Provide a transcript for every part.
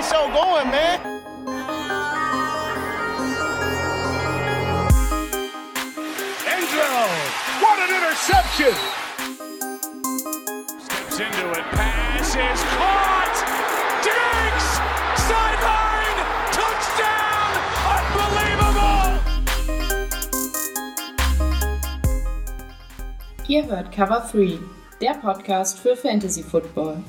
the show going, man. Angelo, what an interception! Steps into it, pass is caught! Diggs! Sideline! Touchdown! Unbelievable! Ihr hört Cover 3, der Podcast für Fantasy Football.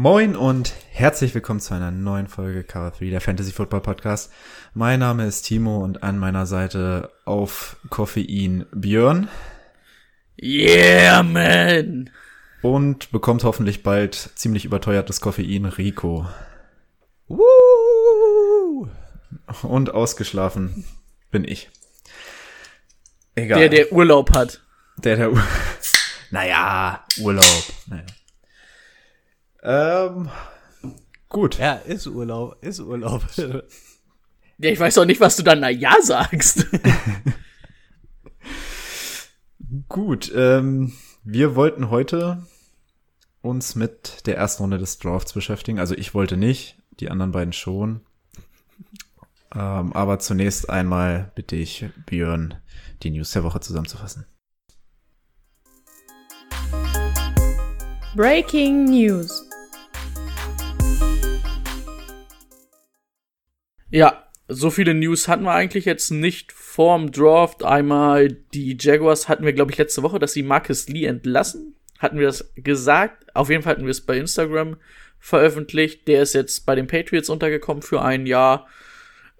Moin und herzlich willkommen zu einer neuen Folge Cover 3, der Fantasy Football Podcast. Mein Name ist Timo und an meiner Seite auf Koffein Björn. Yeah, man! Und bekommt hoffentlich bald ziemlich überteuertes Koffein Rico. Woo! Und ausgeschlafen bin ich. Egal. Der, der Urlaub hat. Der, der Ur Naja, Urlaub. Naja. Ähm, gut. Ja, ist Urlaub, ist Urlaub. Ja, ich weiß auch nicht, was du dann na ja sagst. Gut, ähm, wir wollten heute uns mit der ersten Runde des Drafts beschäftigen. Also ich wollte nicht, die anderen beiden schon. Ähm, aber zunächst einmal bitte ich Björn, die News der Woche zusammenzufassen. Breaking News. Ja, so viele News hatten wir eigentlich jetzt nicht vorm Draft. Einmal die Jaguars hatten wir, glaube ich, letzte Woche, dass sie Marcus Lee entlassen. Hatten wir das gesagt? Auf jeden Fall hatten wir es bei Instagram veröffentlicht. Der ist jetzt bei den Patriots untergekommen für ein Jahr.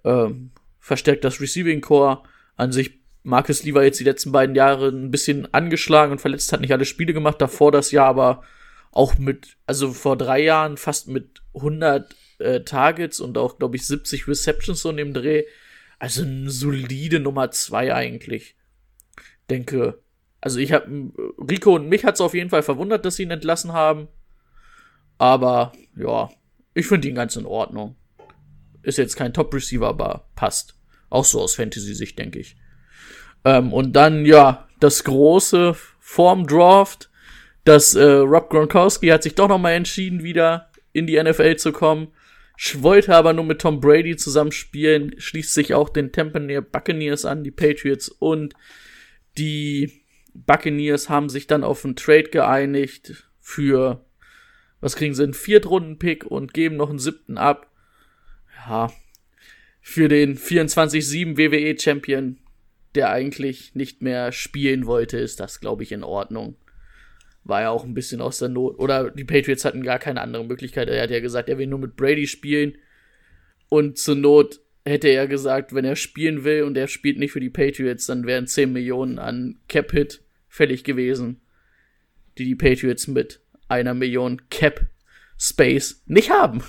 Ähm, verstärkt das Receiving Core. An sich, Marcus Lee war jetzt die letzten beiden Jahre ein bisschen angeschlagen und verletzt, hat nicht alle Spiele gemacht. Davor das Jahr aber auch mit, also vor drei Jahren fast mit 100 äh, Targets und auch, glaube ich, 70 Receptions so in dem Dreh. Also eine solide Nummer zwei eigentlich. Denke, also ich habe Rico und mich hat's auf jeden Fall verwundert, dass sie ihn entlassen haben. Aber ja, ich finde ihn ganz in Ordnung. Ist jetzt kein Top-Receiver, aber passt. Auch so aus Fantasy-Sicht, denke ich. Ähm, und dann, ja, das große vorm Draft, dass äh, Rob Gronkowski hat sich doch noch mal entschieden, wieder in die NFL zu kommen. Wollte aber nur mit Tom Brady zusammen spielen, schließt sich auch den Tampa Buccaneers an, die Patriots und die Buccaneers haben sich dann auf einen Trade geeinigt für, was kriegen sie, einen Viertrunden-Pick und geben noch einen siebten ab. Ja, für den 24-7 WWE-Champion, der eigentlich nicht mehr spielen wollte, ist das, glaube ich, in Ordnung. War ja auch ein bisschen aus der Not. Oder die Patriots hatten gar keine andere Möglichkeit. Er hat ja gesagt, er will nur mit Brady spielen. Und zur Not hätte er gesagt, wenn er spielen will und er spielt nicht für die Patriots, dann wären 10 Millionen an Cap-Hit fällig gewesen, die die Patriots mit einer Million Cap-Space nicht haben.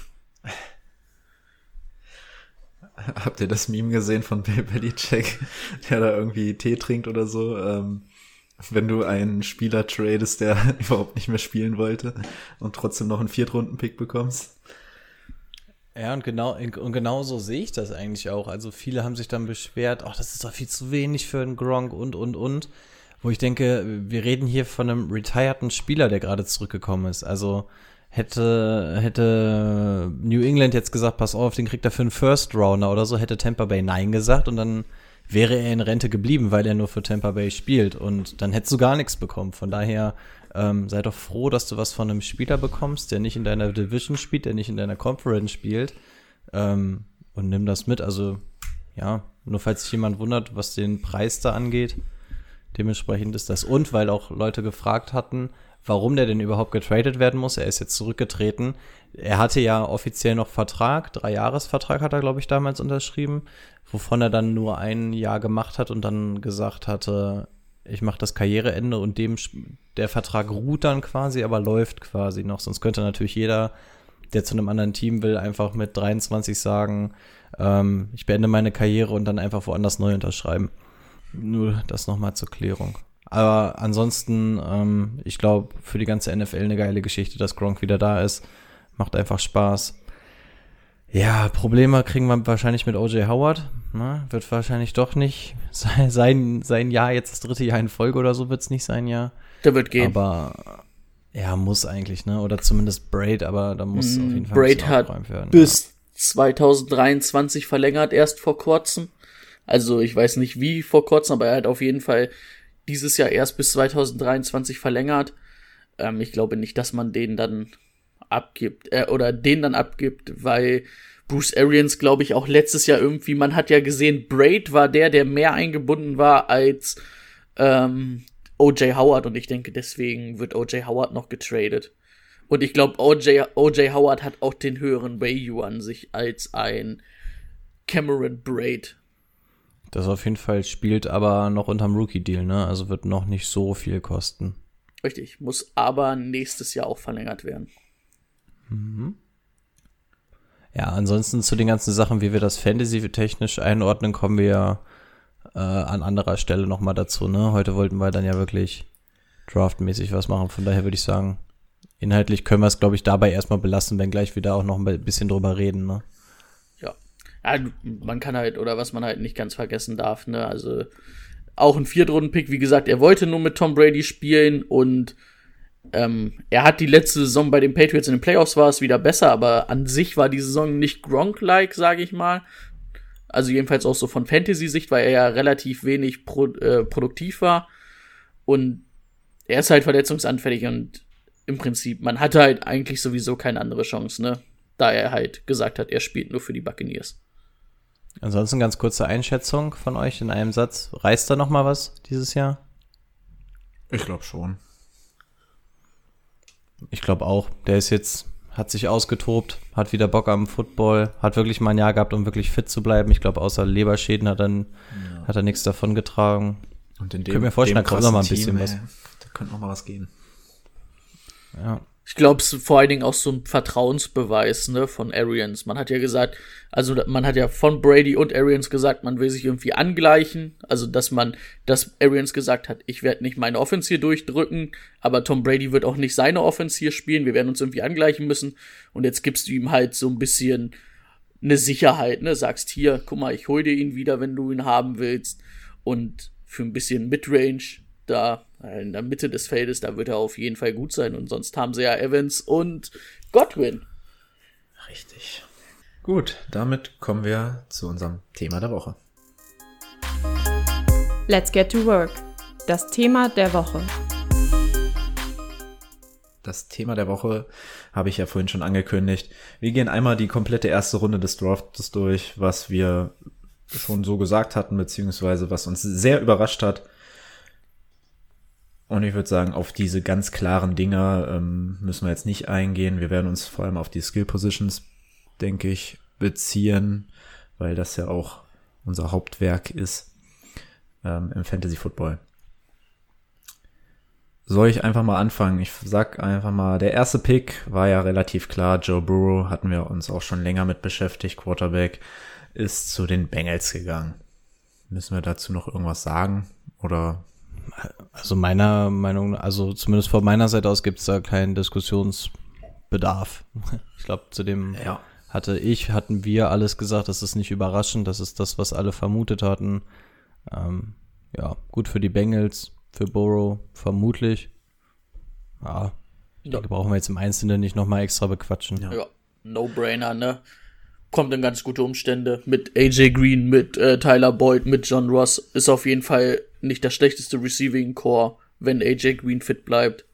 Habt ihr das Meme gesehen von Bill Belichick, der da irgendwie Tee trinkt oder so? Ähm, wenn du einen Spieler tradest, der überhaupt nicht mehr spielen wollte und trotzdem noch einen Viertrunden-Pick bekommst. Ja, und genau, und genau so sehe ich das eigentlich auch. Also viele haben sich dann beschwert, ach, das ist doch viel zu wenig für einen Gronk und, und, und. Wo ich denke, wir reden hier von einem retireden Spieler, der gerade zurückgekommen ist. Also hätte, hätte New England jetzt gesagt, pass auf, den kriegt er für einen First Rounder oder so, hätte Tampa Bay Nein gesagt und dann wäre er in Rente geblieben, weil er nur für Tampa Bay spielt und dann hättest du gar nichts bekommen. Von daher ähm, sei doch froh, dass du was von einem Spieler bekommst, der nicht in deiner Division spielt, der nicht in deiner Conference spielt ähm, und nimm das mit. Also ja, nur falls sich jemand wundert, was den Preis da angeht, dementsprechend ist das. Und weil auch Leute gefragt hatten, warum der denn überhaupt getradet werden muss. Er ist jetzt zurückgetreten. Er hatte ja offiziell noch Vertrag, drei Jahresvertrag hat er, glaube ich, damals unterschrieben, wovon er dann nur ein Jahr gemacht hat und dann gesagt hatte, ich mache das Karriereende und dem der Vertrag ruht dann quasi, aber läuft quasi noch. Sonst könnte natürlich jeder, der zu einem anderen Team will, einfach mit 23 sagen, ähm, ich beende meine Karriere und dann einfach woanders neu unterschreiben. Nur das nochmal zur Klärung. Aber ansonsten, ähm, ich glaube, für die ganze NFL eine geile Geschichte, dass Gronk wieder da ist. Macht einfach Spaß. Ja, Probleme kriegen wir wahrscheinlich mit OJ Howard. Ne? Wird wahrscheinlich doch nicht sein, sein Jahr, jetzt das dritte Jahr in Folge oder so wird es nicht sein, ja. Der wird gehen. Aber Ja, muss eigentlich, ne? Oder zumindest Braid, aber da muss auf jeden Fall Mm, Braid hat werden. bis 2023 verlängert, erst vor kurzem. Also ich weiß nicht wie vor kurzem, aber er hat auf jeden Fall dieses Jahr erst bis 2023 verlängert. Ähm, ich glaube nicht, dass man den dann abgibt, äh, oder den dann abgibt, weil Bruce Arians, glaube ich, auch letztes Jahr irgendwie, man hat ja gesehen, Braid war der, der mehr eingebunden war als ähm, OJ Howard und ich denke, deswegen wird OJ Howard noch getradet. Und ich glaube, OJ, OJ Howard hat auch den höheren Value an sich als ein Cameron Braid. Das auf jeden Fall spielt aber noch unterm Rookie-Deal, ne? Also wird noch nicht so viel kosten. Richtig, muss aber nächstes Jahr auch verlängert werden. Ja, ansonsten zu den ganzen Sachen, wie wir das Fantasy-technisch einordnen, kommen wir ja äh, an anderer Stelle nochmal dazu, ne? Heute wollten wir dann ja wirklich draftmäßig was machen. Von daher würde ich sagen, inhaltlich können wir es, glaube ich, dabei erstmal belassen, wenn gleich wieder auch noch ein bisschen drüber reden, ne? Ja. ja. Man kann halt, oder was man halt nicht ganz vergessen darf, ne, also auch ein Viertrunden-Pick, wie gesagt, er wollte nur mit Tom Brady spielen und ähm, er hat die letzte Saison bei den Patriots in den Playoffs war es wieder besser, aber an sich war die Saison nicht Gronk-like, sage ich mal. Also jedenfalls auch so von Fantasy-Sicht, weil er ja relativ wenig pro, äh, produktiv war. Und er ist halt verletzungsanfällig und im Prinzip, man hatte halt eigentlich sowieso keine andere Chance, ne? Da er halt gesagt hat, er spielt nur für die Buccaneers. Ansonsten ganz kurze Einschätzung von euch in einem Satz. Reißt da noch mal was dieses Jahr? Ich glaube schon. Ich glaube auch. Der ist jetzt, hat sich ausgetobt, hat wieder Bock am Football, hat wirklich mal ein Jahr gehabt, um wirklich fit zu bleiben. Ich glaube, außer Leberschäden hat, dann, hat er nichts davon getragen. Und in dem, Könnte mir vorstellen, da kommt noch mal ein bisschen Team, was. ey, Da könnte noch mal was gehen. Ja. Ich glaube, es ist vor allen Dingen auch so ein Vertrauensbeweis, ne, von Arians. Man hat ja gesagt, also man hat ja von Brady und Arians gesagt, man will sich irgendwie angleichen. Also, dass man, dass Arians gesagt hat, ich werde nicht meine Offense hier durchdrücken, aber Tom Brady wird auch nicht seine Offense hier spielen. Wir werden uns irgendwie angleichen müssen. Und jetzt gibst du ihm halt so ein bisschen eine Sicherheit, ne? Sagst hier, guck mal, ich hol dir ihn wieder, wenn du ihn haben willst. Und für ein bisschen Midrange da äh, in der Mitte des Feldes, da wird er auf jeden Fall gut sein. Und sonst haben sie ja Evans und Godwin. Richtig. Gut, damit kommen wir zu unserem Thema der Woche. Let's get to work. Das Thema der Woche. Das Thema der Woche habe ich ja vorhin schon angekündigt. Wir gehen einmal die komplette erste Runde des Drafts durch, was wir schon so gesagt hatten, beziehungsweise was uns sehr überrascht hat. Und ich würde sagen, auf diese ganz klaren Dinger ähm, müssen wir jetzt nicht eingehen. Wir werden uns vor allem auf die Skill Positions, denke ich, beziehen, weil das ja auch unser Hauptwerk ist ähm, im Fantasy Football. Soll ich einfach mal anfangen? Ich sag einfach mal, der erste Pick war ja relativ klar. Joe Burrow hatten wir uns auch schon länger mit beschäftigt. Quarterback ist zu den Bengals gegangen. Müssen wir dazu noch irgendwas sagen? Oder Also meiner Meinung, also zumindest von meiner Seite aus gibt es da keinen Diskussionsbedarf. Ich glaube, zu dem Ja. hatte ich, hatten wir alles gesagt, das ist nicht überraschend, das ist das, was alle vermutet hatten. Ähm, ja, gut für die Bengals, für Burrow vermutlich. Ja, ich Ja. denke, brauchen wir jetzt im Einzelnen nicht nochmal extra bequatschen. Ja. Ja, No-Brainer, ne? Kommt in ganz gute Umstände. Mit AJ Green, mit äh, Tyler Boyd, mit John Ross. Ist auf jeden Fall nicht das schlechteste Receiving Core, wenn AJ Green fit bleibt.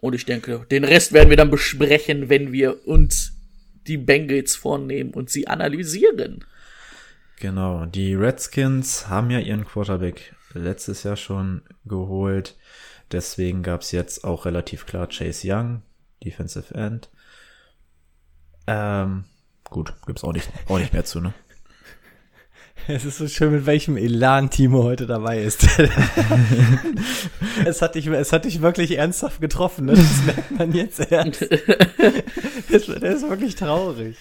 Und ich denke, den Rest werden wir dann besprechen, wenn wir uns die Bengals vornehmen und sie analysieren. Genau, die Redskins haben ja ihren Quarterback letztes Jahr schon geholt. Deswegen gab's jetzt auch relativ klar Chase Young, Defensive End. Ähm, gut, gibt's auch nicht, auch nicht mehr zu, ne? Es ist so schön, mit welchem Elan Timo heute dabei ist. es, hat dich, es hat dich wirklich ernsthaft getroffen, ne? das merkt man jetzt erst. Das- Der ist wirklich traurig.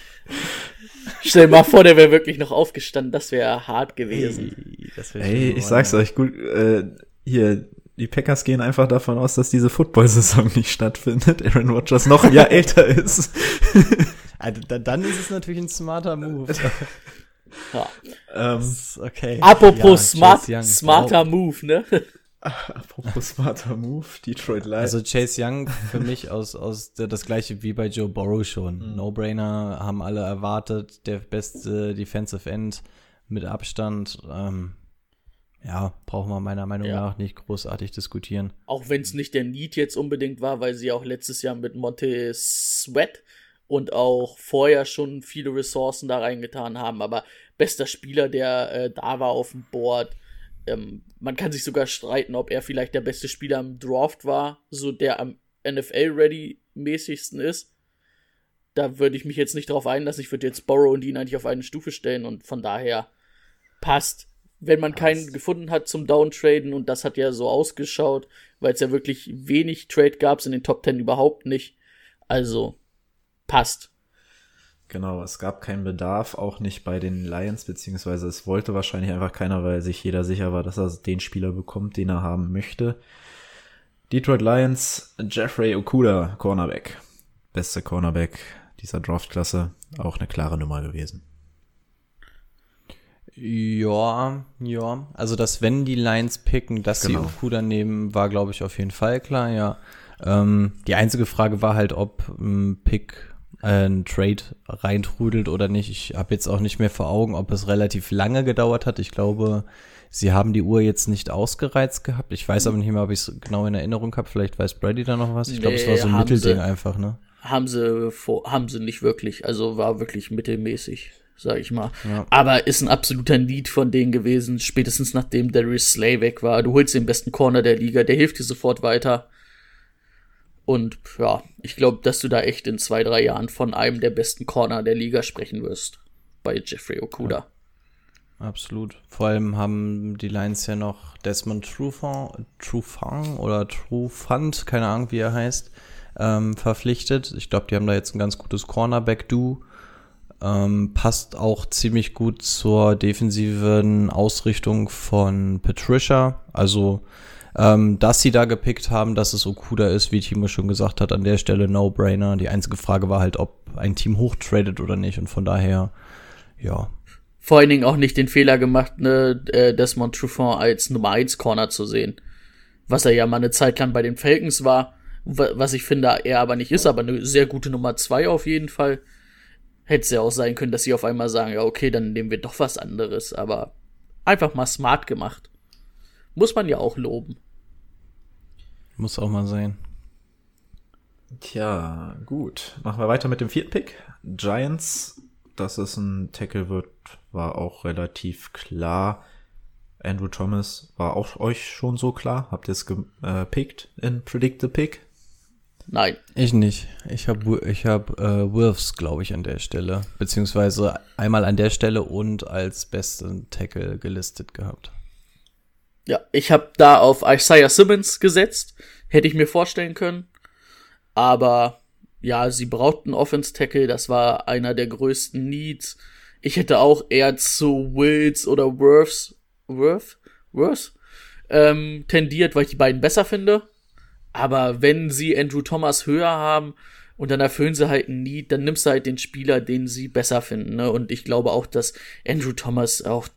Stell dir mal vor, der wäre wirklich noch aufgestanden. Das wäre hart gewesen. Ey, das wär Ey, schon ich sag's euch, gut, äh, hier, die Packers gehen einfach davon aus, dass diese Football-Saison nicht stattfindet. Aaron Rodgers noch ein Jahr älter ist. Also, da- dann ist es natürlich ein smarter Move. Ja. ähm, okay. Apropos Ja, smart, Young. smarter Wow. Move, ne? Apropos smarter Move, Detroit Lions. Also Chase Young für mich aus, aus der, das gleiche wie bei Joe Burrow schon. Mhm. No-Brainer haben alle erwartet, der beste Defensive End mit Abstand. Ähm, ja, brauchen wir meiner Meinung Ja. nach nicht großartig diskutieren. Auch wenn es nicht der Need jetzt unbedingt war, weil sie auch letztes Jahr mit Monte Sweat und auch vorher schon viele Ressourcen da reingetan haben. Aber bester Spieler, der äh, da war auf dem Board. Ähm, man kann sich sogar streiten, ob er vielleicht der beste Spieler im Draft war, so der am NFL-ready mäßigsten ist. Da würde ich mich jetzt nicht drauf einlassen. Ich würde jetzt Borrow und ihn eigentlich auf eine Stufe stellen und von daher passt. Wenn man keinen gefunden hat zum Downtraden und das hat ja so ausgeschaut, weil es ja wirklich wenig Trade gab, in den Top 10 überhaupt nicht. Also passt. Genau, es gab keinen Bedarf, auch nicht bei den Lions, beziehungsweise es wollte wahrscheinlich einfach keiner, weil sich jeder sicher war, dass er den Spieler bekommt, den er haben möchte. Detroit Lions, Jeffrey Okuda, Cornerback. Beste Cornerback dieser Draftklasse, auch eine klare Nummer gewesen. Ja, ja. Also, dass wenn die Lions picken, dass Genau. sie Okuda nehmen, war, glaube ich, auf jeden Fall klar, ja. Ähm, die einzige Frage war halt, ob ein Pick ein Trade reintrudelt oder nicht. Ich habe jetzt auch nicht mehr vor Augen, ob es relativ lange gedauert hat. Ich glaube, sie haben die Uhr jetzt nicht ausgereizt gehabt. Ich weiß aber nicht mehr, ob ich es genau in Erinnerung habe. Vielleicht weiß Brady da noch was. Ich glaube, es war Nee, so ein Mittelding sie. einfach, ne? Haben sie, vor, haben sie nicht wirklich. Also war wirklich mittelmäßig, sag ich mal. Ja. Aber ist ein absoluter Need von denen gewesen, spätestens nachdem Darius Slay weg war. Du holst den besten Corner der Liga, der hilft dir sofort weiter. Und ja, ich glaube, dass du da echt in zwei, drei Jahren von einem der besten Corner der Liga sprechen wirst. Bei Jeffrey Okuda. Absolut. Vor allem haben die Lions ja noch Desmond Trufant, Trufant oder Trufant, keine Ahnung, wie er heißt, ähm, verpflichtet. Ich glaube, die haben da jetzt ein ganz gutes Cornerback-Do. Ähm, passt auch ziemlich gut zur defensiven Ausrichtung von Patricia. Also, ähm, dass sie da gepickt haben, dass es Okuda ist, wie Timo schon gesagt hat, an der Stelle No-Brainer. Die einzige Frage war halt, ob ein Team hochtradet oder nicht. Und von daher, ja, Vor allen Dingen auch nicht den Fehler gemacht, ne, äh, Desmond Trufant als Nummer 1 Corner zu sehen. Was er ja mal eine Zeit lang bei den Falcons war, wa- was ich finde, er aber nicht ist, aber eine sehr gute Nummer 2 auf jeden Fall. Hätte es ja auch sein können, dass sie auf einmal sagen, ja, okay, dann nehmen wir doch was anderes, aber einfach mal smart gemacht. Muss man ja auch loben. muss auch mal sein. Tja, gut. Machen wir weiter mit dem vierten Pick. Giants, dass es ein Tackle wird, war auch relativ klar. Andrew Thomas war auch euch schon so klar. Habt ihr es gepickt in Predict the Pick? Nein. Ich nicht. Ich habe ich hab, äh, Wolves, glaube ich, an der Stelle. Beziehungsweise einmal an der Stelle und als besten Tackle gelistet gehabt. Ja, ich habe da auf Isaiah Simmons gesetzt. Hätte ich mir vorstellen können. Aber ja, sie brauchten Offense Tackle. Das war einer der größten Needs. Ich hätte auch eher zu Wills oder Worths, Worth, Worth, ähm, tendiert, weil ich die beiden besser finde. Aber wenn sie Andrew Thomas höher haben und dann erfüllen sie halt Need, dann nimmst du halt den Spieler, den sie besser finden. Ne? Und ich glaube auch, dass Andrew Thomas auch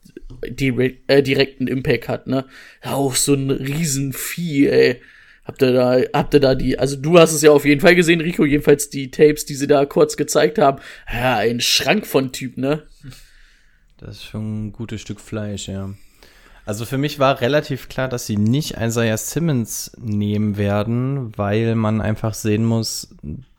direkt, äh, direkten Impact hat. Ne? Auch so ein Riesenvieh, ey. Habt ihr da, habt ihr da die, also du hast es ja auf jeden Fall gesehen, Rico, jedenfalls die Tapes, die sie da kurz gezeigt haben. Ja, ein Schrank von Typ, ne? Das ist schon ein gutes Stück Fleisch, ja. Also für mich war relativ klar, dass sie nicht Isaiah Simmons nehmen werden, weil man einfach sehen muss,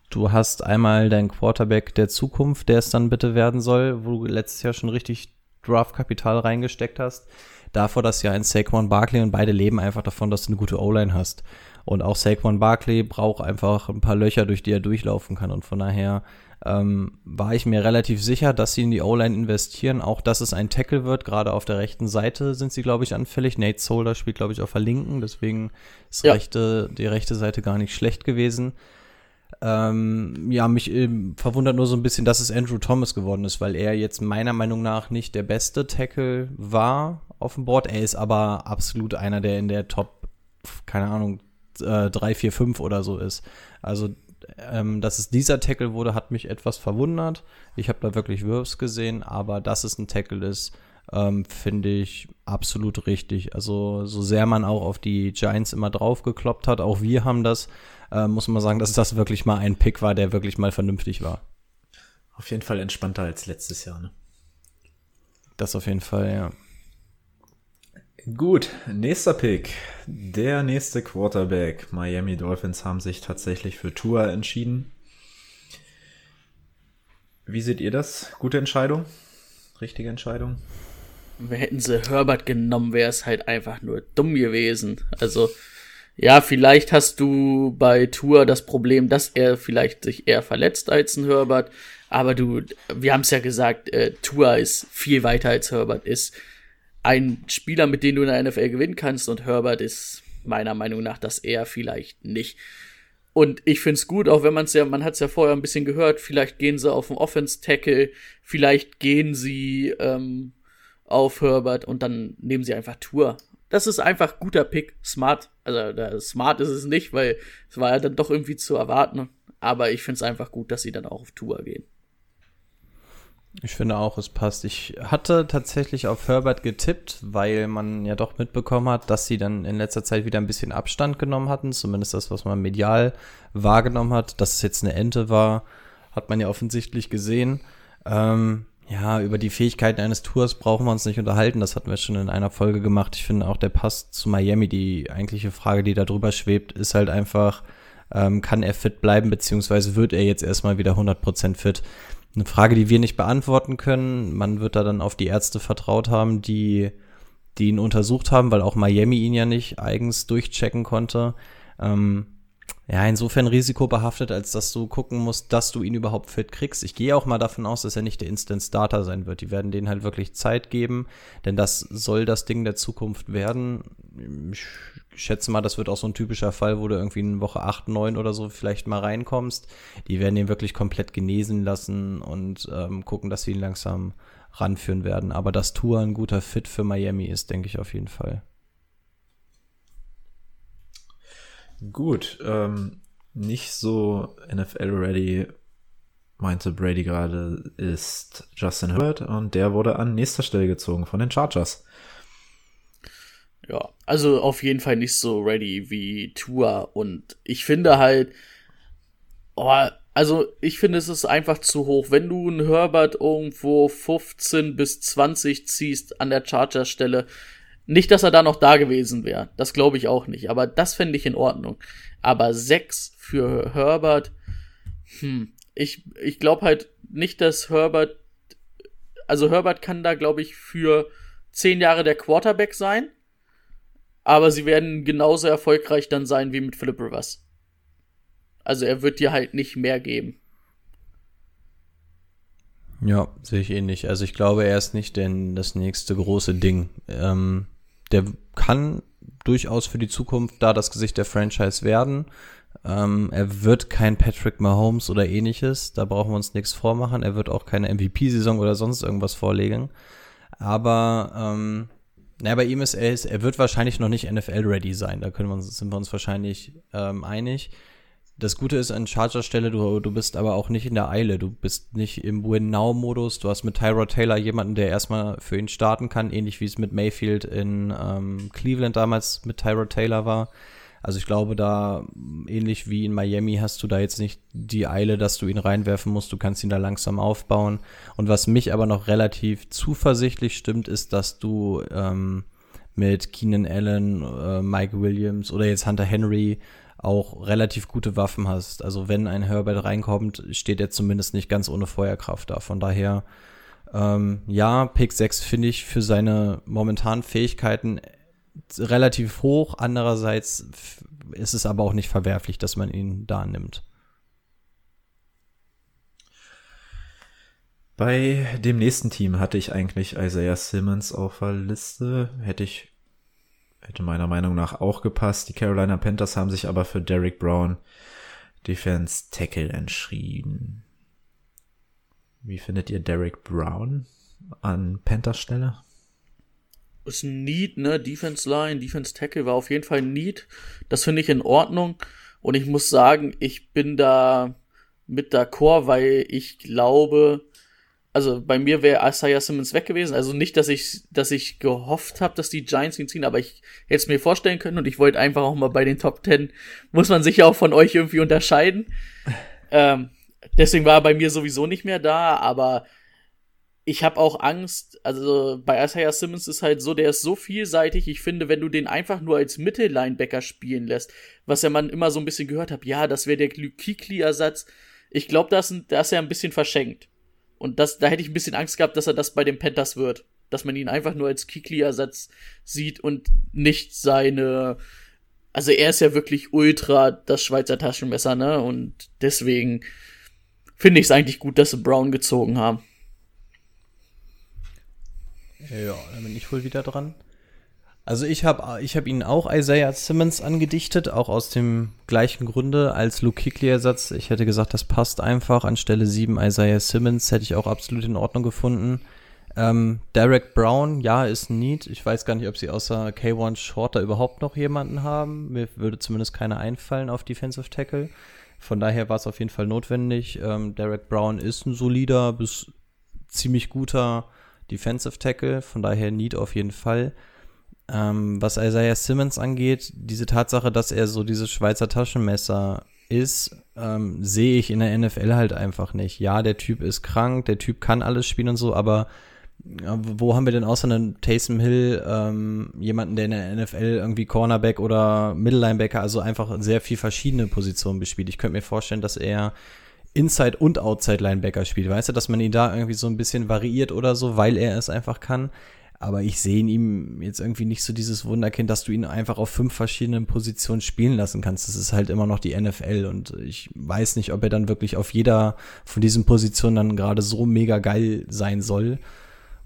du hast einmal deinen Quarterback der Zukunft, der es dann bitte werden soll, wo du letztes Jahr schon richtig Draftkapital reingesteckt hast. Davor das Jahr in Saquon Barkley und beide leben einfach davon, dass du eine gute O-Line hast. Und auch Saquon Barkley braucht einfach ein paar Löcher, durch die er durchlaufen kann. Und von daher ähm, war ich mir relativ sicher, dass sie in die O-Line investieren. Auch, dass es ein Tackle wird. Gerade auf der rechten Seite sind sie, glaube ich, anfällig. Nate Solder spielt, glaube ich, auf der linken. Deswegen ist Ja. rechte, die rechte Seite gar nicht schlecht gewesen. Ähm, ja, mich ähm, verwundert nur so ein bisschen, dass es Andrew Thomas geworden ist, weil er jetzt meiner Meinung nach nicht der beste Tackle war auf dem Board. Er ist aber absolut einer, der in der Top, keine Ahnung, äh, 3, 4, 5 oder so ist. Also, ähm, dass es dieser Tackle wurde, hat mich etwas verwundert. Ich habe da wirklich Wirfs gesehen, aber dass es ein Tackle ist, ähm, finde ich absolut richtig. Also so sehr man auch auf die Giants immer draufgekloppt hat, auch wir haben das, äh, muss man sagen, dass das wirklich mal ein Pick war, der wirklich mal vernünftig war. Auf jeden Fall entspannter als letztes Jahr, ne? Das auf jeden Fall, ja. Gut, nächster Pick. Der nächste Quarterback. Miami Dolphins haben sich tatsächlich für Tua entschieden. Wie seht ihr das? Gute Entscheidung? Richtige Entscheidung? Hätten sie Herbert genommen, wäre es halt einfach nur dumm gewesen. Also, ja, vielleicht hast du bei Tour das Problem, dass er vielleicht sich eher verletzt als ein Herbert. Aber du, wir haben es ja gesagt, äh, Tour ist viel weiter als Herbert ist. Ein Spieler, mit dem du in der NFL gewinnen kannst und Herbert ist meiner Meinung nach das eher vielleicht nicht. Und ich find's gut, auch wenn man es ja, man hat es ja vorher ein bisschen gehört, vielleicht gehen sie auf den Offense-Tackle, vielleicht gehen sie ähm, auf Herbert und dann nehmen sie einfach Tour. Das ist einfach guter Pick, smart. Also smart ist es nicht, weil es war ja dann doch irgendwie zu erwarten. Aber ich find's einfach gut, dass sie dann auch auf Tour gehen. Ich finde auch, es passt. Ich hatte tatsächlich auf Herbert getippt, weil man ja doch mitbekommen hat, dass sie dann in letzter Zeit wieder ein bisschen Abstand genommen hatten. Zumindest das, was man medial wahrgenommen hat. Dass es jetzt eine Ente war, hat man ja offensichtlich gesehen. Ähm, ja, über die Fähigkeiten eines Tours brauchen wir uns nicht unterhalten. Das hatten wir schon in einer Folge gemacht. Ich finde auch der Pass zu Miami, die eigentliche Frage, die da drüber schwebt, ist halt einfach, ähm, kann er fit bleiben, beziehungsweise wird er jetzt erstmal wieder 100% fit? eine Frage, die wir nicht beantworten können. Man wird da dann auf die Ärzte vertraut haben, die, die ihn untersucht haben, weil auch Miami ihn ja nicht eigens durchchecken konnte. Ähm, ja, insofern risikobehaftet, als dass du gucken musst, dass du ihn überhaupt fit kriegst. Ich gehe auch mal davon aus, dass er nicht der Instant Starter sein wird. Die werden denen halt wirklich Zeit geben, denn das soll das Ding der Zukunft werden. Ich schätze mal, das wird auch so ein typischer Fall, wo du irgendwie in Woche 8, 9 oder so vielleicht mal reinkommst. Die werden ihn wirklich komplett genesen lassen und ähm, gucken, dass sie ihn langsam ranführen werden. Aber dass Tour ein guter Fit für Miami ist, denke ich auf jeden Fall. Gut, ähm, nicht so NFL-ready, meinte Brady gerade, ist Justin Herbert und der wurde an nächster Stelle gezogen von den Chargers. Ja, also auf jeden Fall nicht so ready wie Tua und ich finde halt, oh, also ich finde es ist einfach zu hoch. Wenn du einen Herbert irgendwo 15 bis 20 ziehst an der Charger-Stelle, nicht, dass er da noch da gewesen wäre. Das glaube ich auch nicht. Aber das fände ich in Ordnung. Aber sechs für Herbert, hm, ich, ich glaube halt nicht, dass Herbert, also Herbert kann da, glaube ich, für zehn Jahre der Quarterback sein. Aber sie werden genauso erfolgreich dann sein wie mit Philip Rivers. Also er wird dir halt nicht mehr geben. Ja, sehe ich ähnlich. Also ich glaube, er ist nicht denn das nächste große Ding. Ähm, der kann durchaus für die Zukunft da das Gesicht der Franchise werden. Ähm, er wird kein Patrick Mahomes oder ähnliches, da brauchen wir uns nichts vormachen. Er wird auch keine MVP-Saison oder sonst irgendwas vorlegen. Aber ähm, naja, bei ihm ist er, er wird wahrscheinlich noch nicht NFL-ready sein. Da können wir uns, sind wir uns wahrscheinlich ähm, einig. Das Gute ist an Charger-Stelle, du, du bist aber auch nicht in der Eile. Du bist nicht im Win-Now-Modus. Du hast mit Tyrod Taylor jemanden, der erstmal für ihn starten kann, ähnlich wie es mit Mayfield in ähm, Cleveland damals mit Tyrod Taylor war. Also ich glaube, da ähnlich wie in Miami hast du da jetzt nicht die Eile, dass du ihn reinwerfen musst. Du kannst ihn da langsam aufbauen. Und was mich aber noch relativ zuversichtlich stimmt, ist, dass du ähm, mit Keenan Allen, äh, Mike Williams oder jetzt Hunter Henry auch relativ gute Waffen hast. Also wenn ein Herbert reinkommt, steht er zumindest nicht ganz ohne Feuerkraft da. Von daher, ähm, ja, Pick 6 finde ich für seine momentanen Fähigkeiten relativ hoch. Andererseits ist es aber auch nicht verwerflich, dass man ihn da nimmt. Bei dem nächsten Team hatte ich eigentlich Isaiah Simmons auf der Liste. Hätte ich Hätte meiner Meinung nach auch gepasst. Die Carolina Panthers haben sich aber für Derek Brown Defense Tackle entschieden. Wie findet ihr Derek Brown an Panthers Stelle? Ist ein Need, ne? Defense Line, Defense Tackle war auf jeden Fall ein Need. Das finde ich in Ordnung. Und ich muss sagen, ich bin da mit d'accord, weil ich glaube, also bei mir wäre Isaiah Simmons weg gewesen. Also nicht, dass ich, dass ich gehofft habe, dass die Giants ihn ziehen, aber ich hätte es mir vorstellen können und ich wollte einfach auch mal bei den Top Ten, muss man sich ja auch von euch irgendwie unterscheiden. ähm, deswegen war er bei mir sowieso nicht mehr da, aber ich habe auch Angst, also bei Isaiah Simmons ist halt so, der ist so vielseitig. Ich finde, wenn du den einfach nur als Mittellinebacker spielen lässt, was ja man immer so ein bisschen gehört hat, ja, das wäre der Kikli-Ersatz. Ich glaube, das ist ja ein bisschen verschenkt. Und das, da hätte ich ein bisschen Angst gehabt, dass er das bei den Panthers wird. Dass man ihn einfach nur als Kikli-Ersatz sieht und nicht seine. Also er ist ja wirklich ultra das Schweizer Taschenmesser, ne? Und deswegen finde ich es eigentlich gut, dass sie Brown gezogen haben. Ja, dann bin ich wohl wieder dran. Also ich habe ich hab ihnen auch Isaiah Simmons angedichtet, auch aus dem gleichen Grunde als Luke Kuechly-Ersatz. Ich hätte gesagt, das passt einfach. Anstelle 7 Isaiah Simmons hätte ich auch absolut in Ordnung gefunden. Ähm, Derek Brown, ja, ist ein Need. Ich weiß gar nicht, ob sie außer K1 Shorter überhaupt noch jemanden haben. Mir würde zumindest keiner einfallen auf Defensive Tackle. Von daher war es auf jeden Fall notwendig. Ähm, Derek Brown ist ein solider bis ziemlich guter Defensive Tackle, von daher Need auf jeden Fall. Ähm, was Isaiah Simmons angeht, diese Tatsache, dass er so dieses Schweizer Taschenmesser ist, ähm, sehe ich in der NFL halt einfach nicht. Ja, der Typ ist krank, der Typ kann alles spielen und so, aber wo haben wir denn außer einem Taysom Hill ähm, jemanden, der in der NFL irgendwie Cornerback oder Middle Linebacker, also einfach sehr viel verschiedene Positionen bespielt? Ich könnte mir vorstellen, dass er Inside und Outside Linebacker spielt, weißt du, dass man ihn da irgendwie so ein bisschen variiert oder so, weil er es einfach kann. Aber ich sehe in ihm jetzt irgendwie nicht so dieses Wunderkind, dass du ihn einfach auf fünf verschiedenen Positionen spielen lassen kannst. Das ist halt immer noch die NFL und ich weiß nicht, ob er dann wirklich auf jeder von diesen Positionen dann gerade so mega geil sein soll.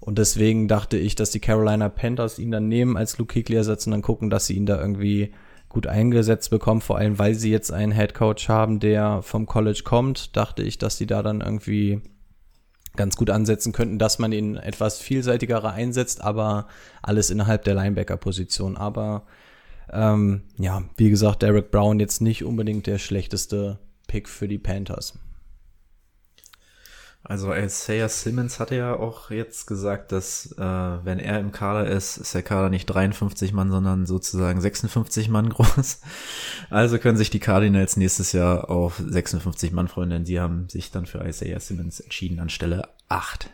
Und deswegen dachte ich, dass die Carolina Panthers ihn dann nehmen als Luke Kuechly ersetzen und dann gucken, dass sie ihn da irgendwie gut eingesetzt bekommen, vor allem weil sie jetzt einen Head Coach haben, der vom College kommt, dachte ich, dass die da dann irgendwie ganz gut ansetzen könnten, dass man ihn etwas vielseitigerer einsetzt, aber alles innerhalb der Linebacker-Position. Aber ähm, ja, wie gesagt, Derek Brown jetzt nicht unbedingt der schlechteste Pick für die Panthers. Also Isaiah Simmons hatte ja auch jetzt gesagt, dass äh, wenn er im Kader ist, ist der Kader nicht 53 Mann, sondern sozusagen 56 Mann groß. Also können sich die Cardinals nächstes Jahr auf 56 Mann freuen, denn sie haben sich dann für Isaiah Simmons entschieden anstelle 8.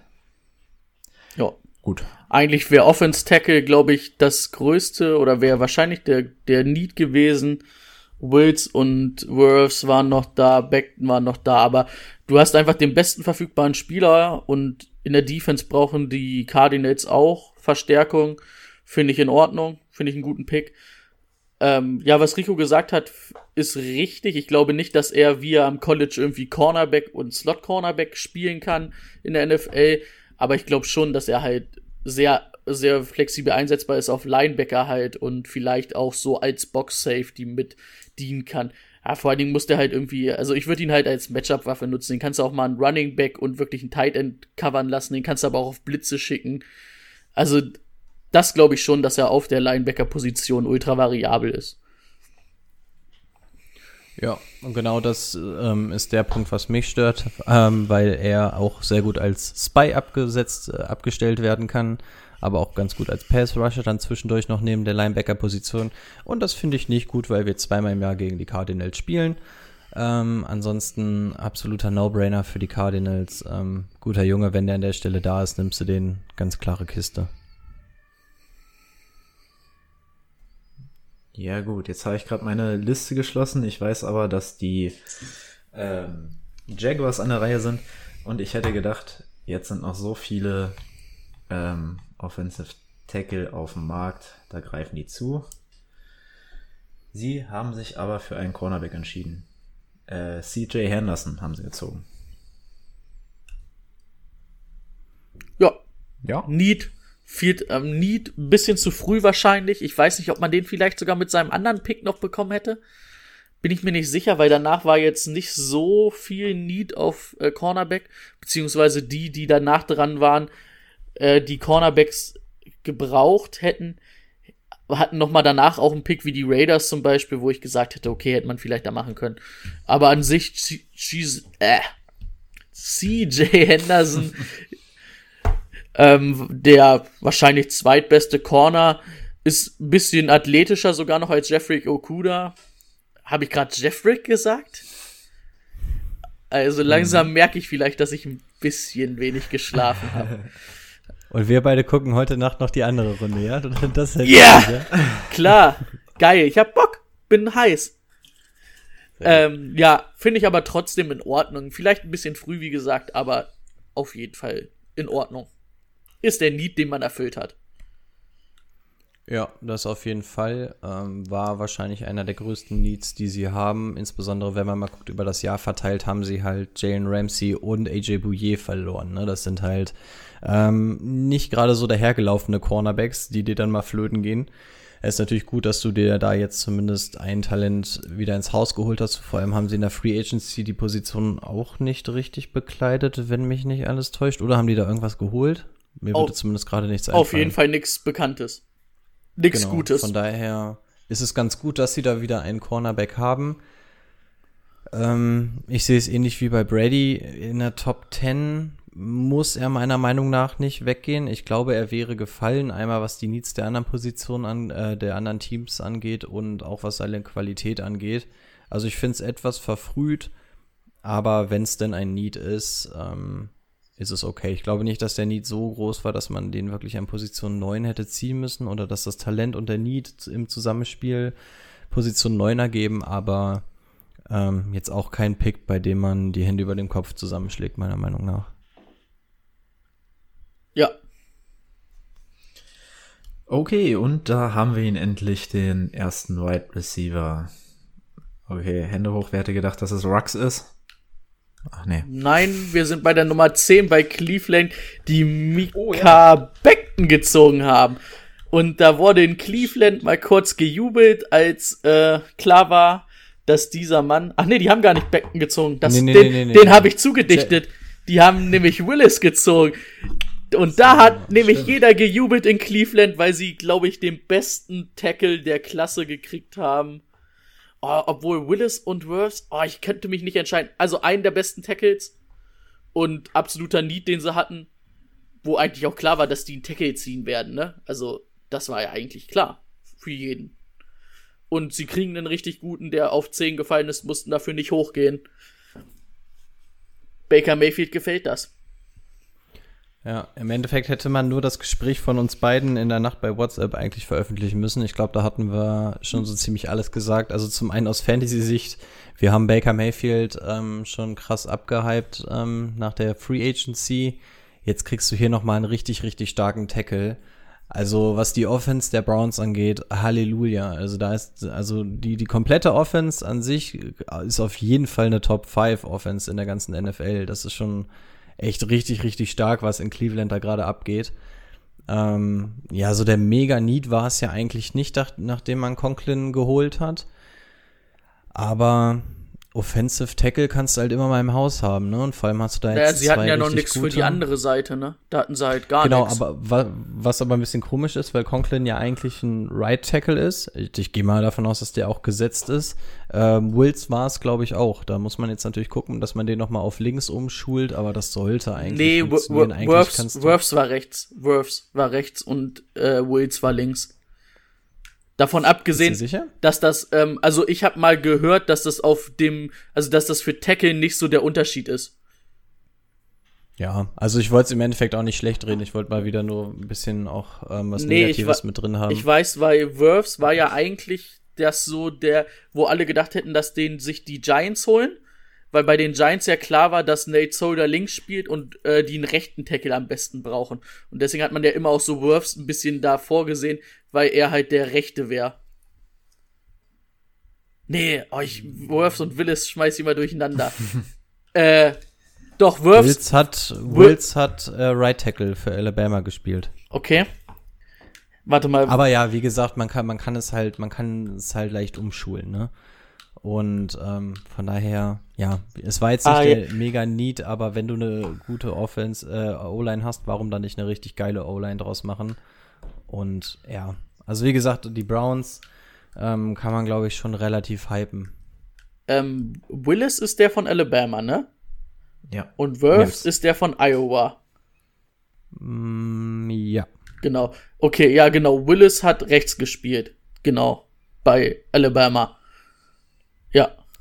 Ja. Gut. Eigentlich wäre Offense Tackle, glaube ich, das größte oder wäre wahrscheinlich der, der Need gewesen. Wills und Worths waren noch da, Beckton waren noch da, aber du hast einfach den besten verfügbaren Spieler und in der Defense brauchen die Cardinals auch Verstärkung. Finde ich in Ordnung, finde ich einen guten Pick. Ähm, ja, was Rico gesagt hat, ist richtig. Ich glaube nicht, dass er wie er am College irgendwie Cornerback und Slot Cornerback spielen kann in der NFL, aber ich glaube schon, dass er halt sehr sehr flexibel einsetzbar ist auf Linebacker halt und vielleicht auch so als Box Safety mit dienen kann ja, vor allen Dingen muss der halt irgendwie, also ich würde ihn halt als Matchup-Waffe nutzen. Den kannst du auch mal einen Running Back und wirklich einen Tight End covern lassen. Den kannst du aber auch auf Blitze schicken. Also, das glaube ich schon, dass er auf der Linebacker-Position ultra variabel ist. Ja, und genau das ähm, ist der Punkt, was mich stört, ähm, weil er auch sehr gut als Spy abgesetzt, äh, abgestellt werden kann aber auch ganz gut als Pass-Rusher dann zwischendurch noch neben der Linebacker-Position. Und das finde ich nicht gut, weil wir zweimal im Jahr gegen die Cardinals spielen. Ähm, ansonsten absoluter No-Brainer für die Cardinals. Ähm, guter Junge, wenn der an der Stelle da ist, nimmst du den. Ganz klare Kiste. Ja gut, jetzt habe ich gerade meine Liste geschlossen. Ich weiß aber, dass die ähm, Jaguars an der Reihe sind. Und ich hätte gedacht, jetzt sind noch so viele ähm, Offensive Tackle auf dem Markt, da greifen die zu. Sie haben sich aber für einen Cornerback entschieden. Äh, CJ Henderson haben sie gezogen. Ja. Ja. Need. Viel, ähm, Need ein bisschen zu früh wahrscheinlich. Ich weiß nicht, ob man den vielleicht sogar mit seinem anderen Pick noch bekommen hätte. Bin ich mir nicht sicher, weil danach war jetzt nicht so viel Need auf äh, Cornerback, beziehungsweise die, die danach dran waren, äh, die Cornerbacks gebraucht hätten, hatten noch mal danach auch einen Pick wie die Raiders zum Beispiel, wo ich gesagt hätte, okay, hätte man vielleicht da machen können. Aber an sich, äh, CJ Henderson Ähm, der wahrscheinlich zweitbeste Corner ist ein bisschen athletischer sogar noch als Jeffrey Okuda. Habe ich gerade Jeffrey gesagt? Also langsam Mhm. merke ich vielleicht, dass ich ein bisschen wenig geschlafen habe. Und wir beide gucken heute Nacht noch die andere Runde, ja? Das ja. Klar, geil, ich hab Bock, bin heiß. Ähm, ja, finde ich aber trotzdem in Ordnung. Vielleicht ein bisschen früh, wie gesagt, aber auf jeden Fall in Ordnung. Ist der Need, den man erfüllt hat. Ja, das auf jeden Fall. Ähm, war wahrscheinlich einer der größten Needs, die sie haben. Insbesondere, wenn man mal guckt, über das Jahr verteilt, haben sie halt Jalen Ramsey und AJ Bouye verloren. Ne? Das sind halt ähm, nicht gerade so dahergelaufene Cornerbacks, die dir dann mal flöten gehen. Es ist natürlich gut, dass du dir da jetzt zumindest ein Talent wieder ins Haus geholt hast. Vor allem haben sie in der Free Agency die Position auch nicht richtig bekleidet, wenn mich nicht alles täuscht. Oder haben die da irgendwas geholt? Mir Auf- würde zumindest gerade nichts einfallen. Auf jeden Fall nichts Bekanntes. Nichts Genau, Gutes. Von daher ist es ganz gut, dass sie da wieder einen Cornerback haben. Ähm, ich sehe es ähnlich wie bei Brady. In der Top 10 muss er meiner Meinung nach nicht weggehen. Ich glaube, er wäre gefallen, einmal was die Needs der anderen Positionen an, äh, der anderen Teams angeht und auch was seine Qualität angeht. Also ich finde es etwas verfrüht, aber wenn es denn ein Need ist, ähm, ist es okay. Ich glaube nicht, dass der Need so groß war, dass man den wirklich an Position 9 hätte ziehen müssen oder dass das Talent und der Need im Zusammenspiel Position 9 ergeben, aber ähm, jetzt auch kein Pick, bei dem man die Hände über dem Kopf zusammenschlägt, meiner Meinung nach. ja, Okay, und da haben wir ihn endlich, den ersten Wide Receiver. Okay, Hände hoch, wer hätte gedacht, dass es Rux ist? Ach nee. nein, wir sind bei der Nummer 10 bei Cleveland, die Mika Beckton gezogen haben. Und da wurde in Cleveland mal kurz gejubelt, als äh, klar war, dass dieser Mann. Ach nee, die haben gar nicht Beckton gezogen. Das, Nee, nee, den nee, nee, nee. den habe ich zugedichtet. Die haben nämlich Willis gezogen. Und da hat nämlich jeder gejubelt in Cleveland, weil sie, glaube ich, den besten Tackle der Klasse gekriegt haben. Oh, obwohl Willis und Worth, oh, ich könnte mich nicht entscheiden. Also einen der besten Tackles und absoluter Need, den sie hatten, wo eigentlich auch klar war, dass die einen Tackle ziehen werden, ne? Also, das war ja eigentlich klar. Für jeden. Und sie kriegen einen richtig guten, der auf 10 gefallen ist, mussten dafür nicht hochgehen. Baker Mayfield gefällt das. Ja, im Endeffekt hätte man nur das Gespräch von uns beiden in der Nacht bei WhatsApp eigentlich veröffentlichen müssen. Ich glaube, da hatten wir schon so ziemlich alles gesagt. Also zum einen aus Fantasy-Sicht, wir haben Baker Mayfield ähm, schon krass abgehypt ähm, nach der Free Agency. Jetzt kriegst du hier nochmal einen richtig, richtig starken Tackle. Also was die Offense der Browns angeht, Halleluja. Also da ist, also die, die komplette Offense an sich ist auf jeden Fall eine Top 5 Offense in der ganzen NFL. Das ist schon echt richtig, richtig stark, was in Cleveland da gerade abgeht. Ähm, ja, so der Mega-Need war es ja eigentlich nicht, nach- nachdem man Conklin geholt hat. Aber Offensive Tackle kannst du halt immer mal im Haus haben, ne? Und vor allem hast du da jetzt Naja, sie hatten ja noch nichts für die andere Seite, ne? Da hatten sie halt gar Genau, nichts. aber wa was aber ein bisschen komisch ist, weil Conklin ja eigentlich ein Right Tackle ist. Ich, ich gehe mal davon aus, dass der auch gesetzt ist. Ähm, Wills war es, glaube ich, auch. Da muss man jetzt natürlich gucken, dass man den noch mal auf links umschult, aber das sollte eigentlich Nee, Worths war rechts. Worths war rechts und äh, Wills war links. Davon abgesehen, dass das, ähm, also ich habe mal gehört, dass das auf dem, also dass das für Tackle nicht so der Unterschied ist. Ja, also ich wollte es im Endeffekt auch nicht schlecht reden. Ich wollte mal wieder nur ein bisschen auch ähm, was Nee, Negatives mit drin haben. Ich weiß, weil Worths war ja eigentlich das so der, wo alle gedacht hätten, dass den sich die Giants holen, weil bei den Giants ja klar war, dass Nate Solder links spielt und äh, die einen rechten Tackle am besten brauchen. Und deswegen hat man ja immer auch so Worths ein bisschen da vorgesehen, weil er halt der Rechte wäre. Nee, oh, ich, Worths und Willis schmeiß ich mal durcheinander. äh, doch, Worths, Wills hat, Wills hat äh, Right Tackle für Alabama gespielt. okay. Warte mal, Aber ja, wie gesagt, man kann, man kann es halt, man kann es halt leicht umschulen, ne? Und ähm, von daher, ja, es war jetzt nicht Ah, der mega Need, aber wenn du eine gute Offense, äh, O-Line hast, warum dann nicht eine richtig geile O-Line draus machen? Und ja, also wie gesagt, die Browns ähm, kann man, glaube ich, schon relativ hypen. ähm, Willis ist der von Alabama, ne? Ja. Und Yes. ist der von Iowa. Mm, ja. Genau. Okay, ja, genau. Willis hat rechts gespielt. Genau. Bei Alabama.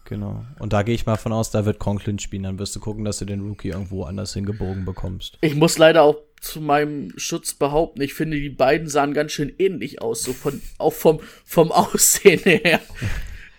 Genau. Und da gehe ich mal von aus, da wird Conklin spielen. Dann wirst du gucken, dass du den Rookie irgendwo anders hingebogen bekommst. Ich muss leider auch zu meinem Schutz behaupten, ich finde, die beiden sahen ganz schön ähnlich aus, so von, auch vom, vom Aussehen her.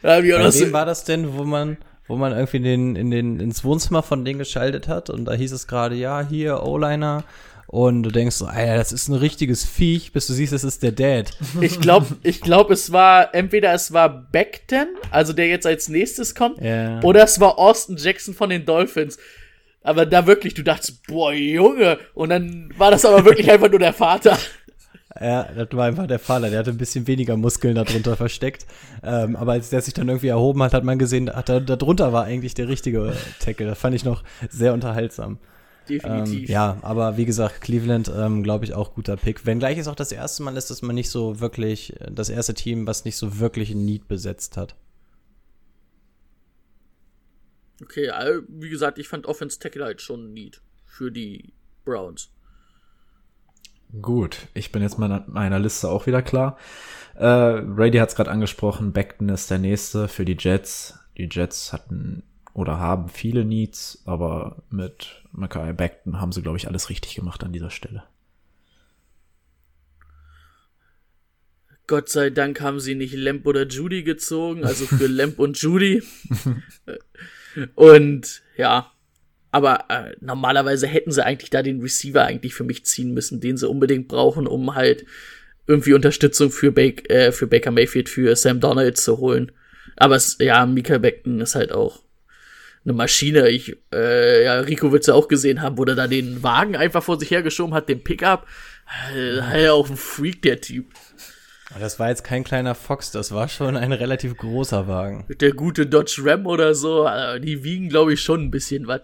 Wie Bei wem war das denn, wo man, wo man irgendwie in den, in den, ins Wohnzimmer von denen geschaltet hat und da hieß es gerade, ja, hier, O-Liner. Und du denkst so, Alter, das ist ein richtiges Viech, bis du siehst, es ist der Dad. ich glaube, ich glaub, es war, entweder es war Beckton, also der jetzt als nächstes kommt, Ja. oder es war Austin Jackson von den Dolphins. Aber da wirklich, du dachtest, boah, Junge. Und dann war das aber wirklich einfach nur der Vater. Ja, das war einfach der Vater. Der hatte ein bisschen weniger Muskeln darunter versteckt. Ähm, aber als der sich dann irgendwie erhoben hat, hat man gesehen, hat er, darunter war eigentlich der richtige Tackle. Das fand ich noch sehr unterhaltsam. Ähm, Definitiv. ja, aber wie gesagt, Cleveland, ähm, glaube ich, auch guter Pick. Wenngleich es auch das erste Mal ist, dass man nicht so wirklich, das erste Team, was nicht so wirklich ein Need besetzt hat. Okay, also, wie gesagt, ich fand Offense Tackle halt schon neat für die Browns. Gut, ich bin jetzt mit meiner Liste auch wieder klar. Äh, Brady hat es gerade angesprochen, Beckton ist der nächste für die Jets. Die Jets hatten oder haben viele Needs, aber mit Mackay Beckton haben sie, glaube ich, alles richtig gemacht an dieser Stelle. Gott sei Dank haben sie nicht Lamp oder Judy gezogen, also für Lamp und Judy. und ja, aber äh, normalerweise hätten sie eigentlich da den Receiver eigentlich für mich ziehen müssen, den sie unbedingt brauchen, um halt irgendwie Unterstützung für, Bake, äh, für Baker Mayfield, für Sam Donald zu holen. Aber es, ja, Mika Beckton ist halt auch eine Maschine. Ich, äh, ja, Rico wird's ja auch gesehen haben, wo der da den Wagen einfach vor sich hergeschoben hat, den Pickup. Äh, halt auch ein Freak, der Typ. Das war jetzt kein kleiner Fox, das war schon ein relativ großer Wagen. Der gute Dodge Ram oder so, äh, die wiegen, glaube ich, schon ein bisschen was.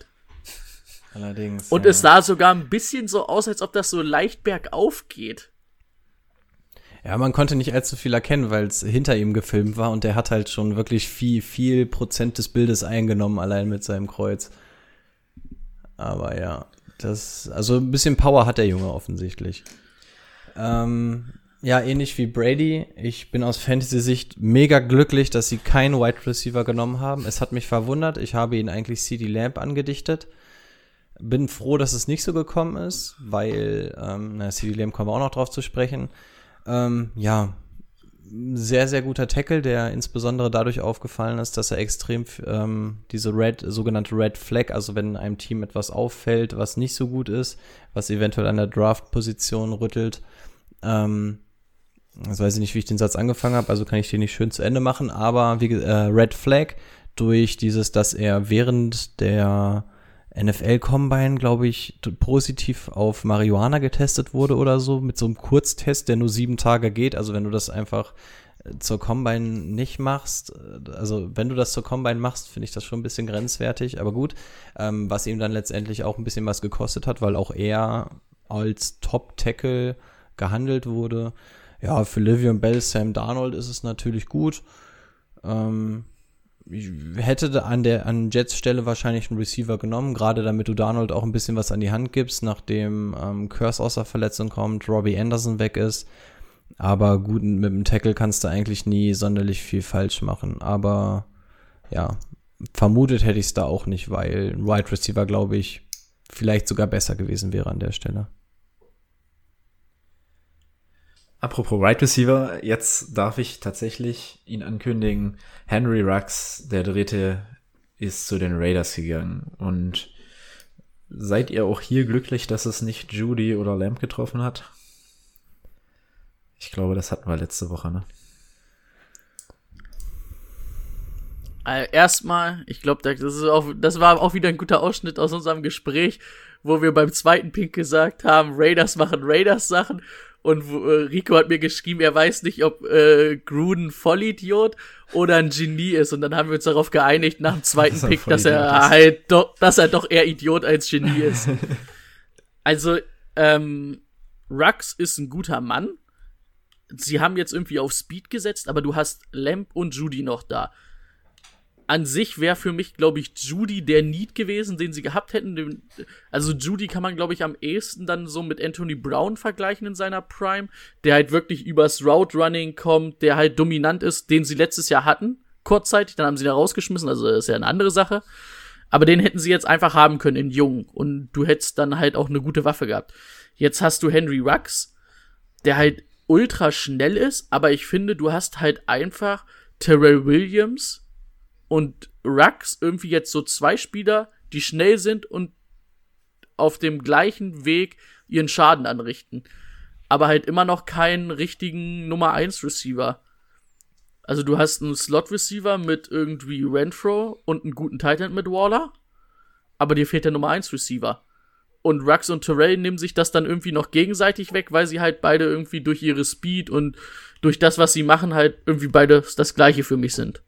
Allerdings. Und ja. es sah sogar ein bisschen so aus, als ob das so leicht bergauf geht. Ja, man konnte nicht allzu viel erkennen, weil es hinter ihm gefilmt war und der hat halt schon wirklich viel, viel Prozent des Bildes eingenommen, allein mit seinem Kreuz. Aber ja, das, also ein bisschen Power hat der Junge offensichtlich. Ähm, ja, ähnlich wie Brady. Ich bin aus Fantasy-Sicht mega glücklich, dass sie keinen Wide Receiver genommen haben. Es hat mich verwundert. Ich habe ihn eigentlich CD Lamp angedichtet. Bin froh, dass es nicht so gekommen ist, weil, ähm, na, CD Lamp kommen wir auch noch drauf zu sprechen. Ähm, ja, sehr, sehr guter Tackle, der insbesondere dadurch aufgefallen ist, dass er extrem ähm, diese Red, sogenannte Red Flag, also wenn einem Team etwas auffällt, was nicht so gut ist, was eventuell an der Draft-Position rüttelt, ähm, Jetzt weiß ich nicht, wie ich den Satz angefangen habe, also kann ich den nicht schön zu Ende machen, aber wie, äh, Red Flag durch dieses, dass er während der NFL Combine, glaube ich, positiv auf Marihuana getestet wurde oder so, mit so einem Kurztest, der nur sieben Tage geht. Also wenn du das einfach äh, zur Combine nicht machst, äh, also wenn du das zur Combine machst, finde ich das schon ein bisschen grenzwertig, aber gut, ähm, was ihm dann letztendlich auch ein bisschen was gekostet hat, weil auch er als Top-Tackle gehandelt wurde. Ja, für Livion Bell, Sam Darnold ist es natürlich gut. Ähm, ich hätte an der an Jets Stelle wahrscheinlich einen Receiver genommen, gerade damit du Darnold auch ein bisschen was an die Hand gibst, nachdem ähm, Curse aus der Verletzung kommt, Robbie Anderson weg ist. Aber gut, mit dem Tackle kannst du eigentlich nie sonderlich viel falsch machen. Aber ja, vermutet hätte ich es da auch nicht, weil ein Wide Receiver, glaube ich, vielleicht sogar besser gewesen wäre an der Stelle. Apropos Right Receiver, jetzt darf ich tatsächlich ihn ankündigen. Henry Rux, der dritte, ist zu den Raiders gegangen. Und seid ihr auch hier glücklich, dass es nicht Judy oder Lamb getroffen hat? Ich glaube, das hatten wir letzte Woche, ne? Also erstmal, ich glaube, das, das war auch wieder ein guter Ausschnitt aus unserem Gespräch, wo wir beim zweiten Pick gesagt haben, Raiders machen Raiders Sachen. Und äh, Rico hat mir geschrieben, er weiß nicht, ob äh, Gruden Vollidiot oder ein Genie ist. Und dann haben wir uns darauf geeinigt, nach dem zweiten Dass er Pick, dass er ist. halt doch, dass er doch eher Idiot als Genie ist. also, ähm, Rux ist ein guter Mann. Sie haben jetzt irgendwie auf Speed gesetzt, aber du hast Lamp und Judy noch da. An sich wäre für mich, glaube ich, Judy der Need gewesen, den sie gehabt hätten. Also Judy kann man, glaube ich, am ehesten dann so mit Anthony Brown vergleichen in seiner Prime, der halt wirklich übers Route Running kommt, der halt dominant ist, den sie letztes Jahr hatten, kurzzeitig, dann haben sie da rausgeschmissen, also ist ja eine andere Sache. Aber den hätten sie jetzt einfach haben können in Jung und du hättest dann halt auch eine gute Waffe gehabt. Jetzt hast du Henry Rux, der halt ultra schnell ist, aber ich finde, du hast halt einfach Terrell Williams, und Rux irgendwie jetzt so zwei Spieler, die schnell sind und auf dem gleichen Weg ihren Schaden anrichten. Aber halt immer noch keinen richtigen Nummer 1 Receiver. Also du hast einen Slot Receiver mit irgendwie Renfro und einen guten Titan mit Waller, aber dir fehlt der Nummer 1 Receiver. Und Rux und Terrell nehmen sich das dann irgendwie noch gegenseitig weg, weil sie halt beide irgendwie durch ihre Speed und durch das, was sie machen, halt irgendwie beide das gleiche für mich sind.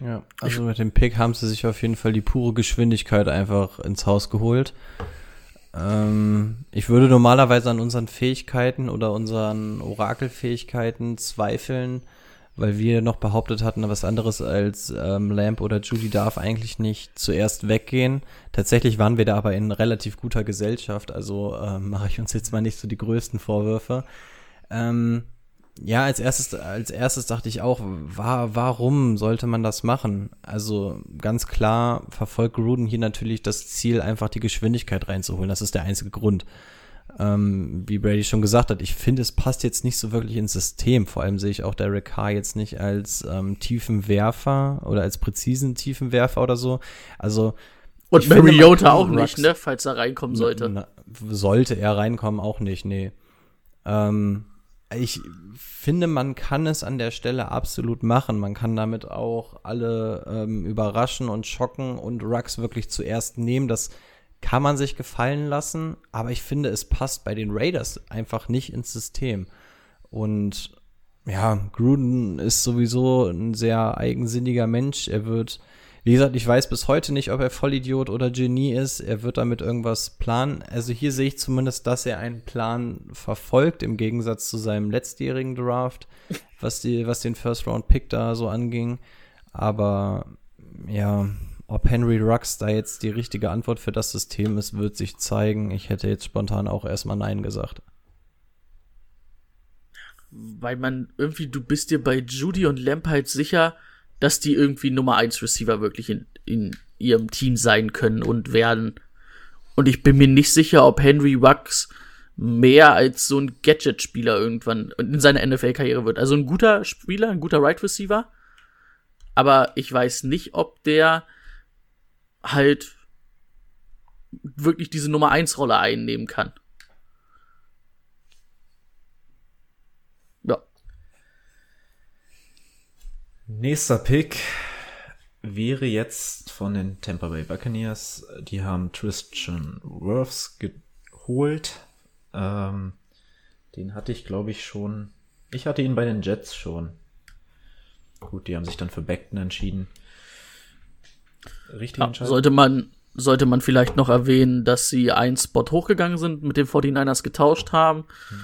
Ja, also mit dem Pick haben sie sich auf jeden Fall die pure Geschwindigkeit einfach ins Haus geholt. Ähm, ich würde normalerweise an unseren Fähigkeiten oder unseren Orakelfähigkeiten zweifeln, weil wir noch behauptet hatten, was anderes als ähm, Lamp oder Judy darf eigentlich nicht zuerst weggehen. Tatsächlich waren wir da aber in relativ guter Gesellschaft, also ähm, mache ich uns jetzt mal nicht so die größten Vorwürfe. Ähm, ja, als erstes, als erstes dachte ich auch, war, warum sollte man das machen? Also ganz klar verfolgt Gruden hier natürlich das Ziel, einfach die Geschwindigkeit reinzuholen. Das ist der einzige Grund. Ähm, wie Brady schon gesagt hat, ich finde, es passt jetzt nicht so wirklich ins System. Vor allem sehe ich auch Derek Carr jetzt nicht als ähm, tiefen Werfer oder als präzisen tiefen Werfer oder so. Also und Mariota auch nicht, ne? Falls er reinkommen sollte. Na, sollte er reinkommen, auch nicht, nee. Ähm, ich finde, man kann es an der Stelle absolut machen. Man kann damit auch alle ähm, überraschen und schocken und Rux wirklich zuerst nehmen. Das kann man sich gefallen lassen, aber ich finde, es passt bei den Raiders einfach nicht ins System. Und ja, Gruden ist sowieso ein sehr eigensinniger Mensch. Er wird wie gesagt, ich weiß bis heute nicht, ob er Vollidiot oder Genie ist. Er wird damit irgendwas planen. Also hier sehe ich zumindest, dass er einen Plan verfolgt, im Gegensatz zu seinem letztjährigen Draft, was, die, was den First-Round-Pick da so anging. Aber ja, ob Henry Rux da jetzt die richtige Antwort für das System ist, wird sich zeigen. Ich hätte jetzt spontan auch erstmal Nein gesagt. Weil man irgendwie, du bist dir bei Judy und Lamp halt sicher, dass die irgendwie Nummer 1 Receiver wirklich in, in ihrem Team sein können und werden. Und ich bin mir nicht sicher, ob Henry Wax mehr als so ein Gadget-Spieler irgendwann in seiner NFL-Karriere wird. Also ein guter Spieler, ein guter Right Receiver. Aber ich weiß nicht, ob der halt wirklich diese Nummer 1 Rolle einnehmen kann. Nächster Pick wäre jetzt von den Tampa Bay Buccaneers. Die haben Tristan Wirfs geholt. Ähm, den hatte ich, glaube ich, schon. Ich hatte ihn bei den Jets schon. Gut, die haben sich dann für Beckton entschieden. Richtig ja, Sollte man, sollte man vielleicht noch erwähnen, dass sie einen Spot hochgegangen sind, mit den 49ers getauscht haben. Hm.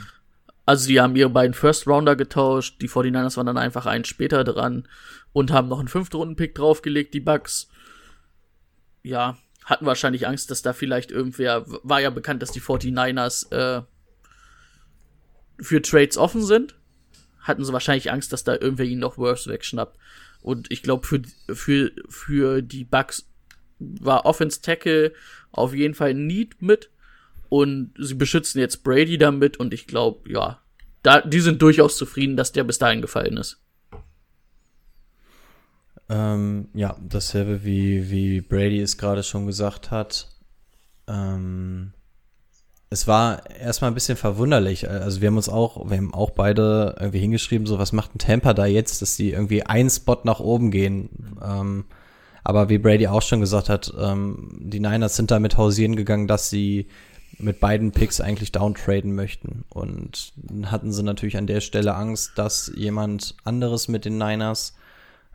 Also die haben ihre beiden First Rounder getauscht, die 49ers waren dann einfach einen später dran und haben noch einen fünften Runden-Pick draufgelegt, die Bucks. Ja, hatten wahrscheinlich Angst, dass da vielleicht irgendwer, war ja bekannt, dass die 49ers äh, für Trades offen sind. Hatten sie wahrscheinlich Angst, dass da irgendwer ihnen noch Worse wegschnappt. Und ich glaube, für, für, für die Bucks war Offense Tackle auf jeden Fall Need mit. Und sie beschützen jetzt Brady damit und ich glaube, ja, da, die sind durchaus zufrieden, dass der bis dahin gefallen ist. Ähm, ja, dasselbe wie, wie Brady es gerade schon gesagt hat. Ähm, es war erstmal ein bisschen verwunderlich. Also wir haben uns auch, wir haben auch beide irgendwie hingeschrieben, so was macht ein Tampa da jetzt, dass die irgendwie einen Spot nach oben gehen. Ähm, aber wie Brady auch schon gesagt hat, ähm, die Niners sind damit hausieren gegangen, dass sie mit beiden Picks eigentlich downtraden möchten. Und hatten sie natürlich an der Stelle Angst, dass jemand anderes mit den Niners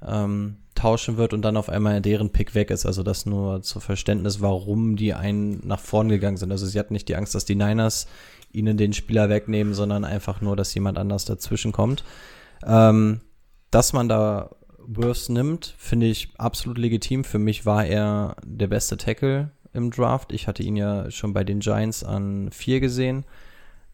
ähm, tauschen wird und dann auf einmal deren Pick weg ist. Also das nur zur Verständnis, warum die einen nach vorn gegangen sind. Also sie hatten nicht die Angst, dass die Niners ihnen den Spieler wegnehmen, sondern einfach nur, dass jemand anders dazwischen kommt. Ähm, dass man da Wirfs nimmt, finde ich absolut legitim. Für mich war er der beste Tackle im Draft. Ich hatte ihn ja schon bei den Giants an vier gesehen.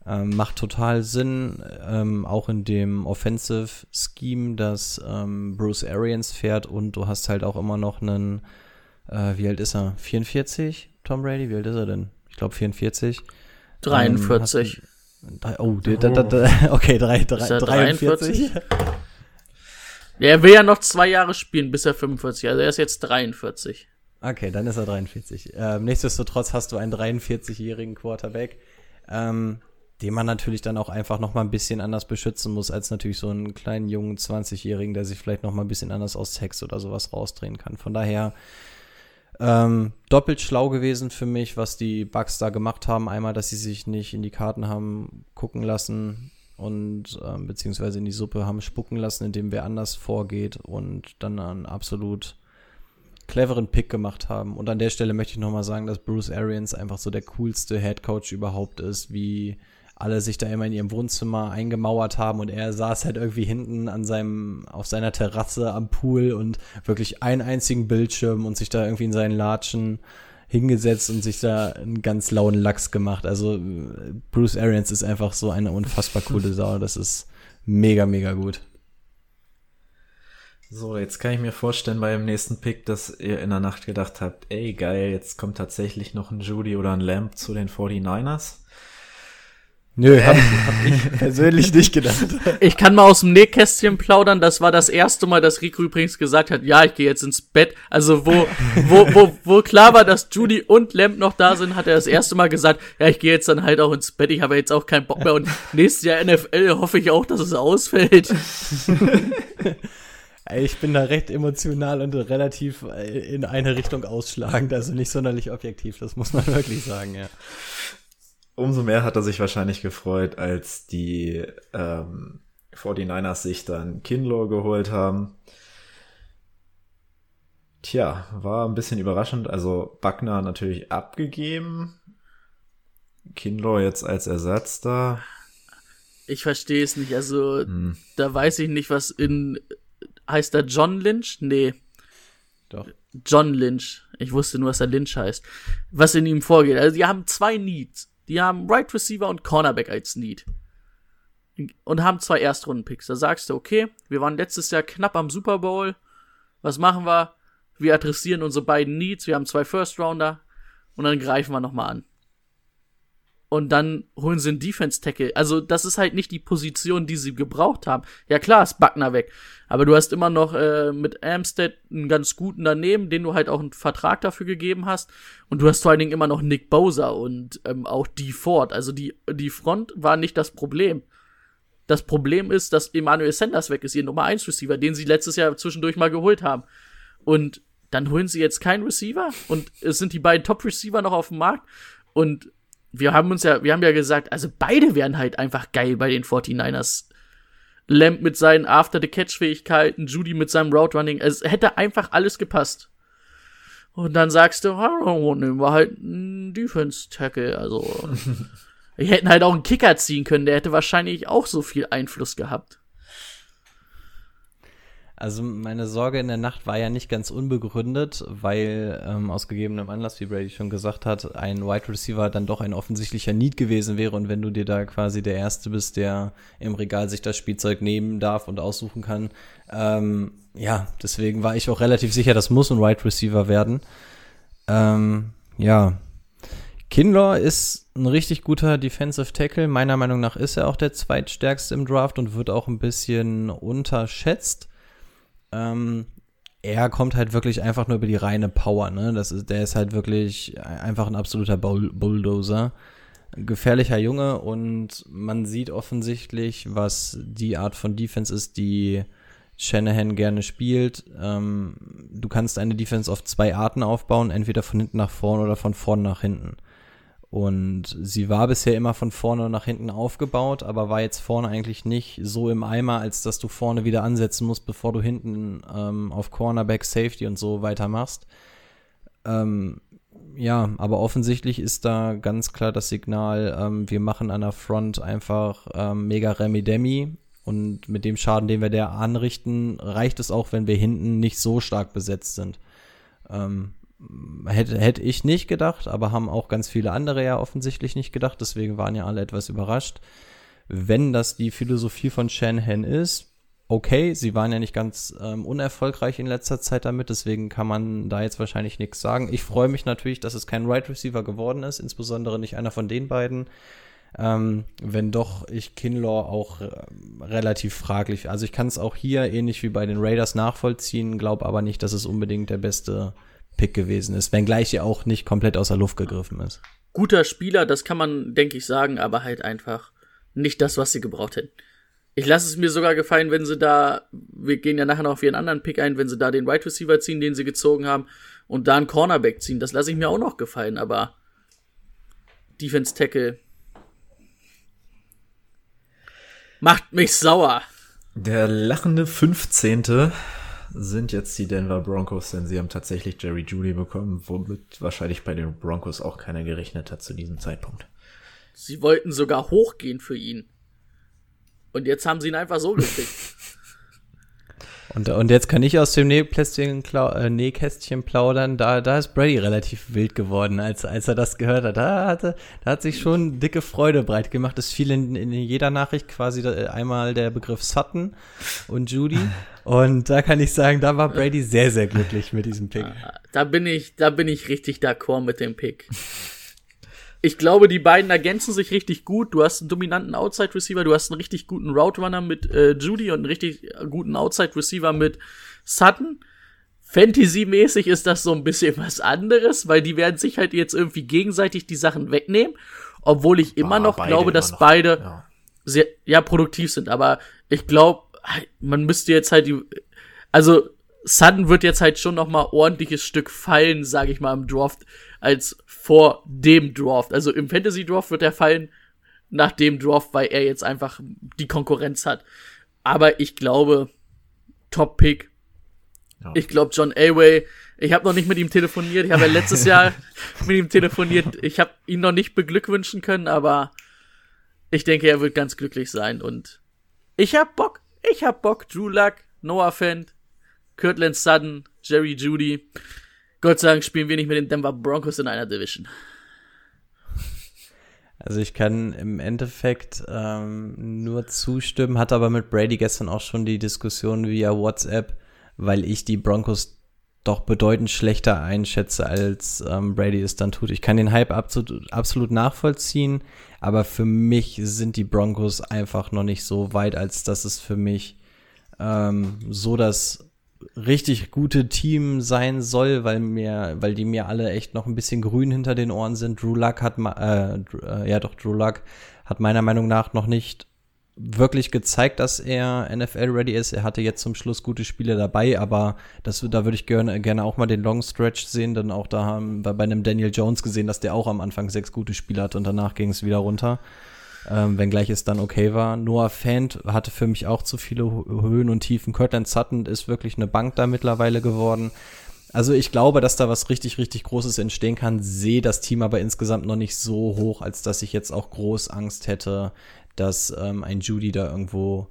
Ähm, macht total Sinn, ähm, auch in dem Offensive Scheme, das ähm, Bruce Arians fährt und du hast halt auch immer noch einen, äh, wie alt ist er? 44? Tom Brady? Wie alt ist er denn? Ich glaube 44. 43. Ähm, drei, oh, oh. Da, da, da, okay, drei, drei, 43. Ja, er will ja noch zwei Jahre spielen, bis er 45. Also er ist jetzt 43. Okay, dann ist er 43. Ähm, nichtsdestotrotz hast du einen 43-jährigen Quarterback. Ähm, den man natürlich dann auch einfach noch mal ein bisschen anders beschützen muss, als natürlich so einen kleinen jungen 20-Jährigen, der sich vielleicht noch mal ein bisschen anders aus Text oder sowas rausdrehen kann. Von daher ähm, doppelt schlau gewesen für mich, was die Bugs da gemacht haben. Einmal, dass sie sich nicht in die Karten haben gucken lassen und ähm, beziehungsweise in die Suppe haben spucken lassen, indem wer anders vorgeht und dann einen absolut cleveren Pick gemacht haben. Und an der Stelle möchte ich noch mal sagen, dass Bruce Arians einfach so der coolste Head Coach überhaupt ist, wie alle sich da immer in ihrem Wohnzimmer eingemauert haben und er saß halt irgendwie hinten an seinem, auf seiner Terrasse am Pool und wirklich einen einzigen Bildschirm und sich da irgendwie in seinen Latschen hingesetzt und sich da einen ganz lauen Lachs gemacht. Also Bruce Arians ist einfach so eine unfassbar coole Sau. Das ist mega, mega gut. So, jetzt kann ich mir vorstellen beim nächsten Pick, dass ihr in der Nacht gedacht habt, ey geil, jetzt kommt tatsächlich noch ein Judy oder ein Lamp zu den 49ers. Nö, hab, hab ich persönlich nicht gedacht. Ich kann mal aus dem Nähkästchen plaudern. Das war das erste Mal, dass Rico übrigens gesagt hat, ja, ich gehe jetzt ins Bett. Also wo, wo, wo, wo klar war, dass Judy und Lamp noch da sind, hat er das erste Mal gesagt, ja, ich gehe jetzt dann halt auch ins Bett. Ich habe jetzt auch keinen Bock mehr. Und nächstes Jahr NFL hoffe ich auch, dass es ausfällt. Ich bin da recht emotional und relativ in eine Richtung ausschlagend, also nicht sonderlich objektiv, das muss man wirklich sagen, ja umso mehr hat er sich wahrscheinlich gefreut, als die ähm, 49ers sich dann Kinlaw geholt haben. Tja, war ein bisschen überraschend. Also Buckner natürlich abgegeben. Kinlaw jetzt als Ersatz da. Ich verstehe es nicht. Also, hm. da weiß ich nicht, was in. Heißt er John Lynch? Nee. Doch. John Lynch. Ich wusste nur, dass er Lynch heißt. Was in ihm vorgeht. Also, die haben zwei Needs. Die haben Right Receiver und Cornerback als Need. Und haben zwei Erstrunden-Picks. Da sagst du, okay, wir waren letztes Jahr knapp am Super Bowl. Was machen wir? Wir adressieren unsere beiden Needs. Wir haben zwei First Rounder. Und dann greifen wir nochmal an und dann holen sie einen Defense-Tackle. Also, das ist halt nicht die Position, die sie gebraucht haben. Ja, klar, ist Buckner weg. Aber du hast immer noch äh, mit Amstead einen ganz guten daneben, den du halt auch einen Vertrag dafür gegeben hast. Und du hast vor allen Dingen immer noch Nick Bowser und ähm, auch die Ford. Also, die, die Front war nicht das Problem. Das Problem ist, dass Emmanuel Sanders weg ist, ihr Nummer 1 Receiver, den sie letztes Jahr zwischendurch mal geholt haben. Und dann holen sie jetzt keinen Receiver und es sind die beiden Top Receiver noch auf dem Markt und wir haben uns ja, wir haben ja gesagt, also beide wären halt einfach geil bei den 49ers. Lamp mit seinen After-the-Catch-Fähigkeiten, Judy mit seinem Route-Running, es hätte einfach alles gepasst. Und dann sagst du, oh, nehmen wir halt einen Defense-Tackle, also. wir hätten halt auch einen Kicker ziehen können, der hätte wahrscheinlich auch so viel Einfluss gehabt. Also meine Sorge in der Nacht war ja nicht ganz unbegründet, weil ähm, aus gegebenem Anlass, wie Brady schon gesagt hat, ein Wide Receiver dann doch ein offensichtlicher Need gewesen wäre und wenn du dir da quasi der Erste bist, der im Regal sich das Spielzeug nehmen darf und aussuchen kann, ähm, ja, deswegen war ich auch relativ sicher, das muss ein Wide Receiver werden. Ähm, ja, Kinlaw ist ein richtig guter Defensive Tackle. Meiner Meinung nach ist er auch der zweitstärkste im Draft und wird auch ein bisschen unterschätzt. Ähm, er kommt halt wirklich einfach nur über die reine Power, ne? Das ist, der ist halt wirklich einfach ein absoluter Bull Bulldozer. Gefährlicher Junge und man sieht offensichtlich, was die Art von Defense ist, die Shanahan gerne spielt. Ähm, du kannst eine Defense auf zwei Arten aufbauen, entweder von hinten nach vorne oder von vorne nach hinten. Und sie war bisher immer von vorne nach hinten aufgebaut, aber war jetzt vorne eigentlich nicht so im Eimer, als dass du vorne wieder ansetzen musst, bevor du hinten ähm, auf Cornerback, Safety und so weitermachst. Ähm, ja, aber offensichtlich ist da ganz klar das Signal, ähm, wir machen an der Front einfach ähm, mega Remi Demi Und mit dem Schaden, den wir der anrichten, reicht es auch, wenn wir hinten nicht so stark besetzt sind. Ähm, hätte, hätte ich nicht gedacht, aber haben auch ganz viele andere ja offensichtlich nicht gedacht. Deswegen waren ja alle etwas überrascht. Wenn das die Philosophie von Shanahan ist, okay, sie waren ja nicht ganz ähm, unerfolgreich in letzter Zeit damit, deswegen kann man da jetzt wahrscheinlich nichts sagen. Ich freue mich natürlich, dass es kein Right Receiver geworden ist, insbesondere nicht einer von den beiden. Ähm, wenn doch ich Kinlaw auch äh, relativ fraglich. Also ich kann es auch hier ähnlich wie bei den Raiders nachvollziehen, glaube aber nicht, dass es unbedingt der beste Pick gewesen ist, wenngleich er auch nicht komplett aus der Luft gegriffen ist. Guter Spieler, das kann man, denke ich, sagen, aber halt einfach nicht das, was sie gebraucht hätten. Ich lasse es mir sogar gefallen, wenn sie da, wir gehen ja nachher noch auf ihren anderen Pick ein, wenn sie da den Right Receiver ziehen, den sie gezogen haben, und da einen Cornerback ziehen. Das lasse ich mir auch noch gefallen, aber Defense Tackle macht mich sauer. Der lachende 15. sind jetzt die Denver Broncos, denn sie haben tatsächlich Jerry Judy bekommen, womit wahrscheinlich bei den Broncos auch keiner gerechnet hat zu diesem Zeitpunkt. Sie wollten sogar hochgehen für ihn. Und jetzt haben sie ihn einfach so gekriegt. Und, und jetzt kann ich aus dem Nähkästchen, äh, Nähkästchen plaudern. Da, da ist Brady relativ wild geworden, als, als er das gehört hat. Da, hatte, da hat sich schon dicke Freude breit gemacht. Es fiel in, in jeder Nachricht quasi einmal der Begriff Sutton und Judy. Und da kann ich sagen, da war Brady sehr, sehr glücklich mit diesem Pick. Da bin ich, da bin ich richtig d'accord mit dem Pick ich glaube, die beiden ergänzen sich richtig gut. Du hast einen dominanten Outside Receiver, du hast einen richtig guten Route Runner mit äh, Judy und einen richtig guten Outside Receiver mit Sutton. Fantasy-mäßig ist das so ein bisschen was anderes, weil die werden sich halt jetzt irgendwie gegenseitig die Sachen wegnehmen, obwohl ich immer ah, noch glaube, dass noch. beide ja. sehr ja produktiv sind. Aber ich glaube, man müsste jetzt halt die, also Sutton wird jetzt halt schon noch mal ordentliches Stück fallen, sage ich mal im Draft als vor dem Draft. Also im Fantasy Draft wird er fallen nach dem Draft, weil er jetzt einfach die Konkurrenz hat. Aber ich glaube, Top Pick. Ja. Ich glaube John Elway. Ich habe noch nicht mit ihm telefoniert. Ich habe ja letztes Jahr mit ihm telefoniert. Ich habe ihn noch nicht beglückwünschen können, aber ich denke, er wird ganz glücklich sein. Und ich hab Bock. Ich hab Bock. Drew Luck, Noah Fent, Kirtland Sutton, Jerry Judy. Gott sei Dank spielen wir nicht mit den Denver Broncos in einer Division. Also ich kann im Endeffekt ähm, nur zustimmen, hatte aber mit Brady gestern auch schon die Diskussion via WhatsApp, weil ich die Broncos doch bedeutend schlechter einschätze, als ähm, Brady es dann tut. Ich kann den Hype absolut, absolut nachvollziehen, aber für mich sind die Broncos einfach noch nicht so weit, als dass es für mich ähm, so das richtig gute Team sein soll, weil mir, weil die mir alle echt noch ein bisschen grün hinter den Ohren sind. Drew Luck hat, äh, äh, ja doch, Drew Luck hat meiner Meinung nach noch nicht wirklich gezeigt, dass er NFL-ready ist. Er hatte jetzt zum Schluss gute Spiele dabei, aber das, da würde ich gerne, gerne auch mal den Long Stretch sehen, denn auch da haben wir bei einem Daniel Jones gesehen, dass der auch am Anfang sechs gute Spiele hat und danach ging es wieder runter ähm, wenngleich es dann okay war. Noah Fant hatte für mich auch zu viele Höhen und Tiefen. Cortland Sutton ist wirklich eine Bank da mittlerweile geworden. Also ich glaube, dass da was richtig, richtig Großes entstehen kann, sehe das Team aber insgesamt noch nicht so hoch, als dass ich jetzt auch groß Angst hätte, dass ähm, ein Judy da irgendwo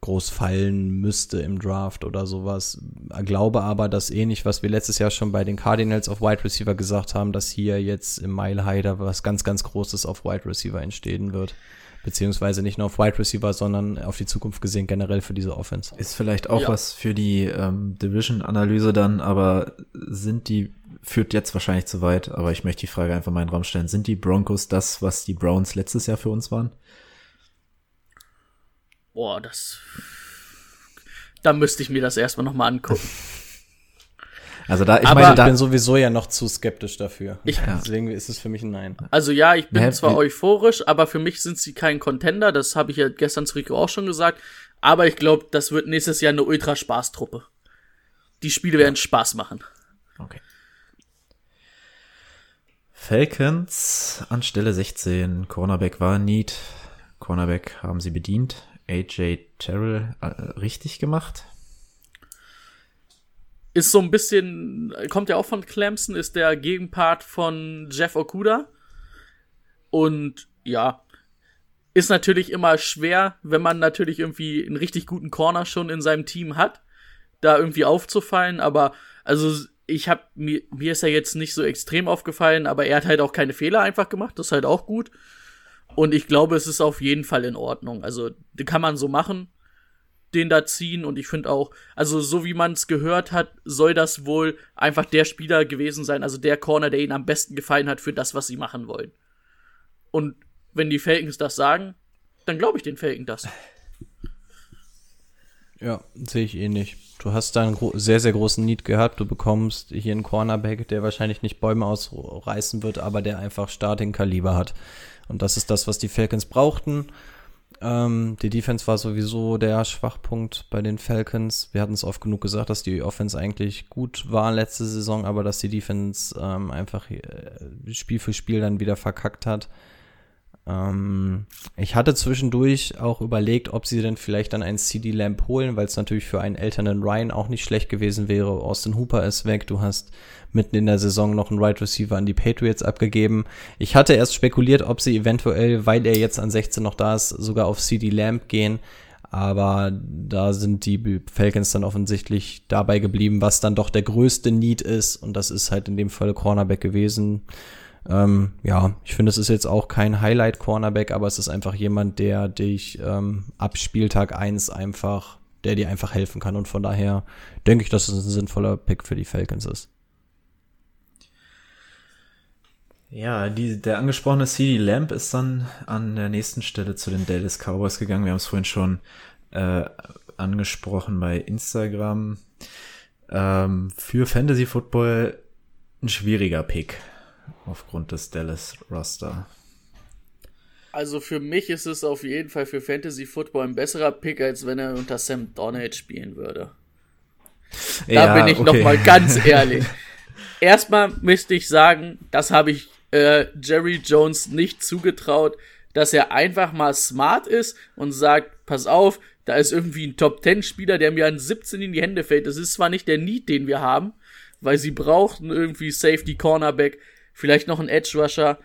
groß fallen müsste im Draft oder sowas. Glaube aber, dass ähnlich, was wir letztes Jahr schon bei den Cardinals auf Wide Receiver gesagt haben, dass hier jetzt im Mile High da was ganz, ganz Großes auf Wide Receiver entstehen wird. Beziehungsweise nicht nur auf Wide Receiver, sondern auf die Zukunft gesehen generell für diese Offense. Ist vielleicht auch ja. was für die ähm, Division-Analyse dann, aber sind die führt jetzt wahrscheinlich zu weit, aber ich möchte die Frage einfach mal in den Raum stellen. Sind die Broncos das, was die Browns letztes Jahr für uns waren? Boah, das. Da müsste ich mir das erstmal nochmal angucken. Also da, ich aber meine, ich bin sowieso ja noch zu skeptisch dafür. Ich, Deswegen ist es für mich ein Nein. Also ja, ich bin ja, zwar euphorisch, aber für mich sind sie kein Contender. Das habe ich ja gestern zu Rico auch schon gesagt. Aber ich glaube, das wird nächstes Jahr eine Ultra-Spaß-Truppe. Die Spiele werden Spaß machen. Okay. Falcons an Stelle 16. Cornerback war Need. Cornerback haben sie bedient. AJ Terrell äh, richtig gemacht? Ist so ein bisschen, kommt ja auch von Clemson, ist der Gegenpart von Jeff Okuda. Und ja, ist natürlich immer schwer, wenn man natürlich irgendwie einen richtig guten Corner schon in seinem Team hat, da irgendwie aufzufallen. Aber also ich habe mir, mir ist er jetzt nicht so extrem aufgefallen, aber er hat halt auch keine Fehler einfach gemacht. Das ist halt auch gut. Und ich glaube, es ist auf jeden Fall in Ordnung. Also, kann man so machen, den da ziehen. Und ich finde auch, also so wie man es gehört hat, soll das wohl einfach der Spieler gewesen sein, also der Corner, der ihnen am besten gefallen hat für das, was sie machen wollen. Und wenn die Falcons das sagen, dann glaube ich den Falcons das. Ja, sehe ich eh nicht. Du hast da einen sehr, sehr großen Need gehabt. Du bekommst hier einen Cornerback, der wahrscheinlich nicht Bäume ausreißen wird, aber der einfach Starting-Kaliber hat. Und das ist das, was die Falcons brauchten. Ähm, die Defense war sowieso der Schwachpunkt bei den Falcons. Wir hatten es oft genug gesagt, dass die Offense eigentlich gut war letzte Saison, aber dass die Defense ähm, einfach äh, Spiel für Spiel dann wieder verkackt hat. Ähm, ich hatte zwischendurch auch überlegt, ob sie denn vielleicht dann einen CD Lamp holen, weil es natürlich für einen älteren Ryan auch nicht schlecht gewesen wäre. Austin Hooper ist weg, du hast mitten in der Saison noch einen Right Receiver an die Patriots abgegeben. Ich hatte erst spekuliert, ob sie eventuell, weil er jetzt an 16 noch da ist, sogar auf CD Lamp gehen. Aber da sind die Falcons dann offensichtlich dabei geblieben, was dann doch der größte Need ist. Und das ist halt in dem Fall Cornerback gewesen. Ähm, ja, ich finde, es ist jetzt auch kein Highlight-Cornerback, aber es ist einfach jemand, der dich ähm, ab Spieltag eins einfach, der dir einfach helfen kann. Und von daher denke ich, dass es ein sinnvoller Pick für die Falcons ist. Ja, die, der angesprochene CD Lamp ist dann an der nächsten Stelle zu den Dallas Cowboys gegangen. Wir haben es vorhin schon äh, angesprochen bei Instagram. Ähm, für Fantasy Football ein schwieriger Pick aufgrund des Dallas Roster. Also für mich ist es auf jeden Fall für Fantasy Football ein besserer Pick, als wenn er unter Sam Donald spielen würde. Da ja, bin ich okay. noch mal ganz ehrlich. Erstmal müsste ich sagen, das habe ich äh, Jerry Jones nicht zugetraut, dass er einfach mal smart ist und sagt, pass auf, da ist irgendwie ein Top 10 Spieler, der mir an 17 in die Hände fällt. Das ist zwar nicht der Need, den wir haben, weil sie brauchten irgendwie Safety Cornerback, vielleicht noch ein Edge Rusher.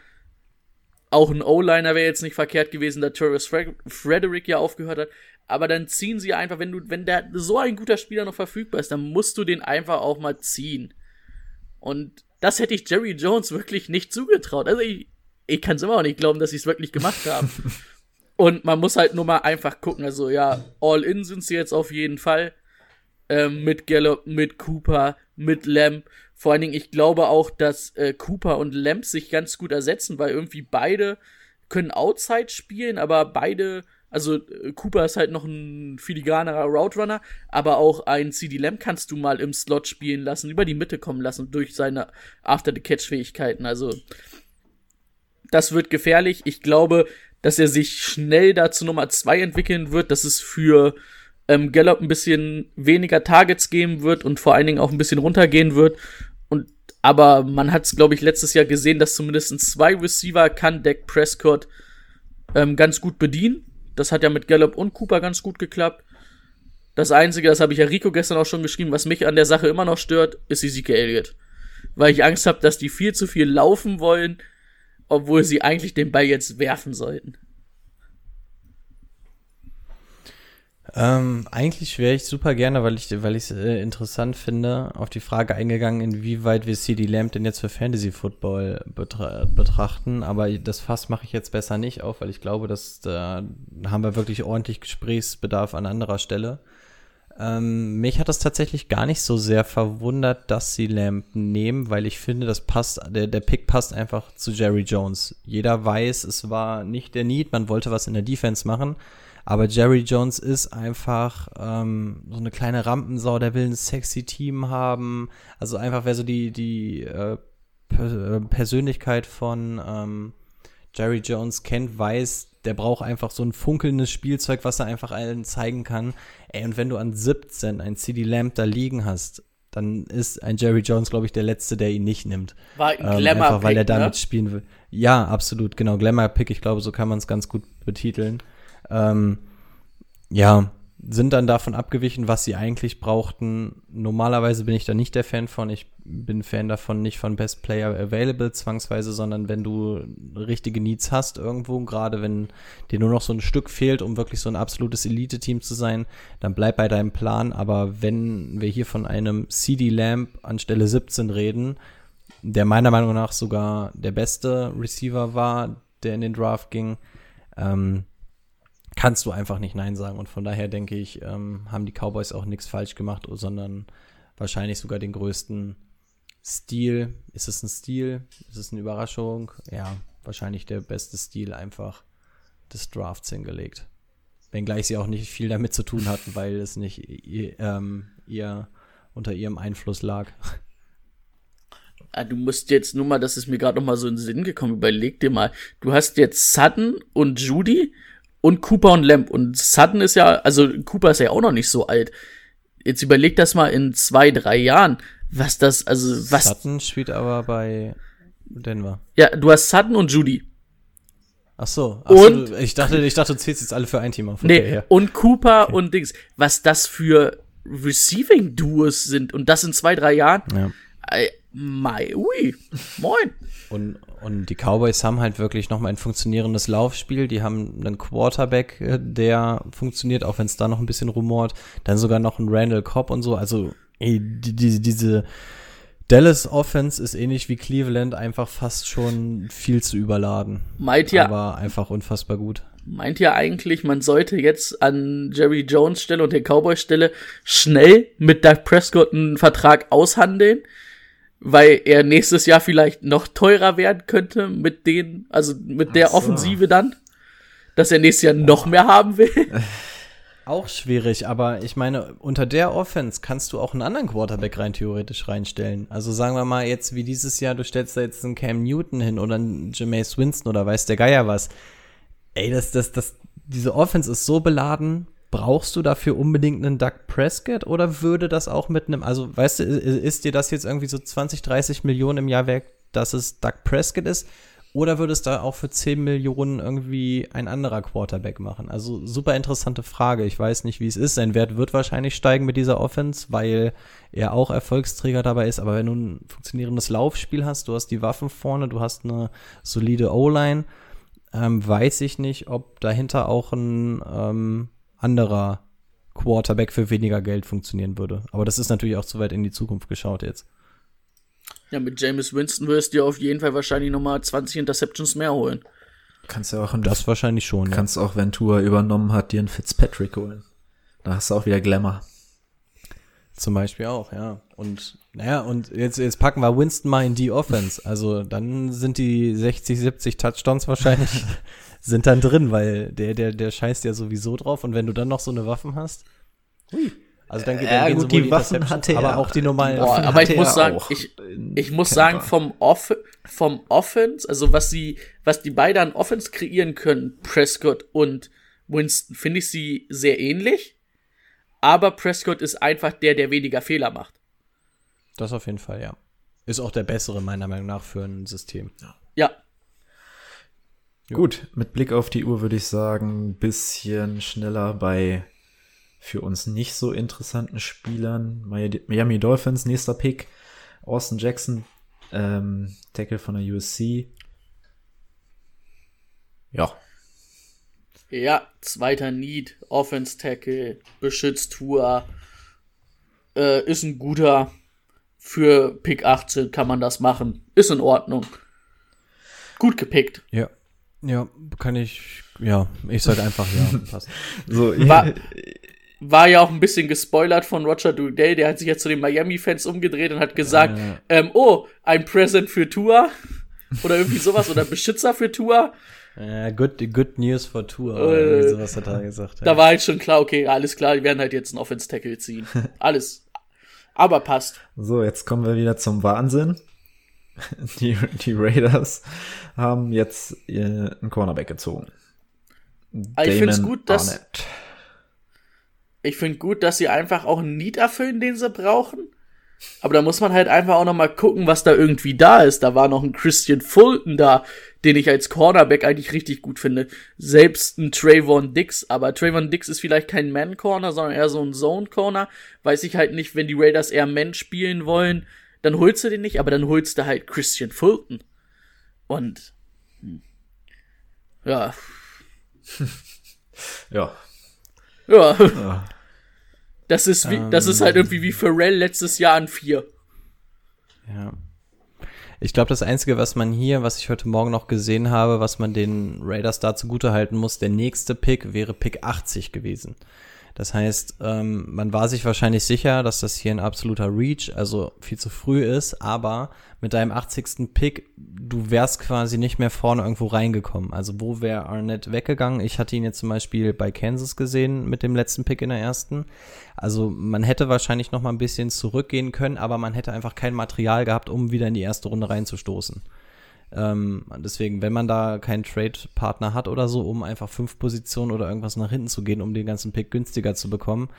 Auch ein O-Liner wäre jetzt nicht verkehrt gewesen, da Torres Frederick ja aufgehört hat. Aber dann ziehen sie einfach, wenn du, wenn der so ein guter Spieler noch verfügbar ist, dann musst du den einfach auch mal ziehen. Und das hätte ich Jerry Jones wirklich nicht zugetraut. Also ich, ich kann es immer auch nicht glauben, dass sie es wirklich gemacht haben. Und man muss halt nur mal einfach gucken. Also ja, all in sind sie jetzt auf jeden Fall. Ähm, mit Gallup, mit Cooper, mit Lamb. Vor allen Dingen, ich glaube auch, dass äh, Cooper und Lamb sich ganz gut ersetzen, weil irgendwie beide können Outside spielen, aber beide, also äh, Cooper ist halt noch ein filigranerer Route aber auch ein CD Lamb kannst du mal im Slot spielen lassen, über die Mitte kommen lassen durch seine After-the-Catch-Fähigkeiten. Also das wird gefährlich. Ich glaube, dass er sich schnell dazu Nummer zwei entwickeln wird, dass es für ähm, Gallup ein bisschen weniger Targets geben wird und vor allen Dingen auch ein bisschen runtergehen wird aber man hat es, glaube ich, letztes Jahr gesehen, dass zumindest zwei Receiver kann Dak Prescott ähm, ganz gut bedienen. Das hat ja mit Gallup und Cooper ganz gut geklappt. Das Einzige, das habe ich ja Rico gestern auch schon geschrieben, was mich an der Sache immer noch stört, ist Ezekiel Elliott. Weil ich Angst habe, dass die viel zu viel laufen wollen, obwohl sie eigentlich den Ball jetzt werfen sollten. Ähm, eigentlich wäre ich super gerne, weil ich weil es äh, interessant finde, auf die Frage eingegangen, inwieweit wir CD Lamp denn jetzt für Fantasy Football betra betrachten. Aber das Fass mache ich jetzt besser nicht auf, weil ich glaube, dass da haben wir wirklich ordentlich Gesprächsbedarf an anderer Stelle. Ähm, mich hat das tatsächlich gar nicht so sehr verwundert, dass sie Lamp nehmen, weil ich finde, das passt, der, der Pick passt einfach zu Jerry Jones. Jeder weiß, es war nicht der Need, man wollte was in der Defense machen. Aber Jerry Jones ist einfach ähm, so eine kleine Rampensau, der will ein sexy Team haben. Also einfach, wer so die, die äh, äh, Persönlichkeit von ähm, Jerry Jones kennt, weiß, der braucht einfach so ein funkelndes Spielzeug, was er einfach allen zeigen kann. Ey, und wenn du an 17 ein CD Lamp da liegen hast, dann ist ein Jerry Jones, glaube ich, der Letzte, der ihn nicht nimmt. War ein ähm, Einfach, weil er damit ne? spielen will. Ja, absolut, genau. Glamour-Pick, ich glaube, so kann man es ganz gut betiteln ähm, ja, sind dann davon abgewichen, was sie eigentlich brauchten. Normalerweise bin ich da nicht der Fan von. Ich bin Fan davon, nicht von Best Player Available zwangsweise, sondern wenn du richtige Needs hast irgendwo, gerade wenn dir nur noch so ein Stück fehlt, um wirklich so ein absolutes Elite-Team zu sein, dann bleib bei deinem Plan. Aber wenn wir hier von einem CD Lamp anstelle 17 reden, der meiner Meinung nach sogar der beste Receiver war, der in den Draft ging, ähm, kannst du einfach nicht Nein sagen. Und von daher denke ich, ähm, haben die Cowboys auch nichts falsch gemacht, sondern wahrscheinlich sogar den größten Stil. Ist es ein Stil? Ist es eine Überraschung? Ja, wahrscheinlich der beste Stil einfach des Drafts hingelegt. Wenngleich sie auch nicht viel damit zu tun hatten, weil es nicht ihr, ähm, ihr unter ihrem Einfluss lag. Ah, du musst jetzt nur mal, das ist mir gerade noch mal so in den Sinn gekommen, überleg dir mal, du hast jetzt Sutton und Judy und Cooper und Lamp und Sutton ist ja, also Cooper ist ja auch noch nicht so alt. Jetzt überleg das mal in zwei, drei Jahren, was das, also was. Sutton spielt aber bei Denver. Ja, du hast Sutton und Judy. Ach so. Ach Und- so, ich dachte, ich dachte, du zählst jetzt alle für ein Team auf. Nee, Okay, und Cooper und Dings. Was das für Receiving-Duos sind und das in zwei, drei Jahren. Ja. Äh, Mai, ui, moin. Und, und die Cowboys haben halt wirklich nochmal ein funktionierendes Laufspiel. Die haben einen Quarterback, äh, der funktioniert, auch wenn es da noch ein bisschen rumort. Dann sogar noch einen Randall Cobb und so. Also, ey, die, die, diese Dallas Offense ist ähnlich wie Cleveland einfach fast schon viel zu überladen. Meint ja, Aber einfach unfassbar gut. meint ja eigentlich, man sollte jetzt an Jerry Jones Stelle und der Cowboys Stelle schnell mit Doug Prescott einen Vertrag aushandeln, weil er nächstes Jahr vielleicht noch teurer werden könnte mit den, also mit der so. Offensive dann, dass er nächstes Jahr noch mehr haben will. Auch schwierig, aber ich meine, unter der Offense kannst du auch einen anderen Quarterback rein theoretisch reinstellen. Also sagen wir mal jetzt wie dieses Jahr, du stellst da jetzt einen Cam Newton hin oder einen Jameis Winston oder weiß der Geier was. Ey, das, das, das, diese Offense ist so beladen. Brauchst du dafür unbedingt einen Doug Prescott oder würde das auch mit einem, also weißt du, ist dir das jetzt irgendwie so 20, 30 Millionen im Jahr wert, dass es Doug Prescott ist? Oder würde es da auch für 10 Millionen irgendwie ein anderer Quarterback machen? Also super interessante Frage. Ich weiß nicht, wie es ist. Sein Wert wird wahrscheinlich steigen mit dieser Offense, weil er auch Erfolgsträger dabei ist. Aber wenn du ein funktionierendes Laufspiel hast, du hast die Waffen vorne, du hast eine solide O-Line, ähm, weiß ich nicht, ob dahinter auch ein ähm, anderer Quarterback für weniger Geld funktionieren würde. Aber das ist natürlich auch zu weit in die Zukunft geschaut jetzt. Ja, mit Jameis Winston wirst du dir auf jeden Fall wahrscheinlich noch mal 20 Interceptions mehr holen. Kannst ja auch, einen, Das wahrscheinlich schon. Ja. kannst auch, wenn Tour übernommen hat, dir einen Fitzpatrick holen. Da hast du auch wieder Glamour. Zum Beispiel auch, ja. Und naja, und jetzt, jetzt packen wir Winston mal in die Offense. Also dann sind die 60, 70 Touchdowns wahrscheinlich sind dann drin, weil der, der, der scheißt ja sowieso drauf. Und wenn du dann noch so eine Waffen hast, hui. Also dann, geht Ja, dann gehen gut, die Waffen hatte er. aber auch die normalen. Boah, Waffen aber ich muss er sagen, auch ich, ich muss sagen, vom Off, vom Offense, also was sie, was die beiden an Offense kreieren können, Prescott und Winston, finde ich sie sehr ähnlich. Aber Prescott ist einfach der, der weniger Fehler macht. Das auf jeden Fall, ja. Ist auch der bessere, meiner Meinung nach, für ein System. Ja, Gut, mit Blick auf die Uhr würde ich sagen, bisschen schneller bei für uns nicht so interessanten Spielern. Mi- Miami Dolphins, nächster Pick. Austin Jackson, ähm, Tackle von der USC. Ja, ja, zweiter Need, Offense Tackle, beschützt Tour, äh, ist ein guter. Für Pick 18 kann man das machen. Ist in Ordnung. Gut gepickt. Ja. Ja, kann ich, ja, ich sag einfach ja, passt. so, War, war ja auch ein bisschen gespoilert von Roger Goodell, der hat sich jetzt zu den Miami-Fans umgedreht und hat gesagt, ähm, oh, ein Present für Tua oder irgendwie sowas oder Beschützer für Tua. Äh, good, good news for Tour, Äh, oder irgendwie sowas hat er gesagt. Ja. Da war halt schon klar, okay, alles klar, die werden halt jetzt einen Offense-Tackle ziehen. Alles. Aber passt. So, jetzt kommen wir wieder zum Wahnsinn. Die, die Raiders haben jetzt äh, einen Cornerback gezogen. Aber ich find's Damon gut, dass- Arnett. Ich finde gut, dass sie einfach auch einen Need erfüllen, den sie brauchen. Aber da muss man halt einfach auch noch mal gucken, was da irgendwie da ist. Da war noch ein Christian Fulton da, den ich als Cornerback eigentlich richtig gut finde. Selbst ein Trayvon Dix. Aber Trayvon Dix ist vielleicht kein Man-Corner, sondern eher so ein Zone-Corner. Weiß ich halt nicht, wenn die Raiders eher Man spielen wollen, dann holst du den nicht, aber dann holst du halt Christian Fulton. Und hm, ja. Ja. Ja. Das ist wie, das ist halt irgendwie wie Pharrell letztes Jahr an vier. Ja. Ich glaube, das Einzige, was man hier, was ich heute Morgen noch gesehen habe, was man den Raiders da zugute halten muss, der nächste Pick wäre Pick 80 gewesen. Das heißt, ähm, man war sich wahrscheinlich sicher, dass das hier ein absoluter Reach, also viel zu früh ist, aber mit deinem 80. Pick, du wärst quasi nicht mehr vorne irgendwo reingekommen. Also wo wäre Arnett weggegangen? Ich hatte ihn jetzt zum Beispiel bei Kansas gesehen mit dem letzten Pick in der ersten. Also man hätte wahrscheinlich noch mal ein bisschen zurückgehen können, aber man hätte einfach kein Material gehabt, um wieder in die erste Runde reinzustoßen. Ähm, deswegen, wenn man da keinen Trade-Partner hat oder so, um einfach fünf Positionen oder irgendwas nach hinten zu gehen, um den ganzen Pick günstiger zu bekommen,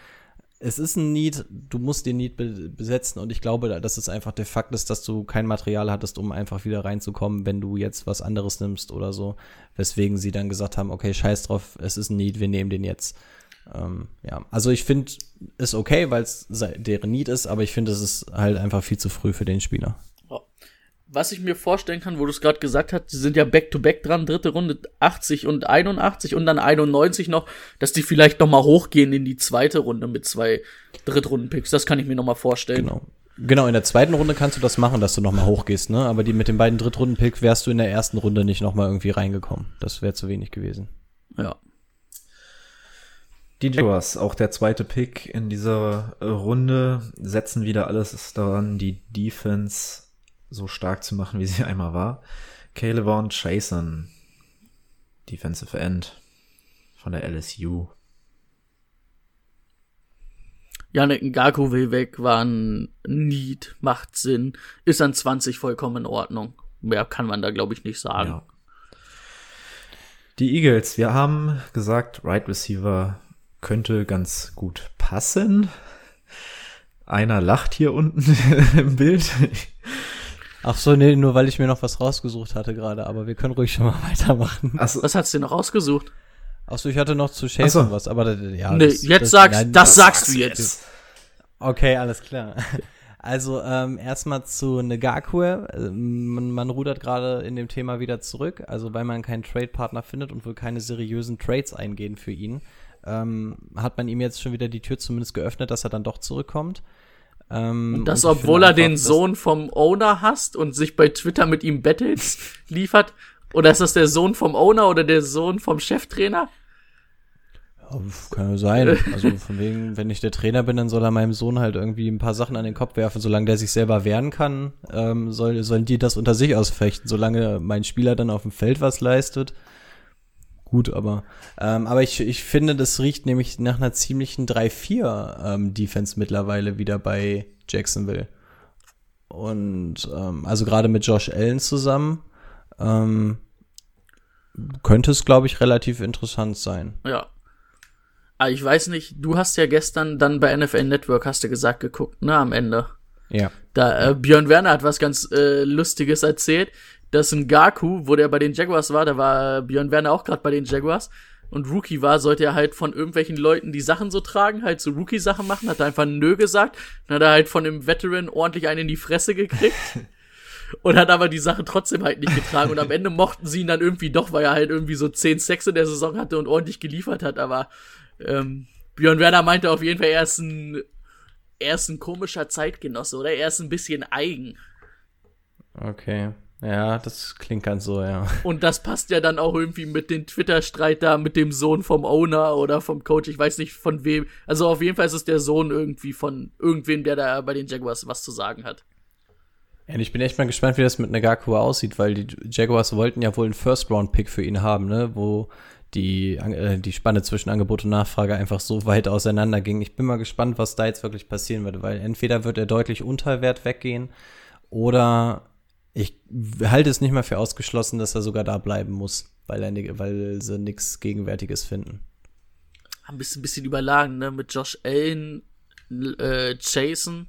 es ist ein Need, du musst den Need be besetzen und ich glaube, dass es einfach der Fakt ist, dass du kein Material hattest, um einfach wieder reinzukommen, wenn du jetzt was anderes nimmst oder so. Weswegen sie dann gesagt haben, okay, scheiß drauf, es ist ein Need, wir nehmen den jetzt. Ähm, ja, also ich finde es okay, weil es deren Need ist, aber ich finde, es ist halt einfach viel zu früh für den Spieler was ich mir vorstellen kann, wo du es gerade gesagt hast, die sind ja back-to-back -back dran, dritte Runde 80 und 81 und dann 91 noch, dass die vielleicht noch mal hochgehen in die zweite Runde mit zwei Drittrunden-Picks. Das kann ich mir noch mal vorstellen. Genau. Genau, in der zweiten Runde kannst du das machen, dass du noch mal hochgehst, ne? Aber die mit den beiden Drittrunden-Picks wärst du in der ersten Runde nicht noch mal irgendwie reingekommen. Das wäre zu wenig gewesen. Ja. Die Jaguars, auch der zweite Pick in dieser Runde, setzen wieder alles daran, die Defense so stark zu machen, wie sie einmal war. Caleb Vaughn Chason, Defensive End von der LSU. Janik Ngaku will weg, war ein Need, macht Sinn, ist an 20 vollkommen in Ordnung. Mehr kann man da, glaube ich, nicht sagen. Ja. Die Eagles, wir haben gesagt, Right Receiver könnte ganz gut passen. Einer lacht hier unten im Bild. Ach so, nee, nur weil ich mir noch was rausgesucht hatte gerade, aber wir können ruhig schon mal weitermachen. Ach so. Was hast du denn noch rausgesucht? Ach so, ich hatte noch zu Chase so. was, aber ja. Nee, das, jetzt das, sagst, nein, das, das sagst du jetzt. Okay, alles klar. Also ähm, erstmal zu Negakue. Man, man rudert gerade in dem Thema wieder zurück, also weil man keinen Trade-Partner findet und wohl keine seriösen Trades eingehen für ihn, ähm, hat man ihm jetzt schon wieder die Tür zumindest geöffnet, dass er dann doch zurückkommt. Ähm, und das, und obwohl er den Sohn vom Owner hasst und sich bei Twitter mit ihm Battles liefert? Oder ist das der Sohn vom Owner oder der Sohn vom Cheftrainer? Kann ja sein. Also von wegen, wenn ich der Trainer bin, dann soll er meinem Sohn halt irgendwie ein paar Sachen an den Kopf werfen. Solange der sich selber wehren kann, ähm, soll, sollen die das unter sich ausfechten. Solange mein Spieler dann auf dem Feld was leistet, gut, aber ähm, aber ich, ich finde, das riecht nämlich nach einer ziemlichen 3-4 ähm, Defense mittlerweile wieder bei Jacksonville. Und ähm, also gerade mit Josh Allen zusammen ähm, könnte es, glaube ich, relativ interessant sein. Ja. Aber ah, ich weiß nicht, du hast ja gestern dann bei NFL Network, hast du gesagt, geguckt, ne, am Ende. Ja. Da äh, Björn Werner hat was ganz äh, Lustiges erzählt dass ein Gaku, wo der bei den Jaguars war, da war Björn Werner auch gerade bei den Jaguars und Rookie war, sollte er halt von irgendwelchen Leuten die Sachen so tragen, halt so Rookie-Sachen machen, hat er einfach Nö gesagt, dann hat er halt von dem Veteran ordentlich einen in die Fresse gekriegt. und hat aber die Sachen trotzdem halt nicht getragen. Und am Ende mochten sie ihn dann irgendwie doch, weil er halt irgendwie so zehn Sex in der Saison hatte und ordentlich geliefert hat. Aber ähm, Björn Werner meinte auf jeden Fall, er ist ein, er ist ein komischer Zeitgenosse oder er ist ein bisschen eigen. Okay. Ja, das klingt ganz so, ja. Und das passt ja dann auch irgendwie mit dem Twitter-Streit da mit dem Sohn vom Owner oder vom Coach. Ich weiß nicht von wem. Also auf jeden Fall ist es der Sohn irgendwie von irgendwem, der da bei den Jaguars was zu sagen hat. Ja, und ich bin echt mal gespannt, wie das mit Nagakua aussieht, weil die Jaguars wollten ja wohl einen First-Round-Pick für ihn haben, ne, wo die, äh, die Spanne zwischen Angebot und Nachfrage einfach so weit auseinander ging. Ich bin mal gespannt, was da jetzt wirklich passieren wird, weil entweder wird er deutlich unter Wert weggehen oder ich halte es nicht mal für ausgeschlossen, dass er sogar da bleiben muss, weil, er, weil sie nichts Gegenwärtiges finden. Ein bisschen, ein bisschen überlagen, ne? Mit Josh Allen, äh, Jason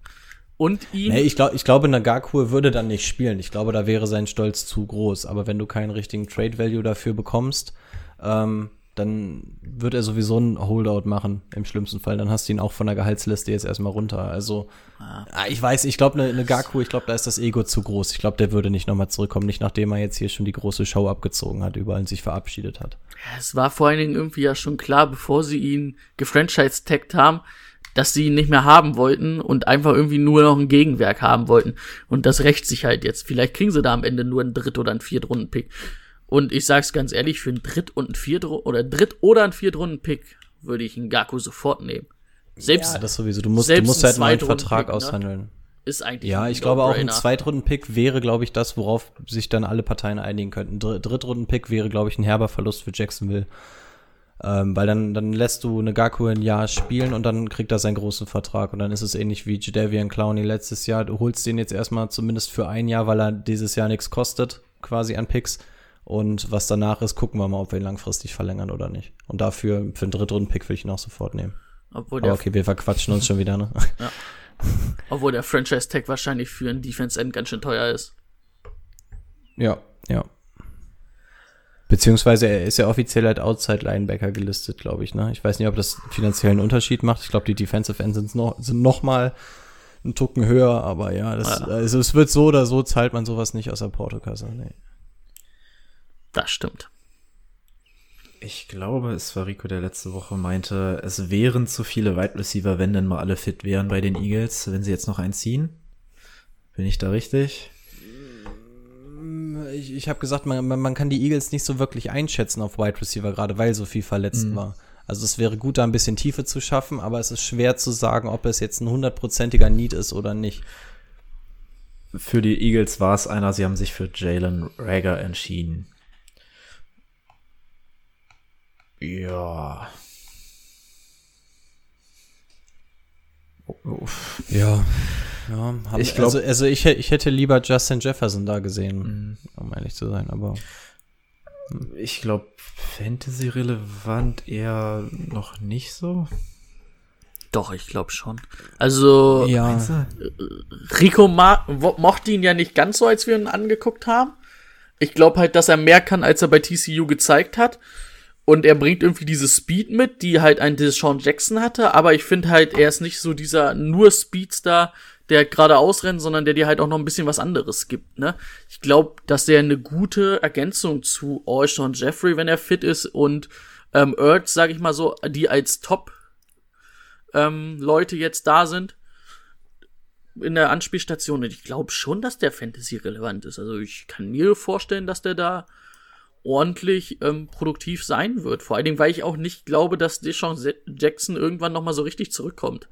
und ihm. Nee, ich, glaub, ich glaube, Nagakure würde dann nicht spielen. Ich glaube, da wäre sein Stolz zu groß. Aber wenn du keinen richtigen Trade Value dafür bekommst, ähm, dann wird er sowieso ein Holdout machen, im schlimmsten Fall. Dann hast du ihn auch von der Gehaltsliste jetzt erstmal runter. Also, ah. ich weiß, ich glaube, eine ne Gaku, ich glaube, da ist das Ego zu groß. Ich glaube, der würde nicht nochmal zurückkommen, nicht nachdem er jetzt hier schon die große Show abgezogen hat, überall sich verabschiedet hat. Es war vor allen Dingen irgendwie ja schon klar, bevor sie ihn gefranchise-tagged haben, dass sie ihn nicht mehr haben wollten und einfach irgendwie nur noch ein Gegenwerk haben wollten. Und das rächt sich halt jetzt. Vielleicht kriegen sie da am Ende nur einen Dritt- oder einen Viertrunden-Pick. Und ich sag's ganz ehrlich, für einen Dritt- und einen Viertrunden oder Dritt- oder einen Viertrunden-Pick würde ich einen Gaku sofort nehmen. Selbst, ja, das sowieso. Du musst, du musst halt mal einen Vertrag ne? aushandeln. Ist eigentlich. Ja, ich glaube auch ein Zweitrunden-Pick wäre, glaube ich, das, worauf sich dann alle Parteien einigen könnten. Dr Drittrunden-Pick wäre, glaube ich, ein herber Verlust für Jacksonville. Ähm, weil dann, dann lässt du eine Gaku ein Jahr spielen und dann kriegt er seinen großen Vertrag. Und dann ist es ähnlich wie Jadavian Clowney letztes Jahr. Du holst den jetzt erstmal zumindest für ein Jahr, weil er dieses Jahr nichts kostet, quasi an Picks. Und was danach ist, gucken wir mal, ob wir ihn langfristig verlängern oder nicht. Und dafür, für einen Drittrunden-Pick würde ich ihn auch sofort nehmen. Obwohl Aber okay, wir verquatschen uns schon wieder, ne? Ja. Obwohl der Franchise-Tag wahrscheinlich für einen Defense-End ganz schön teuer ist. Ja, ja. Beziehungsweise er ist ja offiziell als Outside Linebacker gelistet, glaube ich. Ne? Ich weiß nicht, ob das finanziellen Unterschied macht. Ich glaube, die Defensive Ends sind noch, sind noch mal einen Tucken höher, aber ja, das, ja. also es wird so oder so, zahlt man sowas nicht aus der Portokasse. Nee. Das stimmt. Ich glaube, es war Rico, der letzte Woche meinte, es wären zu viele Wide Receiver, wenn denn mal alle fit wären bei den Eagles, wenn sie jetzt noch einziehen. Bin ich da richtig? ich, ich habe gesagt, man, man kann die Eagles nicht so wirklich einschätzen auf Wide Receiver, gerade weil so viel verletzt mhm. war. Also es wäre gut, da ein bisschen Tiefe zu schaffen, aber es ist schwer zu sagen, ob es jetzt ein hundertprozentiger Need ist oder nicht. Für die Eagles war es einer, sie haben sich für Jalen Rager entschieden. Ja. Ja. Ja, haben, ich glaube, also, also ich, ich hätte lieber Justin Jefferson da gesehen, mhm. um ehrlich zu sein, aber. Hm. Ich glaube, Fantasy-relevant eher noch nicht so. Doch, ich glaube schon. Also, ja. Rico mochte ihn ja nicht ganz so, als wir ihn angeguckt haben. Ich glaube halt, dass er mehr kann, als er bei TCU gezeigt hat. Und er bringt irgendwie diese Speed mit, die halt ein Deshaun Jackson hatte. Aber ich finde halt, er ist nicht so dieser nur Speedstar, der gerade ausrennt, sondern der dir halt auch noch ein bisschen was anderes gibt, ne? Ich glaube, dass der eine gute Ergänzung zu Alshon Jeffrey, wenn er fit ist, und ähm, Ertz, sag ich mal so, die als Top ähm, Leute jetzt da sind in der Anspielstation. Und ich glaube schon, dass der Fantasy relevant ist. Also ich kann mir vorstellen, dass der da ordentlich ähm, produktiv sein wird. Vor allen Dingen, weil ich auch nicht glaube, dass Deshaun Jackson irgendwann noch mal so richtig zurückkommt.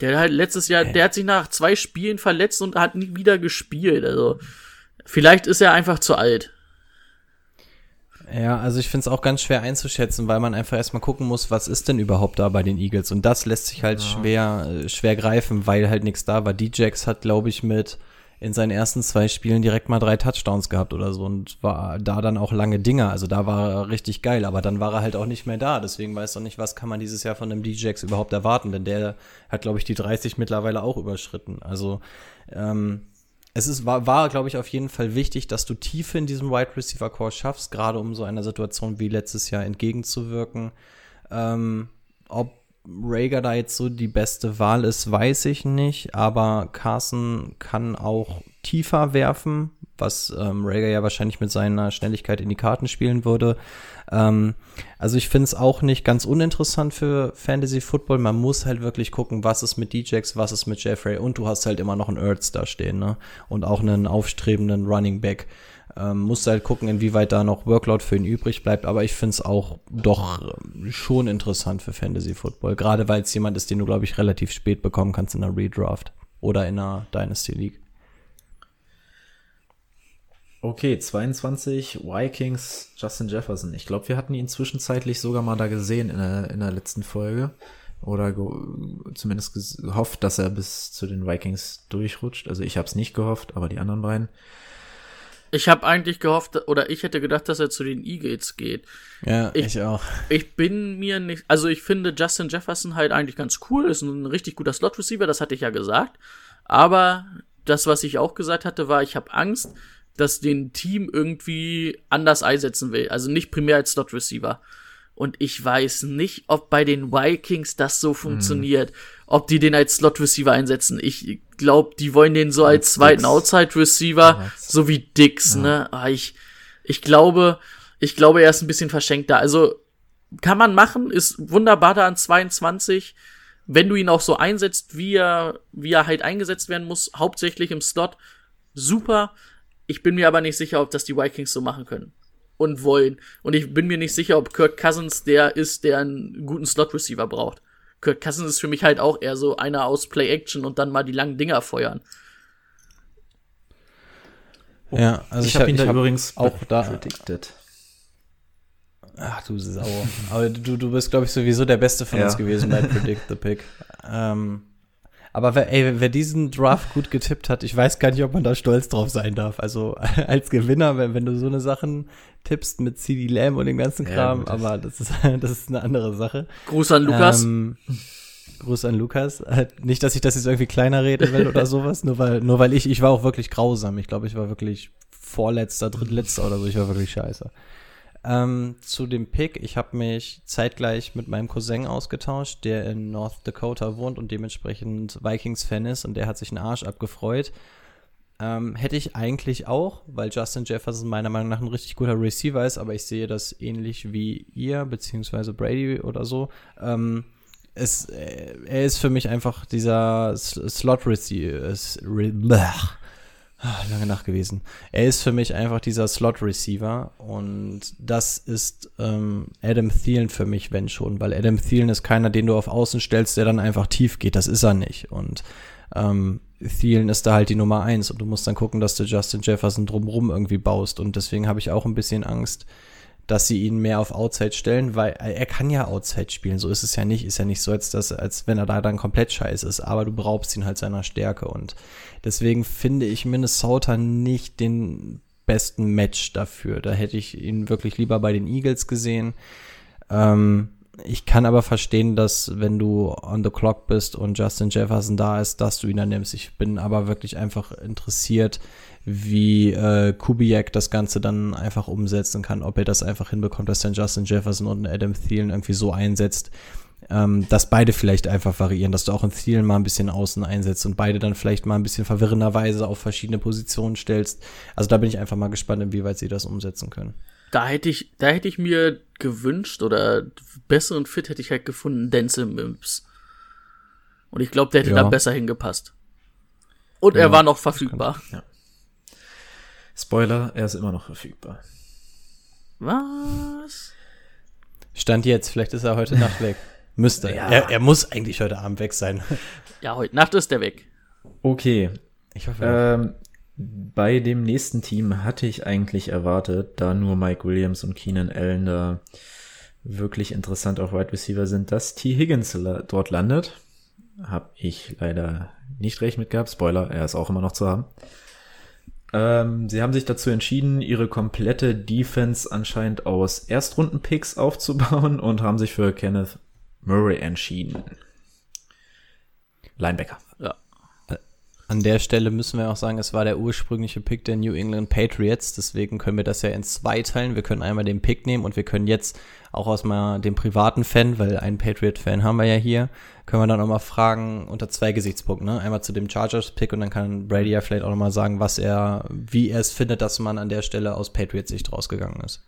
Der halt letztes Jahr, der hat sich nach zwei Spielen verletzt und hat nie wieder gespielt. Also vielleicht ist er einfach zu alt. Ja, also ich finde es auch ganz schwer einzuschätzen, weil man einfach erstmal gucken muss, was ist denn überhaupt da bei den Eagles. Und das lässt sich halt ja. schwer, äh, schwer greifen, weil halt nichts da war. D-Jax hat, glaube ich, mit in seinen ersten zwei Spielen direkt mal drei Touchdowns gehabt oder so und war da dann auch lange Dinger. Also da war er richtig geil, aber dann war er halt auch nicht mehr da. Deswegen weiß ich nicht, was kann man dieses Jahr von einem DJX überhaupt erwarten, denn der hat, glaube ich, die 30 mittlerweile auch überschritten. Also ähm, es ist, war, war glaube ich, auf jeden Fall wichtig, dass du Tiefe in diesem Wide Receiver Core schaffst, gerade um so einer Situation wie letztes Jahr entgegenzuwirken. Ähm, ob Rager da jetzt so die beste Wahl ist, weiß ich nicht, aber Carson kann auch tiefer werfen, was ähm, Rager ja wahrscheinlich mit seiner Schnelligkeit in die Karten spielen würde. Ähm, also ich finde es auch nicht ganz uninteressant für Fantasy Football. Man muss halt wirklich gucken, was ist mit DJX, was ist mit Jeffrey und du hast halt immer noch einen Ertz da stehen, ne? Und auch einen aufstrebenden Running Back. Ähm, musst halt gucken, inwieweit da noch Workload für ihn übrig bleibt. Aber ich finde es auch doch äh, schon interessant für Fantasy Football. Gerade weil es jemand ist, den du, glaube ich, relativ spät bekommen kannst in einer Redraft oder in einer Dynasty League. Okay, 22 Vikings, Justin Jefferson. Ich glaube, wir hatten ihn zwischenzeitlich sogar mal da gesehen in der, in der letzten Folge. Oder zumindest gehofft, dass er bis zu den Vikings durchrutscht. Also ich habe es nicht gehofft, aber die anderen beiden. Ich habe eigentlich gehofft, oder ich hätte gedacht, dass er zu den Eagles geht. Ja, ich, ich, auch. Ich bin mir nicht, also ich finde Justin Jefferson halt eigentlich ganz cool, ist ein richtig guter Slot-Receiver, das hatte ich ja gesagt. Aber das, was ich auch gesagt hatte, war, ich habe Angst, dass den Team irgendwie anders einsetzen will. Also nicht primär als Slot-Receiver. Und ich weiß nicht, ob bei den Vikings das so funktioniert. Mhm. Ob die den als Slot Receiver einsetzen. Ich glaube, die wollen den so als, als zweiten Outside Receiver, ja, so wie Dix, ja. ne? Ah, ich, ich glaube, ich glaube, er ist ein bisschen verschenkter. Also, kann man machen, ist wunderbar da an 22. Wenn du ihn auch so einsetzt, wie er, wie er halt eingesetzt werden muss, hauptsächlich im Slot, super. Ich bin mir aber nicht sicher, ob das die Vikings so machen können und wollen. Und ich bin mir nicht sicher, ob Kirk Cousins der ist, der einen guten Slot-Receiver braucht. Kirk Cousins ist für mich halt auch eher so einer aus Play-Action und dann mal die langen Dinger feuern. Ja, also ich, ich habe hab ihn da übrigens auch da predicted. Ach du Sau. Aber du, du bist, glaube ich, sowieso der Beste von ja. uns gewesen bei Predict the Pick. Ähm, aber wer, ey, wer diesen Draft gut getippt hat, ich weiß gar nicht, ob man da stolz drauf sein darf. Also als Gewinner, wenn, wenn du so eine Sachen tippst mit CD Lamb und dem ganzen Kram, ja, aber das ist, das ist eine andere Sache. Gruß an Lukas. Ähm, Gruß an Lukas. Nicht, dass ich das jetzt irgendwie kleiner reden will oder sowas, nur weil, nur weil ich, ich war auch wirklich grausam. Ich glaube, ich war wirklich vorletzter, drittletzter oder so. Ich war wirklich scheiße. Ähm, zu dem Pick, ich habe mich zeitgleich mit meinem Cousin ausgetauscht, der in North Dakota wohnt und dementsprechend Vikings-Fan ist und der hat sich einen Arsch abgefreut. Ähm, hätte ich eigentlich auch, weil Justin Jefferson meiner Meinung nach ein richtig guter Receiver ist, aber ich sehe das ähnlich wie ihr, beziehungsweise Brady oder so. Ähm, es, äh, er ist für mich einfach dieser Slot-Receiver. Ah, lange Nacht gewesen. Er ist für mich einfach dieser Slot-Receiver und das ist ähm, Adam Thielen für mich, wenn schon, weil Adam Thielen ist keiner, den du auf Außen stellst, der dann einfach tief geht. Das ist er nicht. Und ähm, Thielen ist da halt die Nummer eins und du musst dann gucken, dass du Justin Jefferson drumrum irgendwie baust. Und deswegen habe ich auch ein bisschen Angst, dass sie ihn mehr auf Outside stellen, weil er kann ja Outside spielen. So ist es ja nicht. Ist ja nicht so, als, dass, als wenn er da dann komplett scheiße ist. Aber du beraubst ihn halt seiner Stärke. Und deswegen finde ich Minnesota nicht den besten Match dafür. Da hätte ich ihn wirklich lieber bei den Eagles gesehen. Ähm, ich kann aber verstehen, dass wenn du on the clock bist und Justin Jefferson da ist, dass du ihn dann nimmst. Ich bin aber wirklich einfach interessiert, wie äh, Kubiak das Ganze dann einfach umsetzen kann, ob er das einfach hinbekommt, dass dann Justin Jefferson und Adam Thielen irgendwie so einsetzt, ähm, dass beide vielleicht einfach variieren, dass du auch einen Thielen mal ein bisschen außen einsetzt und beide dann vielleicht mal ein bisschen verwirrenderweise auf verschiedene Positionen stellst. Also da bin ich einfach mal gespannt, inwieweit sie das umsetzen können. Da hätte ich, da hätte ich mir gewünscht oder besseren Fit hätte ich halt gefunden, Denzel Mims. Und ich glaube, der hätte ja. da besser hingepasst. Und ja, er war noch verfügbar. Ja. Spoiler, er ist immer noch verfügbar. Was? Stand jetzt, vielleicht ist er heute Nacht weg. Müsste. Ja. Er, er, muss eigentlich heute Abend weg sein. Ja, heute Nacht ist er weg. Okay. Ich hoffe. Ähm, bei dem nächsten Team hatte ich eigentlich erwartet, da nur Mike Williams und Keenan Allen da wirklich interessant auch Wide Receiver sind, dass T. Higgins dort landet. Hab ich leider nicht recht mit gehabt. Spoiler, er ist auch immer noch zu haben. Ähm, sie haben sich dazu entschieden, ihre komplette Defense anscheinend aus Erstrunden-Picks aufzubauen und haben sich für Kenneth Murray entschieden. Linebacker. An der Stelle müssen wir auch sagen, es war der ursprüngliche Pick der New England Patriots. Deswegen können wir das ja in zwei teilen. Wir können einmal den Pick nehmen und wir können jetzt auch aus mal dem privaten Fan, weil einen Patriot-Fan haben wir ja hier, können wir dann auch mal fragen unter zwei Gesichtspunkten. Ne? Einmal zu dem Chargers-Pick und dann kann Brady ja vielleicht auch noch mal sagen, was er, wie er es findet, dass man an der Stelle aus Patriots-Sicht rausgegangen ist.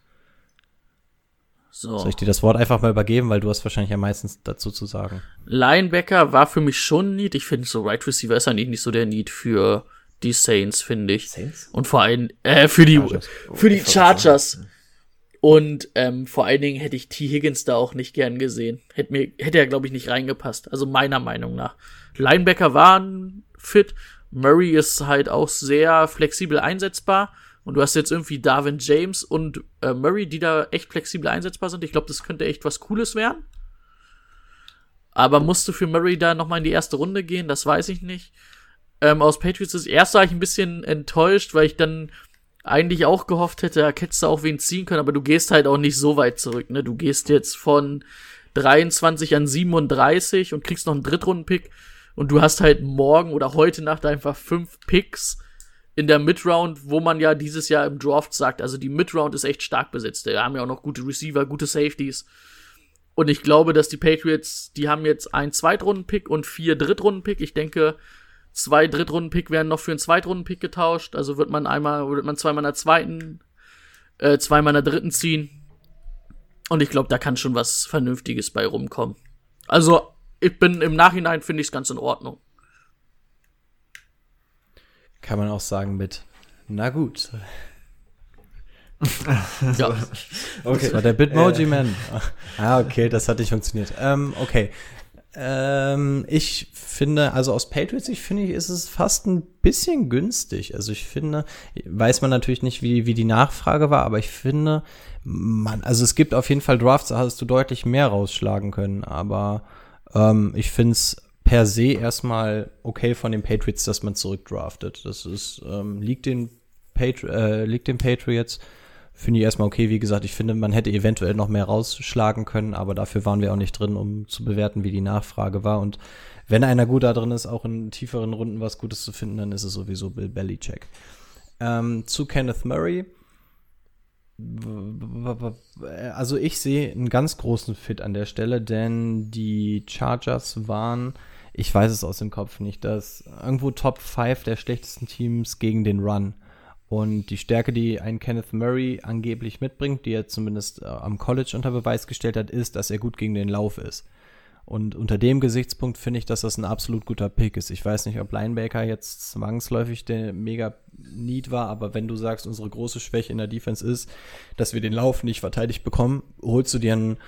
So. Soll ich dir das Wort einfach mal übergeben, weil du hast wahrscheinlich am meisten dazu zu sagen. Linebacker war für mich schon ein Need. Ich finde so Right Receiver ist eigentlich nicht so der Need für die Saints, finde ich. Saints? Und vor allem äh, für die Chargers. für die Chargers. Und ähm, vor allen Dingen hätte ich T. Higgins da auch nicht gern gesehen. Hätte, mir, hätte er, glaube ich, nicht reingepasst. Also meiner Meinung nach. Linebacker waren fit. Murray ist halt auch sehr flexibel einsetzbar. Und du hast jetzt irgendwie Darwin James und äh, Murray, die da echt flexibel einsetzbar sind. Ich glaube, das könnte echt was Cooles werden. Aber musst du für Murray da nochmal in die erste Runde gehen? Das weiß ich nicht. Ähm, aus Patriots ist erst war ich ein bisschen enttäuscht, weil ich dann eigentlich auch gehofft hätte, da hättest du auch wen ziehen können, aber du gehst halt auch nicht so weit zurück, ne? Du gehst jetzt von 23 an 37 und kriegst noch einen Drittrunden-Pick und du hast halt morgen oder heute Nacht einfach fünf Picks, in der Midround, wo man ja dieses Jahr im Draft sagt, also die Midround ist echt stark besetzt. Wir haben ja auch noch gute Receiver, gute Safeties. Und ich glaube, dass die Patriots, die haben jetzt einen Zweitrunden-Pick und vier Drittrunden-Pick. Ich denke, zwei Drittrunden-Pick werden noch für einen Zweitrunden-Pick getauscht. Also wird man einmal, wird man zweimal in der zweiten, äh, zweimal in der dritten ziehen. Und ich glaube, da kann schon was Vernünftiges bei rumkommen. Also, ich bin im Nachhinein finde ich es ganz in Ordnung. Kann man auch sagen mit, na gut. ja. Okay. Das war der Bitmoji-Man. ah, okay, das hat nicht funktioniert. Ähm, okay. Ähm, ich finde, also aus Patriots, ich finde, ist es fast ein bisschen günstig. Also ich finde, weiß man natürlich nicht, wie, wie die Nachfrage war, aber ich finde, man, also es gibt auf jeden Fall Drafts, da hast du deutlich mehr rausschlagen können, aber ähm, ich finde es per se erstmal okay von den Patriots, dass man zurückdraftet. Das ist, ähm, liegt, den Patri äh, liegt den Patriots. Finde ich erstmal okay. Wie gesagt, ich finde, man hätte eventuell noch mehr rausschlagen können, aber dafür waren wir auch nicht drin, um zu bewerten, wie die Nachfrage war. Und wenn einer gut da drin ist, auch in tieferen Runden was Gutes zu finden, dann ist es sowieso Bill Belichick. Ähm, zu Kenneth Murray. Also ich sehe einen ganz großen Fit an der Stelle, denn die Chargers waren ich weiß es aus dem Kopf nicht, dass irgendwo Top 5 der schlechtesten Teams gegen den Run. Und die Stärke, die ein Kenneth Murray angeblich mitbringt, die er zumindest äh, am College unter Beweis gestellt hat, ist, dass er gut gegen den Lauf ist. Und unter dem Gesichtspunkt finde ich, dass das ein absolut guter Pick ist. Ich weiß nicht, ob Linebacker jetzt zwangsläufig der mega Need war, aber wenn du sagst, unsere große Schwäche in der Defense ist, dass wir den Lauf nicht verteidigt bekommen, holst du dir einen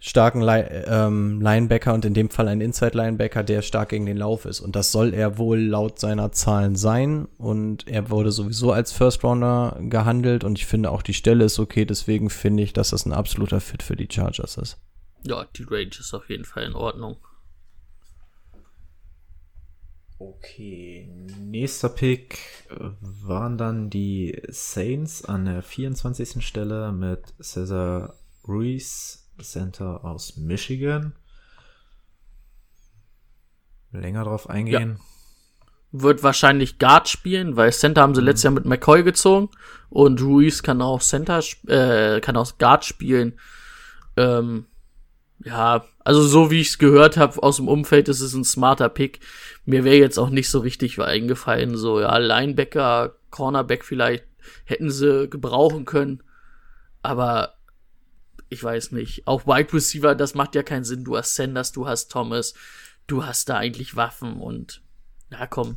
starken Line, ähm, Linebacker und in dem Fall ein Inside-Linebacker, der stark gegen den Lauf ist. Und das soll er wohl laut seiner Zahlen sein. Und er wurde sowieso als First-Rounder gehandelt und ich finde auch die Stelle ist okay. Deswegen finde ich, dass das ein absoluter Fit für die Chargers ist. Ja, die Range ist auf jeden Fall in Ordnung. Okay, nächster Pick waren dann die Saints an der 24. Stelle mit Cesar Ruiz Center aus Michigan. Länger drauf eingehen. Ja. Wird wahrscheinlich Guard spielen, weil Center haben sie mhm. letztes Jahr mit McCoy gezogen und Ruiz kann auch Center, äh, kann auch Guard spielen. Ähm, ja, also so wie ich es gehört habe aus dem Umfeld, ist es ein smarter Pick. Mir wäre jetzt auch nicht so richtig eingefallen, so ja, Linebacker, Cornerback vielleicht hätten sie gebrauchen können, aber ich weiß nicht. Auch Wide Receiver, das macht ja keinen Sinn. Du hast Sanders, du hast Thomas, du hast da eigentlich Waffen und ja, komm.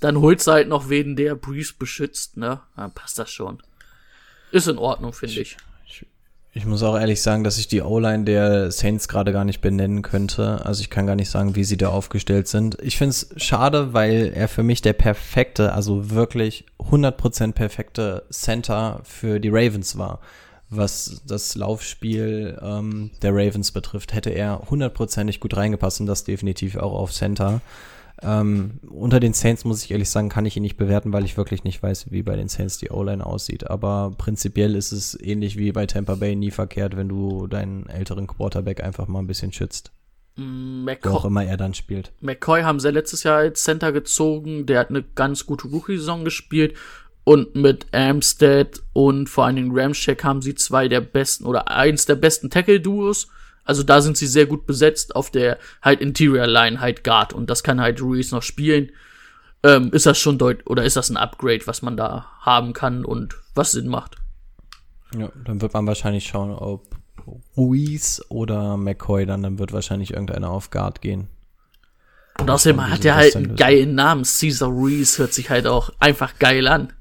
Dann holst du halt noch wen, der Breeze beschützt, ne? Dann passt das schon. Ist in Ordnung, finde ich. ich. Ich muss auch ehrlich sagen, dass ich die O-Line der Saints gerade gar nicht benennen könnte. Also ich kann gar nicht sagen, wie sie da aufgestellt sind. Ich finde es schade, weil er für mich der perfekte, also wirklich 100% perfekte Center für die Ravens war was das Laufspiel ähm, der Ravens betrifft, hätte er hundertprozentig gut reingepasst und das definitiv auch auf Center. Ähm, unter den Saints muss ich ehrlich sagen, kann ich ihn nicht bewerten, weil ich wirklich nicht weiß, wie bei den Saints die O-Line aussieht. Aber prinzipiell ist es ähnlich wie bei Tampa Bay nie verkehrt, wenn du deinen älteren Quarterback einfach mal ein bisschen schützt. Mm, McCoy, Wo auch immer er dann spielt. McCoy haben sie letztes Jahr als Center gezogen. Der hat eine ganz gute Rookie-Saison gespielt und mit Amstead und vor allen Dingen Ramscheck haben sie zwei der besten oder eins der besten Tackle-Duos. Also da sind sie sehr gut besetzt auf der halt Interior Line, halt Guard. Und das kann halt Ruiz noch spielen. Ähm, ist das schon deut oder ist das ein Upgrade, was man da haben kann und was Sinn macht? Ja, dann wird man wahrscheinlich schauen, ob Ruiz oder McCoy dann, dann wird wahrscheinlich irgendeiner auf Guard gehen. Und außerdem hat er halt einen geilen Namen. Caesar Ruiz hört sich halt auch einfach geil an.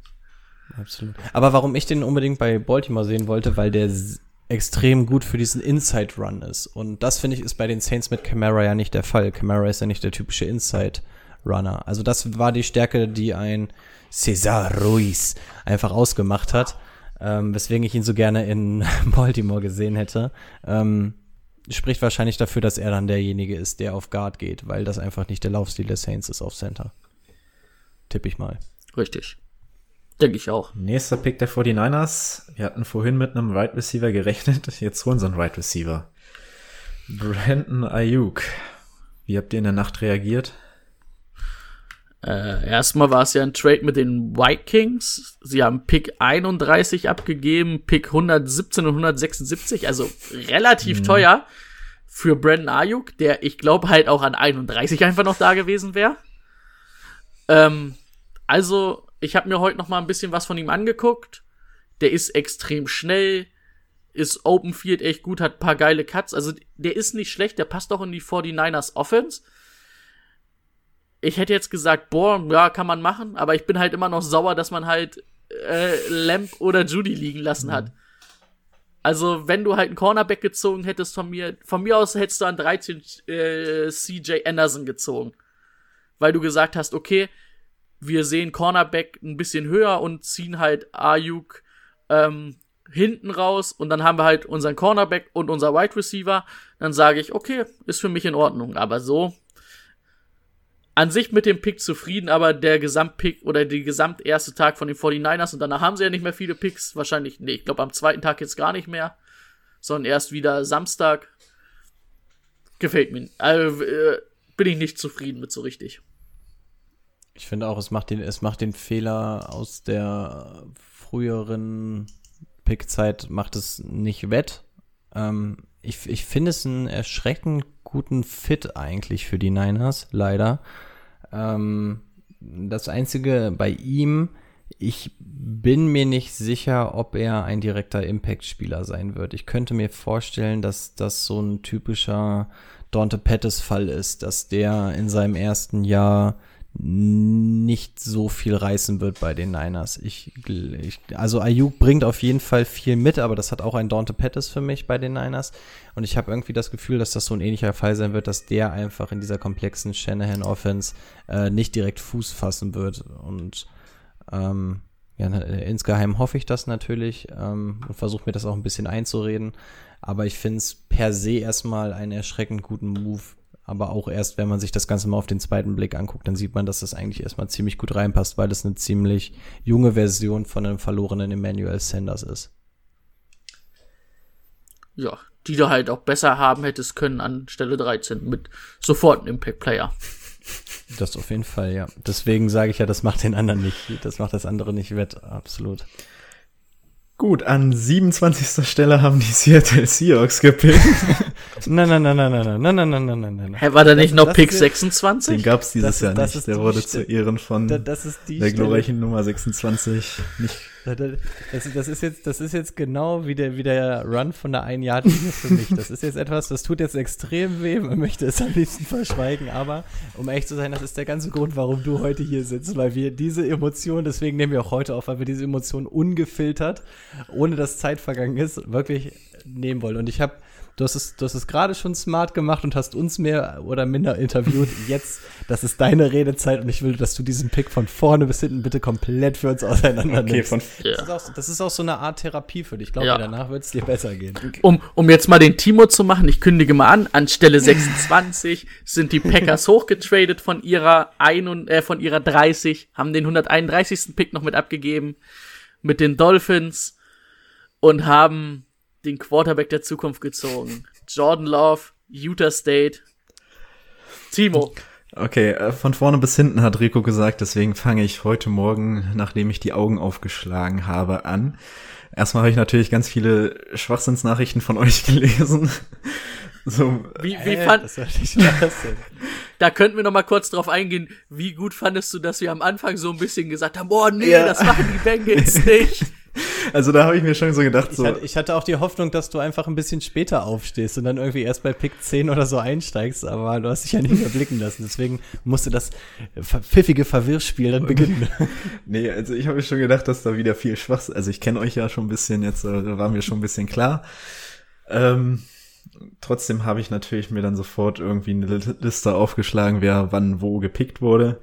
Absolut. Aber warum ich den unbedingt bei Baltimore sehen wollte, weil der extrem gut für diesen Inside Run ist. Und das finde ich ist bei den Saints mit Camara ja nicht der Fall. Camara ist ja nicht der typische Inside Runner. Also das war die Stärke, die ein Cesar Ruiz einfach ausgemacht hat, ähm, weswegen ich ihn so gerne in Baltimore gesehen hätte. Ähm, spricht wahrscheinlich dafür, dass er dann derjenige ist, der auf Guard geht, weil das einfach nicht der Laufstil der Saints ist auf Center. Tipp ich mal. Richtig. Denke ich auch. Nächster Pick der 49ers. Wir hatten vorhin mit einem Right Receiver gerechnet. Jetzt holen sie einen Right Receiver. Brandon Ayuk. Wie habt ihr in der Nacht reagiert? Äh, erstmal war es ja ein Trade mit den Vikings. Sie haben Pick 31 abgegeben, Pick 117 und 176, also relativ mhm. teuer für Brandon Ayuk, der ich glaube halt auch an 31 einfach noch da gewesen wäre. Ähm, also, ich habe mir heute noch mal ein bisschen was von ihm angeguckt. Der ist extrem schnell, ist Open Field echt gut, hat paar geile Cuts. Also, der ist nicht schlecht, der passt auch in die 49ers Offense ich hätte jetzt gesagt, boah, ja, kann man machen, aber ich bin halt immer noch sauer, dass man halt äh, Lamp oder Judy liegen lassen hat. Also, wenn du halt einen Cornerback gezogen hättest von mir, von mir aus hättest du an 13 äh, CJ Anderson gezogen. Weil du gesagt hast, okay, wir sehen Cornerback ein bisschen höher und ziehen halt Ayuk ähm, hinten raus und dann haben wir halt unseren Cornerback und unser Wide Receiver. Dann sage ich, okay, ist für mich in Ordnung. Aber so an sich mit dem Pick zufrieden, aber der Gesamtpick oder die gesamterste Tag von den 49ers und danach haben sie ja nicht mehr viele Picks. Wahrscheinlich, nee, ich glaube am zweiten Tag jetzt gar nicht mehr, sondern erst wieder Samstag. Gefällt mir. Also, äh, bin ich nicht zufrieden mit so richtig. Ich finde auch, es macht den, es macht den Fehler aus der früheren Pickzeit, macht es nicht wett. Ähm, ich, ich finde es einen erschreckend guten Fit eigentlich für die Niners, leider. Ähm, das Einzige bei ihm, ich bin mir nicht sicher, ob er ein direkter Impact-Spieler sein wird. Ich könnte mir vorstellen, dass das so ein typischer Dante Pettis-Fall ist, dass der in seinem ersten Jahr nicht so viel reißen wird bei den Niners. Ich, ich, also Ayuk bringt auf jeden Fall viel mit, aber das hat auch ein Dante Pettis für mich bei den Niners. Und ich habe irgendwie das Gefühl, dass das so ein ähnlicher Fall sein wird, dass der einfach in dieser komplexen Shanahan-Offense äh, nicht direkt Fuß fassen wird. Und ähm, ja, insgeheim hoffe ich das natürlich ähm, und versuche mir das auch ein bisschen einzureden. Aber ich finde es per se erstmal einen erschreckend guten Move, aber auch erst, wenn man sich das Ganze mal auf den zweiten Blick anguckt, dann sieht man, dass das eigentlich erstmal ziemlich gut reinpasst, weil es eine ziemlich junge Version von einem verlorenen Emmanuel Sanders ist. Ja, die du halt auch besser haben hättest können an Stelle 13 mit sofort einem Impact-Player. Das auf jeden Fall, ja. Deswegen sage ich ja, das macht den anderen nicht, das macht das andere nicht wett, absolut. Gut, an 27. Stelle haben die Seattle Seahawks gepickt. nein, nein, nein, nein, nein, nein, nein, nein, nein, nein, nein. Hä, war da nicht noch Pick 26? Den gab's dieses Jahr nicht. Der wurde zu Ehren von der glorreichen Nummer 26 nicht das, das, ist jetzt, das ist jetzt genau wie der, wie der Run von der einen Yard für mich. Das ist jetzt etwas, das tut jetzt extrem weh. Man möchte es am liebsten verschweigen, aber um ehrlich zu sein, das ist der ganze Grund, warum du heute hier sitzt, weil wir diese Emotion, deswegen nehmen wir auch heute auf, weil wir diese Emotion ungefiltert, ohne dass Zeit vergangen ist, wirklich nehmen wollen. Und ich habe Du hast es, du hast es gerade schon smart gemacht und hast uns mehr oder minder interviewt. Jetzt, das ist deine Redezeit und ich will, dass du diesen Pick von vorne bis hinten bitte komplett für uns auseinander okay, von, ja. das, ist auch, das, ist auch, so eine Art Therapie für dich. Ich glaube, ja. danach wird es dir besser gehen. Um, um jetzt mal den Timo zu machen, ich kündige mal an, an Stelle 26 sind die Packers hochgetradet von ihrer, ein und, äh, von ihrer 30, haben den 131. Pick noch mit abgegeben mit den Dolphins und haben den Quarterback der Zukunft gezogen. Jordan Love, Utah State. Timo. Okay, äh, von vorne bis hinten hat Rico gesagt, deswegen fange ich heute Morgen, nachdem ich die Augen aufgeschlagen habe, an. Erstmal habe ich natürlich ganz viele Schwachsinnsnachrichten von euch gelesen. So, wie, wie äh, fand, da könnten wir noch mal kurz drauf eingehen. Wie gut fandest du, dass wir am Anfang so ein bisschen gesagt haben, oh nee, ja. das machen die Bengals nicht. Also da habe ich mir schon so gedacht, so. Ich hatte, auch die Hoffnung, dass du einfach ein bisschen später aufstehst und dann irgendwie erst bei Pick 10 oder so einsteigst, aber du hast dich ja nicht mehr blicken lassen. Deswegen musste das pfiffige Verwirrspiel dann beginnen. nee, also ich habe mir schon gedacht, dass da wieder viel Schwachs. Also ich kenne euch ja schon ein bisschen jetzt, äh, war mir schon ein bisschen klar. Ähm, trotzdem habe ich natürlich mir dann sofort irgendwie eine Liste aufgeschlagen, wer wann wo gepickt wurde.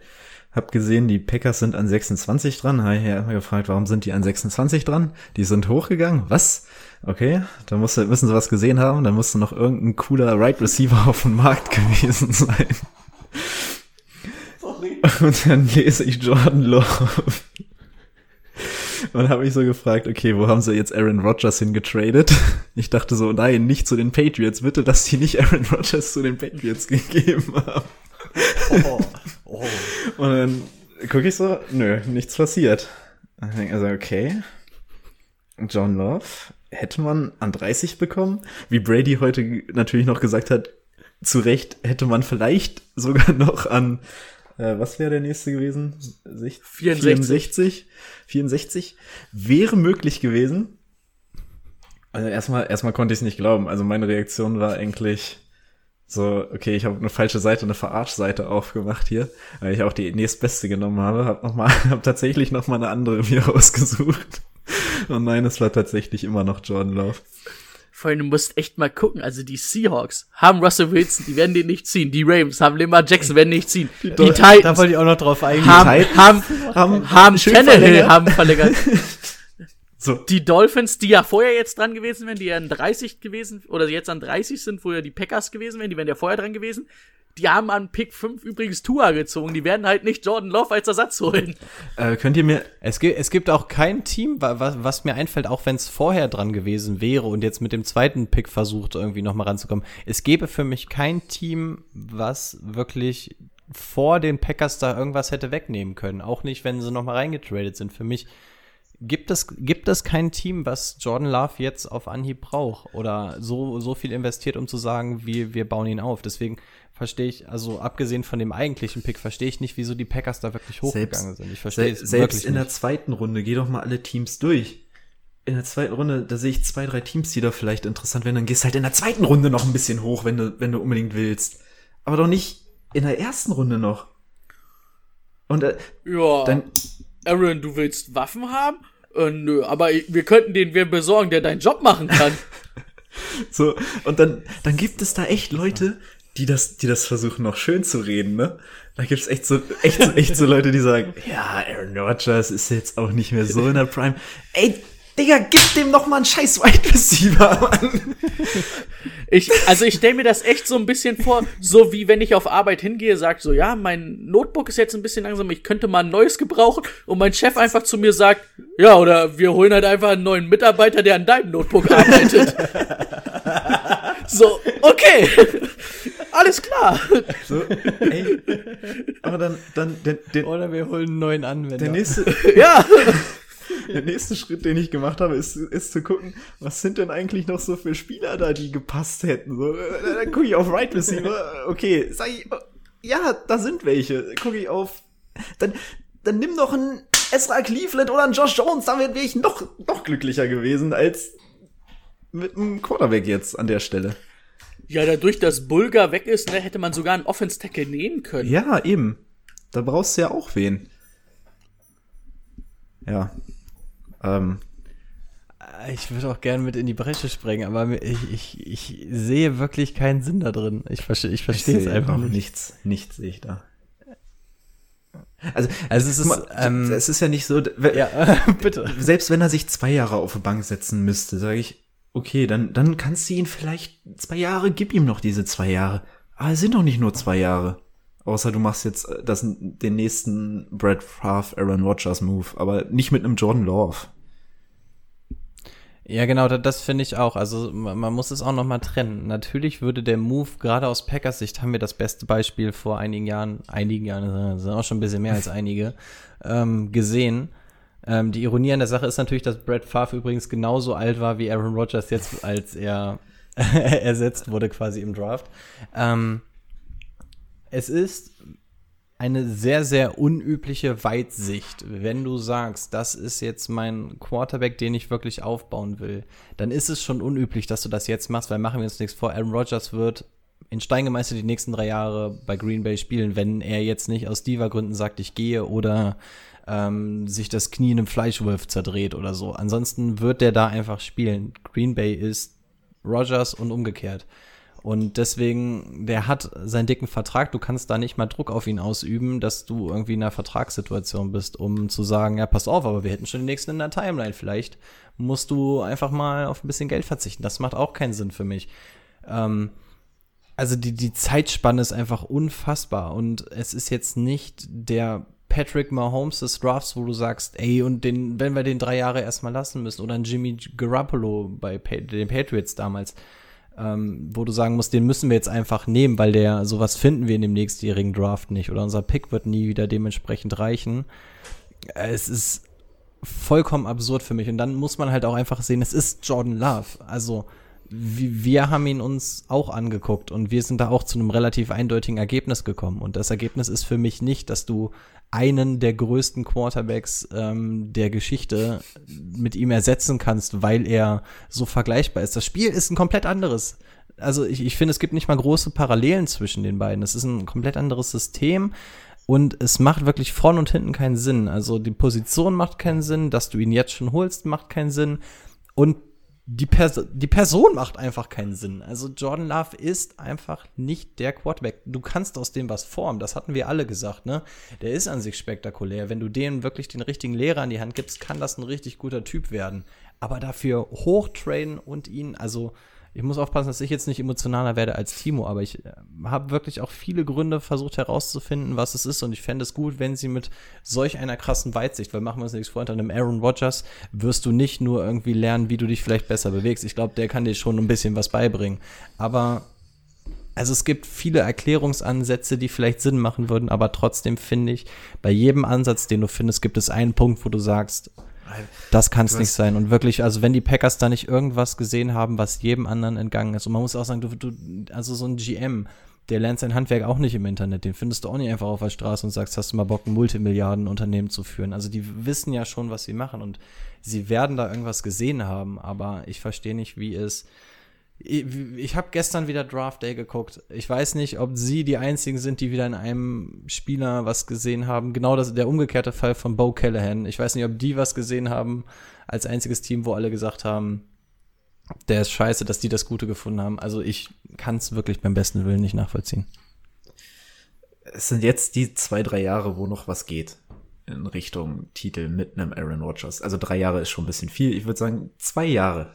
Hab gesehen, die Packers sind an 26 dran. Habe ich erstmal gefragt, warum sind die an 26 dran? Die sind hochgegangen. Was? Okay, da musste, müssen sie was gesehen haben. Da musste noch irgendein cooler Right Receiver auf dem Markt gewesen sein. Sorry. Und dann lese ich Jordan Love. Und habe mich so gefragt, okay, wo haben sie jetzt Aaron Rodgers hingetradet? Ich dachte so, nein, nicht zu den Patriots. Bitte, dass die nicht Aaron Rodgers zu den Patriots gegeben haben. Oh, Und dann gucke ich so, nö, nichts passiert. Dann denke ich also, okay. John Love hätte man an 30 bekommen. Wie Brady heute natürlich noch gesagt hat, zu Recht hätte man vielleicht sogar noch an, äh, was wäre der nächste gewesen? Sich- 64. 64. 64. Wäre möglich gewesen. Also erstmal, erstmal konnte ich es nicht glauben. Also meine Reaktion war eigentlich so, okay, ich habe eine falsche Seite, eine Verarschseite aufgemacht hier, weil ich auch die nächstbeste genommen habe. Hab noch mal, hab tatsächlich noch mal eine andere mir rausgesucht. Und nein, es war tatsächlich immer noch Jordan Love. Vor allem, du musst echt mal gucken. Also die Seahawks haben Russell Wilson, die werden den nicht ziehen. Die Ravens haben Lamar Jackson, werden nicht ziehen. Die, Da Titans wollte ich auch noch drauf eingehen. haben, haben, haben, haben schön Tannehill verlängert. haben verlängert. So. Die Dolphins, die ja vorher jetzt dran gewesen wären, die ja an 30 gewesen, oder jetzt an 30 sind, wo ja die Packers gewesen wären, die wären ja vorher dran gewesen. Die haben an Pick 5 übrigens Tua gezogen. Die werden halt nicht Jordan Love als Ersatz holen. Äh, könnt ihr mir, Es gibt, es gibt auch kein Team, wa- was, was mir einfällt, auch wenn es vorher dran gewesen wäre und jetzt mit dem zweiten Pick versucht, irgendwie nochmal ranzukommen. Es gäbe für mich kein Team, was wirklich vor den Packers da irgendwas hätte wegnehmen können. Auch nicht, wenn sie nochmal reingetradet sind. Für mich gibt es, gibt es kein Team, was Jordan Love jetzt auf Anhieb braucht oder so, so viel investiert, um zu sagen, wir, wir bauen ihn auf. Deswegen verstehe ich, also abgesehen von dem eigentlichen Pick, verstehe ich nicht, wieso die Packers da wirklich hochgegangen sind. Ich verstehe se es selbst wirklich in der nicht. zweiten Runde, geh doch mal alle Teams durch. In der zweiten Runde, da sehe ich zwei, drei Teams, die da vielleicht interessant werden. Dann gehst halt in der zweiten Runde noch ein bisschen hoch, wenn du, wenn du unbedingt willst. Aber doch nicht in der ersten Runde noch. Und äh, Ja. dann, Aaron, du willst Waffen haben? Äh, nö, aber wir könnten den wer besorgen, der deinen Job machen kann. So, und dann, dann gibt es da echt Leute, die das, die das versuchen noch schön zu reden, ne? Da gibt's echt so, echt so, echt so Leute, die sagen, ja, Aaron Rodgers ist jetzt auch nicht mehr so in der Prime. Ey, Digga, gib dem noch mal einen scheiß Wide Receiver, Mann. Ich, also ich stelle mir das echt so ein bisschen vor, so wie wenn ich auf Arbeit hingehe, sagt so, ja, mein Notebook ist jetzt ein bisschen langsam, ich könnte mal ein neues gebrauchen und mein Chef einfach zu mir sagt, ja, oder wir holen halt einfach einen neuen Mitarbeiter, der an deinem Notebook arbeitet. so, okay. Alles klar. So, ey. Aber dann, dann, der, der, Oder wir holen einen neuen Anwender. der nächste, Ja. der nächste Schritt, den ich gemacht habe, ist, ist zu gucken, was sind denn eigentlich noch so für Spieler da, die gepasst hätten. So, äh, dann gucke ich auf Right Receiver, okay, sag ich, oh, ja, da sind welche. Gucke ich auf, dann, dann nimm doch einen Ezra Cleveland oder einen Josh Jones, damit wäre ich noch, noch glücklicher gewesen als mit einem Quarterback jetzt an der Stelle. Ja, dadurch, dass Bulgar weg ist, ne, hätte man sogar einen Offense-Tackle nehmen können. Ja, eben. Da brauchst du ja auch wen. Ja. Ähm, Ich würde auch gerne mit in die Bresche springen, aber ich, ich, ich sehe wirklich keinen Sinn da drin. Ich verstehe ich verstehe es einfach nicht. nichts, nichts sehe ich da. Also, Also es ist, mal, ähm, es ist ja nicht so, Ja, bitte. selbst wenn er sich zwei Jahre auf die Bank setzen müsste, sage ich, okay, dann, dann kannst du ihn vielleicht zwei Jahre, gib ihm noch diese zwei Jahre. Aber es sind doch nicht nur zwei Jahre. Außer du machst jetzt äh, das, den nächsten Brad Favre, Aaron Rodgers Move, aber nicht mit einem Jordan Love. Ja, genau, das, das finde ich auch. Also man, muss es auch noch mal trennen. Natürlich würde der Move, gerade aus Packers Sicht, haben wir das beste Beispiel vor einigen Jahren, einigen Jahren, sind auch schon ein bisschen mehr als einige, ähm, gesehen. Ähm, die Ironie an der Sache ist natürlich, dass Brad Favre übrigens genauso alt war wie Aaron Rodgers jetzt, als er ersetzt wurde quasi im Draft. Ähm, es ist eine sehr, sehr unübliche Weitsicht. Wenn du sagst, das ist jetzt mein Quarterback, den ich wirklich aufbauen will, dann ist es schon unüblich, dass du das jetzt machst, weil machen wir uns nichts vor. Aaron Rodgers wird in Stein gemeißelt die nächsten drei Jahre bei Green Bay spielen, wenn er jetzt nicht aus Diva-Gründen sagt, ich gehe oder ähm, sich das Knie in einem Fleischwolf zerdreht oder so. Ansonsten wird der da einfach spielen. Green Bay ist Rodgers und umgekehrt. Und deswegen, der hat seinen dicken Vertrag, du kannst da nicht mal Druck auf ihn ausüben, dass du irgendwie in einer Vertragssituation bist, um zu sagen, ja, pass auf, aber wir hätten schon den nächsten in der Timeline. Vielleicht musst du einfach mal auf ein bisschen Geld verzichten. Das macht auch keinen Sinn für mich. Ähm, also die, die Zeitspanne ist einfach unfassbar und es ist jetzt nicht der Patrick Mahomes des Drafts, wo du sagst, ey, und den, wenn wir den drei Jahre erstmal lassen müssen, oder ein Jimmy Garoppolo bei pa den Patriots damals, ähm, wo du sagen musst, den müssen wir jetzt einfach nehmen, weil der sowas finden wir in dem nächstjährigen Draft nicht oder unser Pick wird nie wieder dementsprechend reichen. Es ist vollkommen absurd für mich und dann muss man halt auch einfach sehen, es ist Jordan Love. Also wir haben ihn uns auch angeguckt und wir sind da auch zu einem relativ eindeutigen Ergebnis gekommen. Und das Ergebnis ist für mich nicht, dass du einen der größten Quarterbacks ähm, der Geschichte mit ihm ersetzen kannst, weil er so vergleichbar ist. Das Spiel ist ein komplett anderes. Also ich, ich finde, es gibt nicht mal große Parallelen zwischen den beiden. Es ist ein komplett anderes System. Und es macht wirklich vorn und hinten keinen Sinn. Also die Position macht keinen Sinn, dass du ihn jetzt schon holst, macht keinen Sinn. Und die, Pers die Person macht einfach keinen Sinn. Also Jordan Love ist einfach nicht der Quarterback. Du kannst aus dem was formen, das hatten wir alle gesagt, ne? Der ist an sich spektakulär. Wenn du dem wirklich den richtigen Lehrer an die Hand gibst, kann das ein richtig guter Typ werden. Aber dafür hochtrainen und ihn, also ich muss aufpassen, dass ich jetzt nicht emotionaler werde als Timo, aber ich äh, habe wirklich auch viele Gründe versucht herauszufinden, was es ist und ich fände es gut, wenn sie mit solch einer krassen Weitsicht, weil machen wir uns nichts vor, unter einem Aaron Rodgers wirst du nicht nur irgendwie lernen, wie du dich vielleicht besser bewegst. Ich glaube, der kann dir schon ein bisschen was beibringen. Aber also es gibt viele Erklärungsansätze, die vielleicht Sinn machen würden, aber trotzdem finde ich, bei jedem Ansatz, den du findest, gibt es einen Punkt, wo du sagst, das kann es nicht sein. Und wirklich, also wenn die Packers da nicht irgendwas gesehen haben, was jedem anderen entgangen ist. Und man muss auch sagen, du, du also so ein GM, der lernt sein Handwerk auch nicht im Internet. Den findest du auch nicht einfach auf der Straße und sagst, hast du mal Bock, ein Multimilliardenunternehmen zu führen. Also die wissen ja schon, was sie machen und sie werden da irgendwas gesehen haben, aber ich verstehe nicht, wie es ich, habe gestern wieder Draft Day geguckt. Ich weiß nicht, ob sie die einzigen sind, die wieder in einem Spieler was gesehen haben. Genau das, der umgekehrte Fall von Bo Callahan. Ich weiß nicht, ob die was gesehen haben als einziges Team, wo alle gesagt haben, der ist scheiße, dass die das Gute gefunden haben. Also ich kann es wirklich beim besten Willen nicht nachvollziehen. Es sind jetzt die zwei, drei Jahre, wo noch was geht in Richtung Titel mit einem Aaron Rodgers. Also drei Jahre ist schon ein bisschen viel. Ich würde sagen, zwei Jahre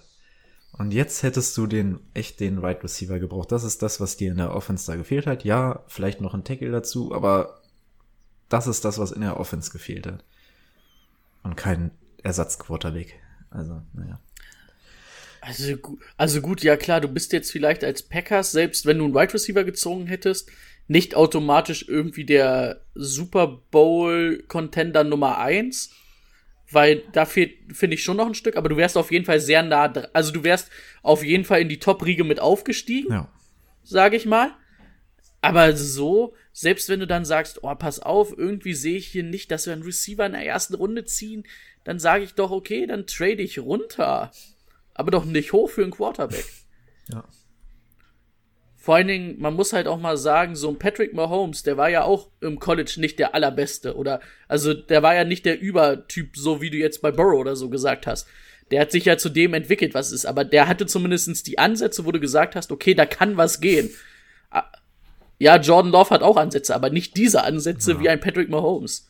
und jetzt hättest du den echt den Right Receiver gebraucht. Das ist das, was dir in der Offense da gefehlt hat. Ja, vielleicht noch ein Tackle dazu, aber das ist das, was in der Offense gefehlt hat. Und kein Ersatzquarterback. Also, naja. Also, also gut, ja klar, du bist jetzt vielleicht als Packers, selbst wenn du einen Wide Receiver gezogen hättest, nicht automatisch irgendwie der Super Bowl Contender Nummer eins weil da fehlt, finde ich, schon noch ein Stück, aber du wärst auf jeden Fall sehr nah dran. Also du wärst auf jeden Fall in die Top-Riege mit aufgestiegen, ja. sage ich mal. Aber so, selbst wenn du dann sagst, oh, pass auf, irgendwie sehe ich hier nicht, dass wir einen Receiver in der ersten Runde ziehen, dann sage ich doch, okay, dann trade ich runter. Aber doch nicht hoch für einen Quarterback. Ja. Vor allen Dingen, man muss halt auch mal sagen, so ein Patrick Mahomes, der war ja auch im College nicht der allerbeste oder, also der war ja nicht der Übertyp, so wie du jetzt bei Burrow oder so gesagt hast. Der hat sich ja zu dem entwickelt, was es ist, aber der hatte zumindestens die Ansätze, wo du gesagt hast, okay, da kann was gehen. Ah, ja, Jordan Love hat auch Ansätze, aber nicht diese Ansätze ja. wie ein Patrick Mahomes.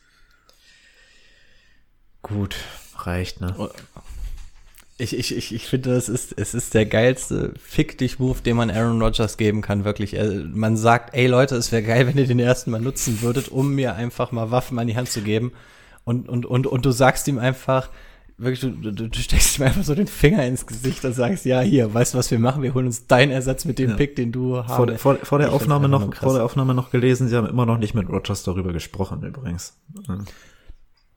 Gut, reicht, ne? Ich, ich, ich, ich finde, das ist, es ist der geilste Fick dich Move, den man Aaron Rodgers geben kann, wirklich. Man sagt, ey Leute, es wäre geil, wenn ihr den ersten mal nutzen würdet, um mir einfach mal Waffen an die Hand zu geben. Und, und, und, und du sagst ihm einfach, wirklich, du, du, du steckst ihm einfach so den Finger ins Gesicht und sagst, ja, hier, weißt du, was wir machen? Wir holen uns deinen Ersatz mit dem ja. Pick, den du hast. Vor, vor, vor der Aufnahme noch, vor der Aufnahme noch gelesen, sie haben immer noch nicht mit Rodgers darüber gesprochen, übrigens.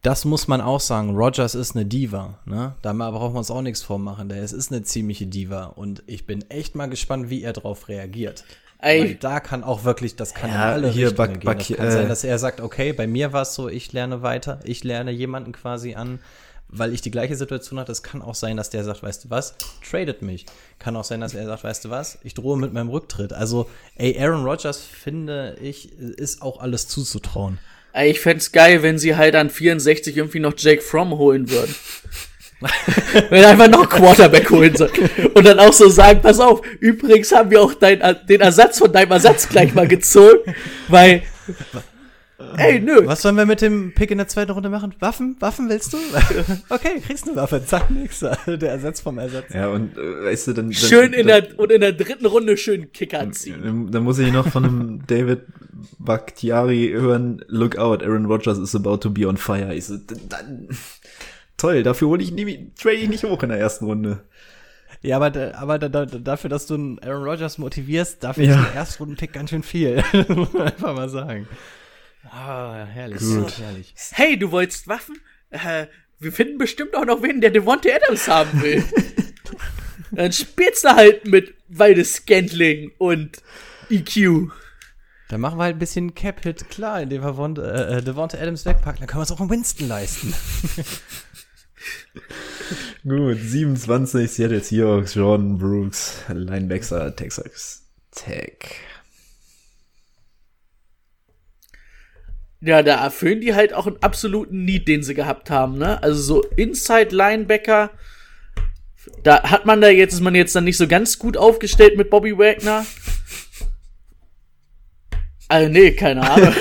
Das muss man auch sagen. Rogers ist eine Diva. Ne? Da brauchen wir uns auch nichts vormachen. Der ist eine ziemliche Diva. Und ich bin echt mal gespannt, wie er darauf reagiert. Ey. Weil da kann auch wirklich, das kann ja, alle hier Richtungen Buck, gehen. Das kann äh, sein, dass er sagt, okay, bei mir war es so, ich lerne weiter. Ich lerne jemanden quasi an, weil ich die gleiche Situation hatte. Es kann auch sein, dass der sagt, weißt du was, tradet mich. Kann auch sein, dass er sagt, weißt du was, ich drohe mit meinem Rücktritt. Also, ey, Aaron Rodgers, finde ich, ist auch alles zuzutrauen. Ich fände geil, wenn sie halt an 64 irgendwie noch Jake Fromm holen würden. wenn einfach noch Quarterback holen soll. Und dann auch so sagen, pass auf, übrigens haben wir auch dein, den Ersatz von deinem Ersatz gleich mal gezogen, weil Ey, nö. Was sollen wir mit dem Pick in der zweiten Runde machen? Waffen? Waffen willst du? okay, kriegst eine Waffe. Zack, nix. Der Ersatz vom Ersatz. Ja, und äh, weißt du, dann. dann schön in dann, der, und in der dritten Runde schön Kicker ziehen. Dann, dann muss ich noch von einem David Bakhtiari hören, look out, Aaron Rodgers is about to be on fire. Ich so, dann, toll, dafür hole ich nie, trade ich nicht hoch in der ersten Runde. Ja, aber, da- aber da, da, dafür, dass du einen Aaron Rodgers motivierst, dafür Ja. ist ein Erstrunden-Pick ganz schön viel. Muss man einfach mal sagen. Ah, herrlich. Gut. herrlich. Hey, du wolltest Waffen? Äh, wir finden bestimmt auch noch wen, der Devontae Adams haben will. Dann spielst du halt mit Waldes Scantling und EQ. Dann machen wir halt ein bisschen Cap-Hit klar, indem wir Von, äh, äh, Devonta Adams wegpacken. Dann können wir es auch um Winston leisten. Gut, 27 Seattle Seahawks, Jordan Brooks, Linebacker, Texas Tech. Ja, da erfüllen die halt auch einen absoluten Need, den sie gehabt haben, ne? Also so Inside Linebacker, da hat man da jetzt, ist man jetzt dann nicht so ganz gut aufgestellt mit Bobby Wagner. Also, nee, keine Ahnung.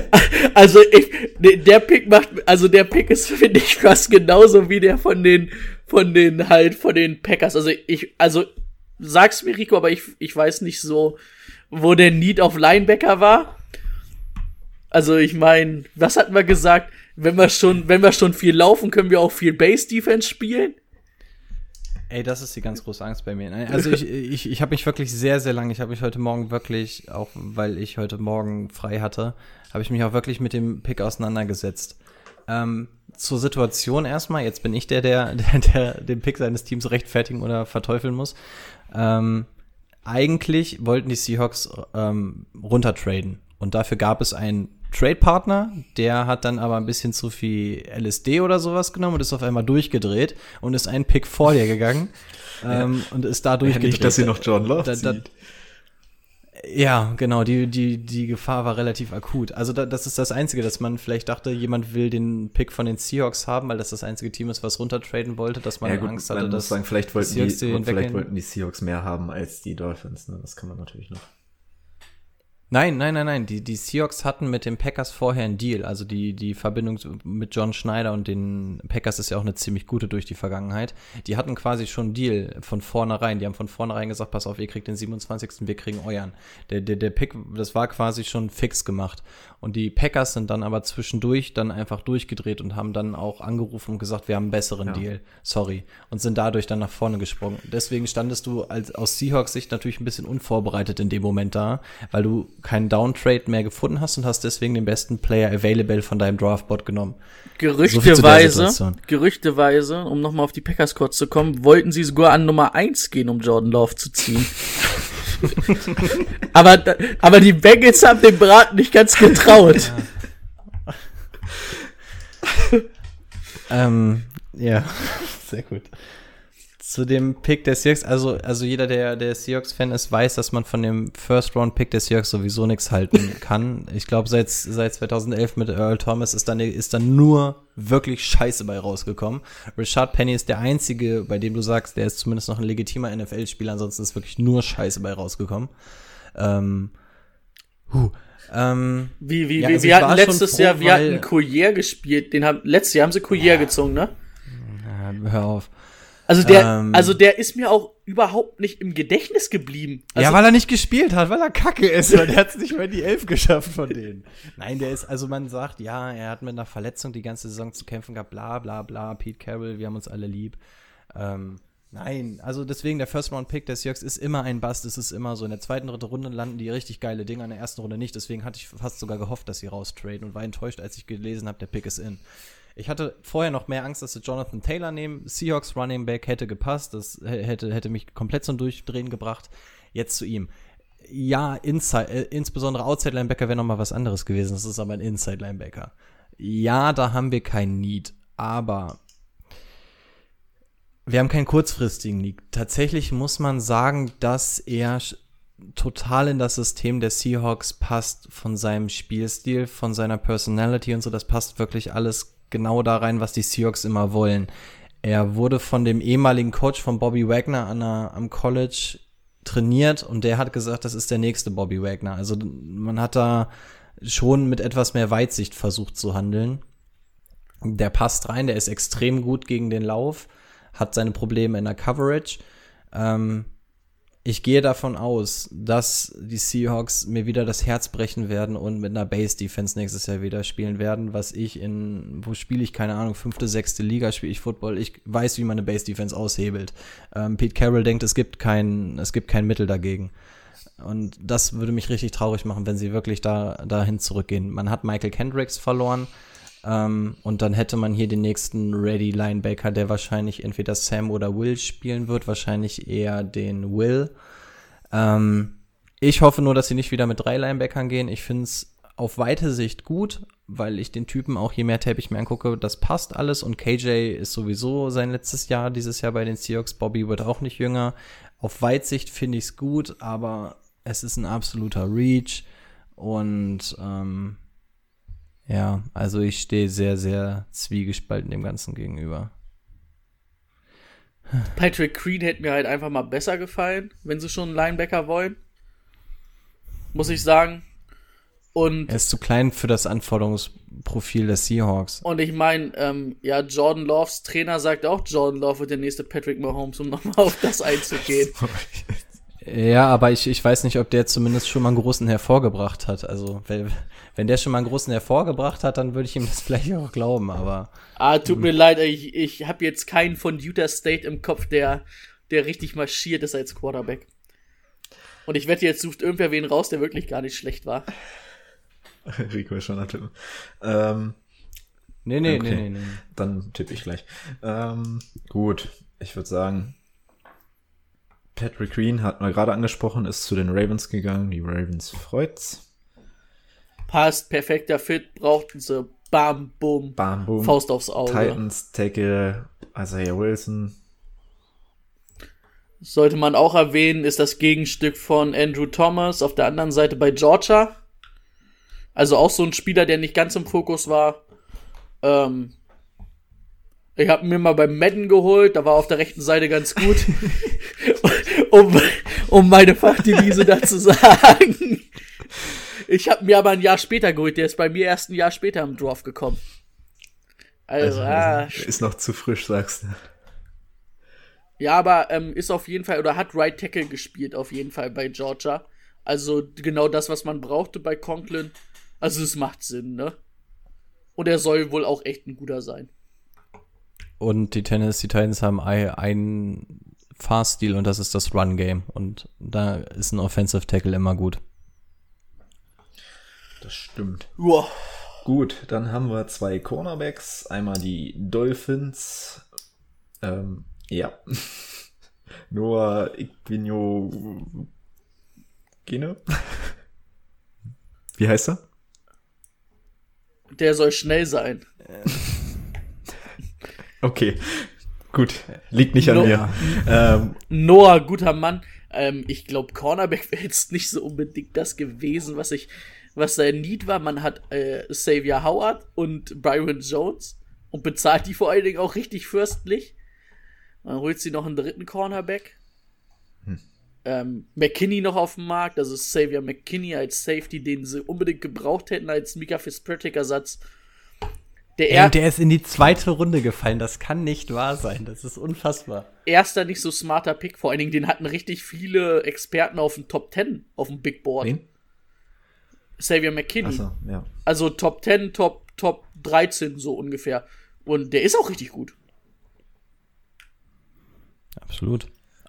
also, ich, der Pick macht, also der Pick ist, finde ich, fast genauso wie der von den, von den, halt, von den Packers. Also, ich, also, sag's mir, Rico, aber ich, ich weiß nicht so, wo der Need auf Linebacker war. Also ich meine, was hatten wir gesagt? Wenn wir schon, wenn wir schon viel laufen, können wir auch viel Base Defense spielen. Ey, das ist die ganz große Angst bei mir. Nein, Also ich, ich, ich habe mich wirklich sehr, sehr lange, ich habe mich heute Morgen wirklich, auch weil ich heute Morgen frei hatte, habe ich mich auch wirklich mit dem Pick auseinandergesetzt. Ähm, zur Situation erstmal, jetzt bin ich der, der, der, der den Pick seines Teams rechtfertigen oder verteufeln muss. Ähm, eigentlich wollten die Seahawks ähm, runtertraden. Und dafür gab es einen Trade-Partner, der hat dann aber ein bisschen zu viel LSD oder sowas genommen und ist auf einmal durchgedreht und ist einen Pick vor dir gegangen ähm, und ist da durchgedreht. Nicht, dass sie noch John Love Da- da- zieht. Ja, genau, die, die, die Gefahr war relativ akut. Also da, das ist das Einzige, dass man vielleicht dachte, jemand will den Pick von den Seahawks haben, weil das das einzige Team ist, was runtertraden wollte, dass man Ja, gut, Angst hatte, dass sagen, vielleicht wollten, die, und vielleicht wollten die Seahawks mehr haben als die Dolphins. Ne? Das kann man natürlich noch. Nein, nein, nein, nein. Die, die Seahawks hatten mit den Packers vorher einen Deal. Also die, die Verbindung mit John Schneider und den Packers ist ja auch eine ziemlich gute durch die Vergangenheit. Die hatten quasi schon einen Deal von vornherein. Die haben von vornherein gesagt, pass auf, ihr kriegt den 27. Wir kriegen euren. Der, der, der Pick, das war quasi schon fix gemacht. Und die Packers sind dann aber zwischendurch dann einfach durchgedreht und haben dann auch angerufen und gesagt, wir haben einen besseren Ja. Deal. Sorry. Und sind dadurch dann nach vorne gesprungen. Deswegen standest du als, aus Seahawks Sicht natürlich ein bisschen unvorbereitet in dem Moment da, weil du keinen Downtrade mehr gefunden hast und hast deswegen den besten Player available von deinem Draftbot genommen. So Gerüchteweise, Situation. gerüchteweise, um nochmal auf die Packers kurz zu kommen, wollten sie sogar an Nummer 1 gehen, um Jordan Love zu ziehen. aber, aber die Bengals haben den Braten nicht ganz getraut. Ähm, ja, sehr gut. Zu dem Pick der Seahawks, also, also jeder, der, der Seahawks-Fan ist, weiß, dass man von dem First-Round-Pick der Seahawks sowieso nichts halten kann. Ich glaube, seit, seit 2011 mit Earl Thomas ist dann, ist dann nur wirklich Scheiße bei rausgekommen. Richard Penny ist der einzige, bei dem du sagst, der ist zumindest noch ein legitimer NFL-Spieler, ansonsten ist wirklich nur Scheiße bei rausgekommen. Ähm, huh, ähm, Wie, wie, Ja, wie also wir hatten letztes froh, Jahr, wir hatten Collier gespielt, den haben, letztes Jahr haben sie Collier gezogen, ne? äh, hör auf. Also der, Ähm. also der ist mir auch überhaupt nicht im Gedächtnis geblieben. Also, ja, weil er nicht gespielt hat, weil er kacke ist, weil der hat es nicht mehr in die Elf geschafft von denen. Nein, der ist, also man sagt, ja, er hat mit einer Verletzung die ganze Saison zu kämpfen gehabt, bla bla bla, Pete Carroll, wir haben uns alle lieb. Ähm, nein, also deswegen der First Round Pick des Seahawks ist immer ein Bust, es ist immer so. In der zweiten, dritten Runde landen die richtig geile Dinge, in der ersten Runde nicht. Deswegen hatte ich fast sogar gehofft, dass sie raustraden und war enttäuscht, als ich gelesen habe, der Pick ist in. Ich hatte vorher noch mehr Angst, dass sie Jonathan Taylor nehmen. Seahawks Running Back hätte gepasst. Das hätte, hätte mich komplett zum Durchdrehen gebracht. Jetzt zu ihm. Ja, Inside, äh, insbesondere Outside Linebacker wäre noch mal was anderes gewesen. Das ist aber ein Inside Linebacker. Ja, da haben wir kein Need. Aber wir haben keinen kurzfristigen Need. Tatsächlich muss man sagen, dass er total in das System der Seahawks passt, von seinem Spielstil, von seiner Personality und so. Das passt wirklich alles genau da rein, was die Seahawks immer wollen. Er wurde von dem ehemaligen Coach von Bobby Wagner an der, am College trainiert und der hat gesagt, das ist der nächste Bobby Wagner. Also man hat da schon mit etwas mehr Weitsicht versucht zu handeln. Der passt rein, der ist extrem gut gegen den Lauf, hat seine Probleme in der Coverage. Ähm, ich gehe davon aus, dass die Seahawks mir wieder das Herz brechen werden und mit einer Base Defense nächstes Jahr wieder spielen werden, was ich in, wo spiele ich, keine Ahnung, fünfte, sechste Liga spiele ich Football. Ich weiß, wie man eine Base Defense aushebelt. Ähm, Pete Carroll denkt, es gibt kein, es gibt kein Mittel dagegen. Und das würde mich richtig traurig machen, wenn sie wirklich da, dahin zurückgehen. Man hat Michael Kendricks verloren. Ähm, und dann hätte man hier den nächsten Ready Linebacker, der wahrscheinlich entweder Sam oder Will spielen wird, wahrscheinlich eher den Will. Ähm, ich hoffe nur, dass sie nicht wieder mit drei Linebackern gehen. Ich finde es auf weite Sicht gut, weil ich den Typen auch je mehr Tape ich mir angucke, das passt alles und KJ ist sowieso sein letztes Jahr, dieses Jahr bei den Seahawks. Bobby wird auch nicht jünger. Auf Weitsicht finde ich es gut, aber es ist ein absoluter Reach und ähm, ja, also ich stehe sehr, sehr zwiegespalten dem Ganzen gegenüber. Patrick Creed hätte mir halt einfach mal besser gefallen, wenn sie schon einen Linebacker wollen. Muss ich sagen. Und er ist zu klein für das Anforderungsprofil der Seahawks. Und ich meine, ähm, ja, Jordan Loves Trainer sagt auch, Jordan Love wird der nächste Patrick Mahomes, um nochmal auf das einzugehen. Ja, aber ich, ich weiß nicht, ob der zumindest schon mal einen großen hervorgebracht hat. Also, wenn, wenn der schon mal einen großen hervorgebracht hat, dann würde ich ihm das vielleicht auch glauben, aber. Ah, tut mir leid, ich, ich habe jetzt keinen von Utah State im Kopf, der, der richtig marschiert ist als Quarterback. Und ich wette, jetzt sucht irgendwer wen raus, der wirklich gar nicht schlecht war. Rico ist schon tippen. Ähm, nee, nee, okay. nee, nee, nee. Dann tippe ich gleich. Ähm, gut, ich würde sagen, Patrick Green hat man gerade angesprochen, ist zu den Ravens gegangen. Die Ravens freut's. Passt, perfekter Fit, brauchten sie. Bam, boom. Bam, boom. Faust aufs Auge. Titans, Tackle, Isaiah Wilson. Sollte man auch erwähnen, ist das Gegenstück von Andrew Thomas auf der anderen Seite bei Georgia. Also auch so ein Spieler, der nicht ganz im Fokus war. Ähm, ich habe mir mal beim Madden geholt, da war auf der rechten Seite ganz gut, um, um meine Fachdevise da zu sagen. Ich habe mir aber ein Jahr später geholt, der ist bei mir erst ein Jahr später im Draft gekommen. Also, Also, ah, ist noch zu frisch, sagst du. ja, aber ähm, ist auf jeden Fall oder hat Right Tackle gespielt auf jeden Fall bei Georgia. Also genau das, was man brauchte bei Conklin. Also es macht Sinn, ne? Und er soll wohl auch echt ein guter sein. Und die Tennessee Titans haben ein- einen Fahrstil und das ist das Run Game. Und da ist ein Offensive Tackle immer gut. Das stimmt. Uah. Gut, dann haben wir zwei Cornerbacks. Einmal die Dolphins. Ähm, ja. Noah Iquino Gene. Wie heißt er? Der soll schnell sein. Okay. Gut. Liegt nicht an No- mir. Ähm, Noah, guter Mann. Ähm, ich glaube, Cornerback wäre jetzt nicht so unbedingt das gewesen, was ich, was sein Need war. Man hat äh, Xavier Howard und Byron Jones und bezahlt die vor allen Dingen auch richtig fürstlich. Dann holt sie noch einen dritten Cornerback. Ähm, McKinney noch auf dem Markt, also Xavier McKinney als Safety, den sie unbedingt gebraucht hätten als Mika Fitzpatrick-Ersatz. Der, er der ist in die zweite Runde gefallen. Das kann nicht wahr sein. Das ist unfassbar. erster nicht so smarter Pick, vor allen Dingen, den hatten richtig viele Experten auf dem Top 10 auf dem Big Board. wen? Xavier McKinney. Achso, ja. Also Top 10, Top, Top 13 so ungefähr. Und der ist auch richtig gut. Absolut.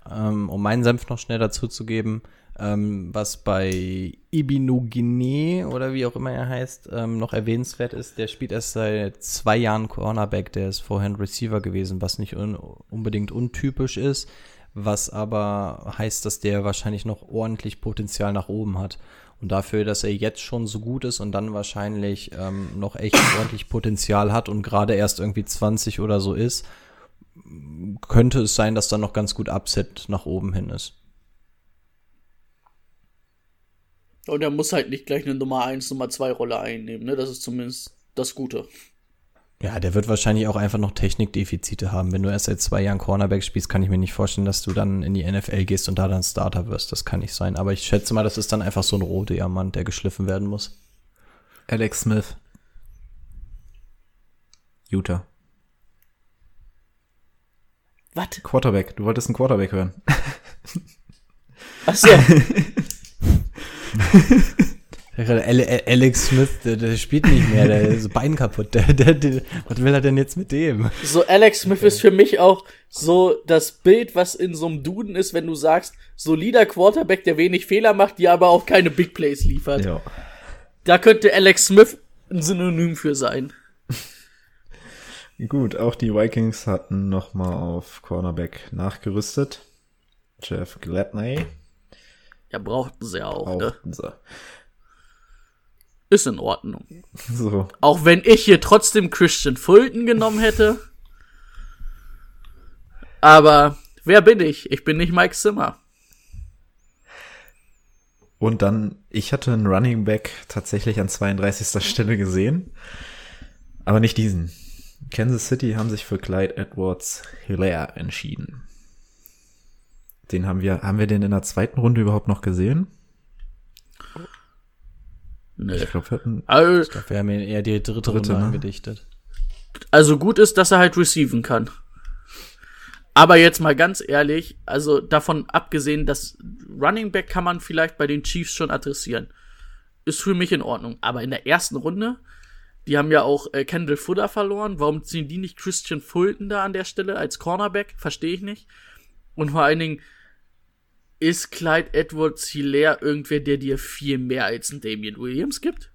Ähm, um meinen Senf noch schnell dazu zu geben, ähm, was bei Ibinogine oder wie auch immer er heißt, ähm, noch erwähnenswert ist, der spielt erst seit zwei Jahren Cornerback, der ist vorher ein Receiver gewesen, was nicht un unbedingt untypisch ist, was aber heißt, dass der wahrscheinlich noch ordentlich Potenzial nach oben hat. Und dafür, dass er jetzt schon so gut ist und dann wahrscheinlich ähm, noch echt ordentlich Potenzial hat und gerade erst irgendwie 20 oder so ist, könnte es sein, dass da noch ganz gut Upset nach oben hin ist. Und er muss halt nicht gleich eine Nummer 1, Nummer 2 Rolle einnehmen. Ne? Das ist zumindest das Gute. Ja, der wird wahrscheinlich auch einfach noch Technikdefizite haben. Wenn du erst seit zwei Jahren Cornerback spielst, kann ich mir nicht vorstellen, dass du dann in die NFL gehst und da dann Starter wirst. Das kann nicht sein. Aber ich schätze mal, das ist dann einfach so ein roter Diamant, der geschliffen werden muss. Alex Smith. Utah. Was? Quarterback. Du wolltest einen Quarterback hören. Achso, Alex Smith, der, der spielt nicht mehr, der ist Bein kaputt. Der, der, der, was will er denn jetzt mit dem? so Alex Smith ist für mich auch so das Bild, was in so einem Duden ist, wenn du sagst, solider Quarterback, der wenig Fehler macht, die aber auch keine Big Plays liefert. Ja. Da könnte Alex Smith ein Synonym für sein. Gut, auch die Vikings hatten nochmal auf Cornerback nachgerüstet. Jeff Gladney. Ja, brauchten sie auch, Auch ne? so. Ist in Ordnung. so. Auch wenn ich hier trotzdem Christian Fulton genommen hätte. Aber wer bin ich? Ich bin nicht Mike Zimmer. Und dann, ich hatte einen Running Back tatsächlich an 32. Stelle gesehen, aber nicht diesen. Kansas City haben sich für Clyde Edwards Hilaire entschieden. Den haben wir, haben wir den in der zweiten Runde überhaupt noch gesehen? Nö. Ich glaube, wir hatten, Also, Wir haben ihn eher die dritte, Dritte, Runde ne? angedichtet. also gut ist, dass er halt receiven kann. Aber jetzt mal ganz ehrlich, also davon abgesehen, dass Running Back kann man vielleicht bei den Chiefs schon adressieren. Ist für mich in Ordnung. Aber in der ersten Runde, die haben ja auch äh, Kendall Fuller verloren. Warum ziehen die nicht Christian Fulton da an der Stelle als Cornerback? Verstehe ich nicht. Und vor allen Dingen, ist Clyde Edwards Hilaire irgendwer, der dir viel mehr als ein Damian Williams gibt?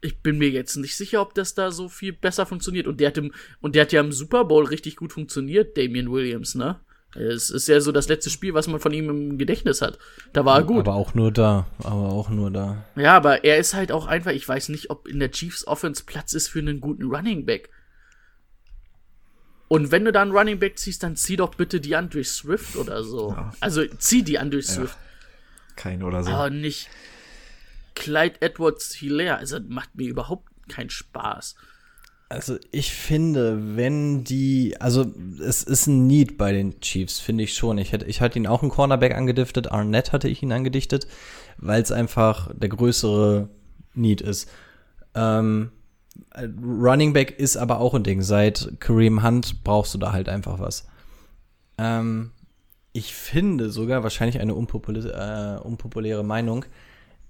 ich bin mir jetzt nicht sicher, ob das da so viel besser funktioniert. Und der hat im, und der hat ja im Super Bowl richtig gut funktioniert, Damian Williams, ne? Es ist ja so das letzte Spiel, was man von ihm im Gedächtnis hat. Da war er gut. Aber auch nur da. Aber auch nur da. ja, aber er ist halt auch einfach, ich weiß nicht, ob in der Chiefs Offense Platz ist für einen guten Running Back. Und wenn du da einen Running Back ziehst, dann zieh doch bitte die Andre Swift oder so. Also zieh die Andre Swift. kein oder so. Aber nicht Clyde Edwards Hilaire. Also macht mir überhaupt keinen Spaß. Also ich finde, wenn die, also es ist ein Need bei den Chiefs, finde ich schon. Ich hätte, ich hatte ihn auch einen Cornerback angediftet, Arnett hatte ich ihn angedichtet, weil es einfach der größere Need ist. Ähm, Running Back ist aber auch ein Ding. Seit Kareem Hunt brauchst du da halt einfach was. Ähm, ich finde sogar wahrscheinlich eine unpopuläre, äh, unpopuläre Meinung,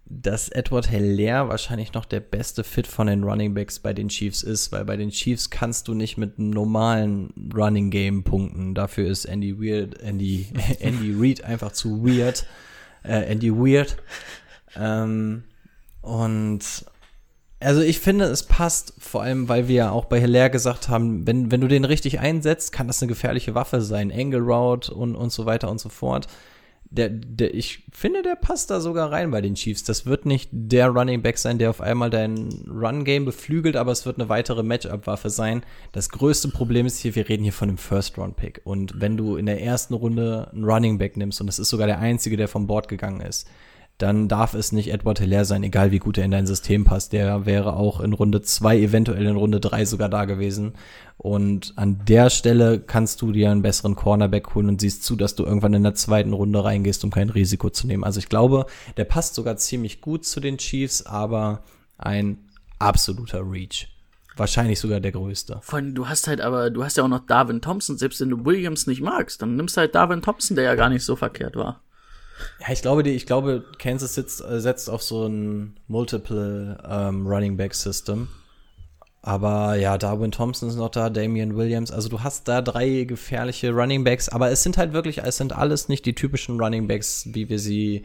dass Edward Hilaire wahrscheinlich noch der beste Fit von den Running Backs bei den Chiefs ist, weil bei den Chiefs kannst du nicht mit einem normalen Running Game punkten. Dafür ist Andy Weird, Andy, Andy Reid einfach zu weird. Äh, Andy Weird. Ähm, und also ich finde, es passt, vor allem, weil wir ja auch bei Hilaire gesagt haben, wenn, wenn du den richtig einsetzt, kann das eine gefährliche Waffe sein. Angle Route und, und so weiter und so fort. Der, der, ich finde, der passt da sogar rein bei den Chiefs. Das wird nicht der Running Back sein, der auf einmal dein Run-Game beflügelt, aber es wird eine weitere Matchup-Waffe sein. Das größte Problem ist hier, wir reden hier von einem First-Round-Pick. Und wenn du in der ersten Runde einen Running Back nimmst, und das ist sogar der einzige, der vom Board gegangen ist, dann darf es nicht Edward Hilaire sein, egal wie gut er in dein System passt. Der wäre auch in Runde zwei, eventuell in Runde drei sogar da gewesen. Und an der Stelle kannst du dir einen besseren Cornerback holen und siehst zu, dass du irgendwann in der zweiten Runde reingehst, um kein Risiko zu nehmen. Also ich glaube, der passt sogar ziemlich gut zu den Chiefs, aber ein absoluter Reach. Wahrscheinlich sogar der größte. Vor allem, du hast halt aber, du hast ja auch noch Darwin Thompson, selbst wenn du Williams nicht magst, dann nimmst du halt Darwin Thompson, der ja gar nicht so verkehrt war. Ja, ich glaube, die, ich glaube, Kansas sitzt, äh, setzt auf so ein Multiple ähm, Running Back System. Aber ja, Darwin Thompson ist noch da, Damian Williams. Also du hast da drei gefährliche Running Backs, aber es sind halt wirklich, es sind alles nicht die typischen Running Backs, wie wir sie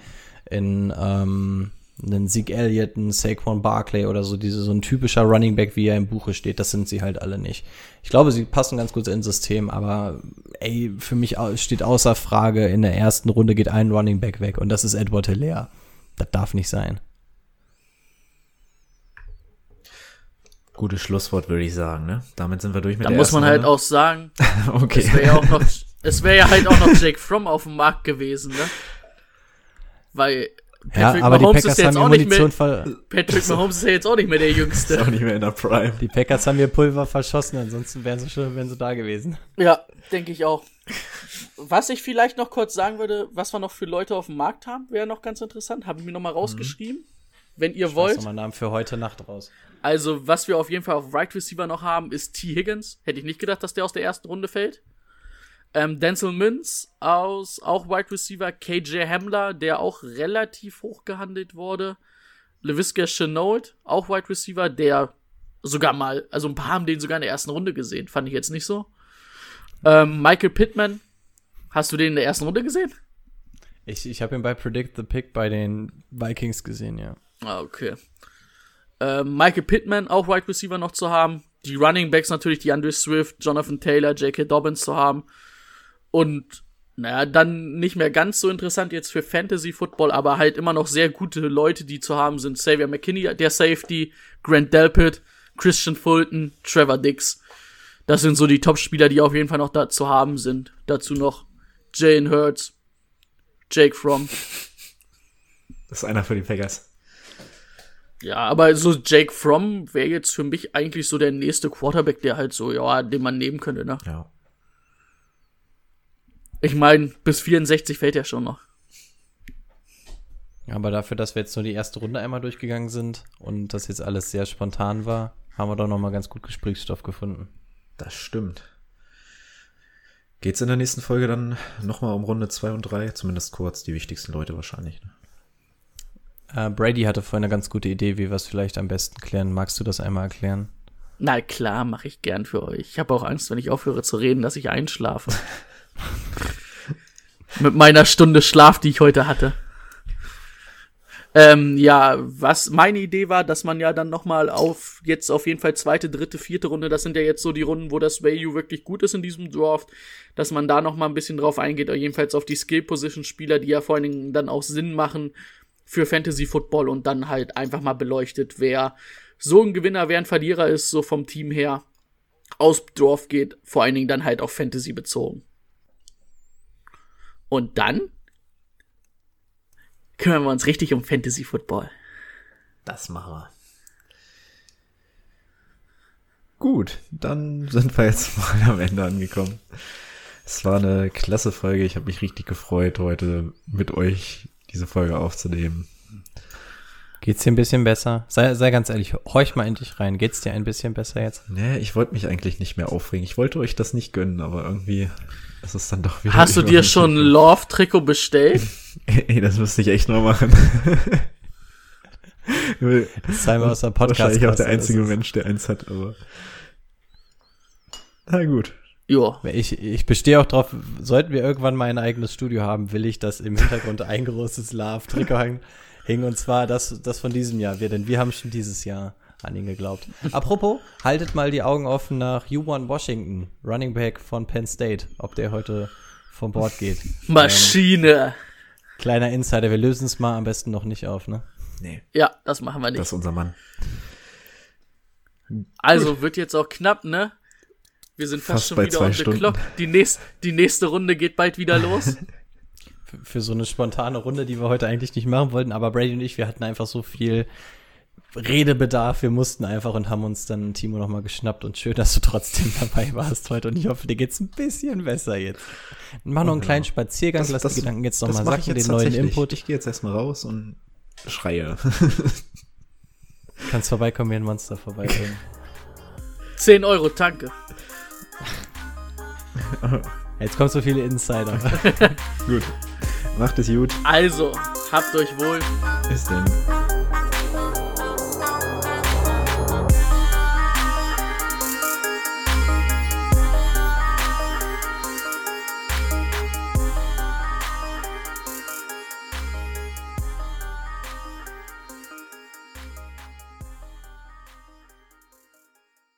in ähm, einen Zeke Elliott, einen Saquon Barkley oder so, diese so ein typischer Running Back, wie er im Buche steht, das sind sie halt alle nicht. Ich glaube, sie passen ganz gut ins System, aber ey, für mich steht außer Frage, in der ersten Runde geht ein Running Back weg und das ist Edward Hilaire. Das darf nicht sein. Gutes Schlusswort, würde ich sagen, ne? Damit sind wir durch mit Da der muss man halt Runde. auch sagen, Okay. es wäre ja auch noch, es wäre ja halt auch noch Jake Fromm auf dem Markt gewesen, ne? Weil Patrick ja, aber die Mahomes Packers ist ja haben jetzt die auch nicht Munition mehr, ver Patrick Mahomes ist ja jetzt auch nicht mehr der Ist Jüngste. auch nicht mehr in der Prime. die Packers haben ihr Pulver verschossen, ansonsten wären sie schon wären sie da gewesen. Ja, denke ich auch. Was ich vielleicht noch kurz sagen würde, was wir noch für Leute auf dem Markt haben, wäre noch ganz interessant. Habe ich mir noch mal rausgeschrieben. Wenn ihr Wollt wollt. mal Namen für heute Nacht raus. Also, was wir auf jeden Fall auf Right Receiver noch haben, ist T. Higgins. Hätte ich nicht gedacht, dass der aus der ersten Runde fällt. Ähm, Denzel Mims aus auch Wide Receiver, KJ Hamler, der auch relativ hoch gehandelt wurde. LeVisca Chenault, auch Wide Receiver, der sogar mal, also ein paar haben den sogar in der ersten Runde gesehen, fand ich jetzt nicht so. Ähm, Michael Pittman, hast du den in der ersten Runde gesehen? Ich, ich habe ihn bei Predict the Pick bei den Vikings gesehen, ja. Ah, okay. Ähm, Michael Pittman, auch Wide Receiver noch zu haben. Die Running Backs natürlich, die Andre Swift, Jonathan Taylor, J.K. Dobbins zu haben. Und, naja, dann nicht mehr ganz so interessant jetzt für Fantasy Football, aber halt immer noch sehr gute Leute, die zu haben sind. Xavier McKinney, der Safety, Grant Delpit, Christian Fulton, Trevor Dix. Das sind so die Top-Spieler, die auf jeden Fall noch da zu haben sind. Dazu noch Jane Hurts, Jake Fromm. Das ist einer für die Packers. Ja, aber so Jake Fromm wäre jetzt für mich eigentlich so der nächste Quarterback, der halt so, ja, den man nehmen könnte, ne? Ja. Ich meine, bis 64 fällt er schon noch. Ja, aber dafür, dass wir jetzt nur die erste Runde einmal durchgegangen sind und das jetzt alles sehr spontan war, haben wir doch noch mal ganz gut Gesprächsstoff gefunden. Das stimmt. Geht's in der nächsten Folge dann nochmal um Runde 2 und 3? Zumindest kurz, die wichtigsten Leute wahrscheinlich. Ne? Äh, Brady hatte vorhin eine ganz gute Idee, wie wir es vielleicht am besten klären. Magst du das einmal erklären? Na klar, mache ich gern für euch. Ich habe auch Angst, wenn ich aufhöre zu reden, dass ich einschlafe. Mit meiner Stunde Schlaf, die ich heute hatte. Ähm, ja, was meine Idee war, dass man ja dann noch mal auf jetzt auf jeden Fall zweite, dritte, vierte Runde, das sind ja jetzt so die Runden, wo das Value wirklich gut ist in diesem Draft, dass man da noch mal ein bisschen drauf eingeht, jedenfalls auf die Skill Position Spieler, die ja vor allen Dingen dann auch Sinn machen für Fantasy Football und dann halt einfach mal beleuchtet, wer so ein Gewinner, wer ein Verlierer ist, so vom Team her aus Draft geht, vor allen Dingen dann halt auf Fantasy bezogen. Und dann kümmern wir uns richtig um Fantasy Football. Das machen wir. Gut, dann sind wir jetzt mal am Ende angekommen. Es war eine klasse Folge. Ich habe mich richtig gefreut, heute mit euch diese Folge aufzunehmen. Geht's dir ein bisschen besser? Sei, sei ganz ehrlich, horch mal endlich rein. Geht's dir ein bisschen besser jetzt? Nee, ich wollte mich eigentlich nicht mehr aufregen. Ich wollte euch das nicht gönnen, aber irgendwie ist es dann doch wieder. Hast du dir schon ein Love-Trikot bestellt? Ey, das müsste ich echt noch machen. Sei mal aus der Podcast. Wahrscheinlich auch der einzige Mensch, der eins hat, aber. Na gut. Ja. Ich, ich bestehe auch drauf, sollten wir irgendwann mal ein eigenes Studio haben, will ich, dass im Hintergrund ein großes Love-Trikot hängt. Hing und zwar das, das von diesem Jahr. Wir, denn wir haben schon dieses Jahr an ihn geglaubt. Apropos, haltet mal die Augen offen nach Juwan Washington, Running Back von Penn State, ob der heute vom Bord geht. Maschine. Ähm, kleiner Insider, wir lösen es mal am besten noch nicht auf, ne? Nee. Ja, das machen wir nicht. Das ist unser Mann. Also wird jetzt auch knapp, ne? Wir sind fast, Fast schon bei wieder on the clock. Die, nächst, die nächste Runde geht bald wieder los. Für, für so eine spontane Runde, die wir heute eigentlich nicht machen wollten, aber Brady und ich, wir hatten einfach so viel Redebedarf, wir mussten einfach und haben uns dann Timo nochmal geschnappt und schön, dass du trotzdem dabei warst heute und ich hoffe, dir geht's ein bisschen besser jetzt. Mach noch einen genau. kleinen Spaziergang, lass die Gedanken jetzt nochmal sacken, jetzt den neuen. Input. Ich gehe jetzt erstmal raus und schreie. Kannst vorbeikommen, wie ein Monster vorbeibringen. 10 Euro, danke. Jetzt kommen so viele Insider. gut. Macht es gut. Also, habt euch wohl. Bis denn.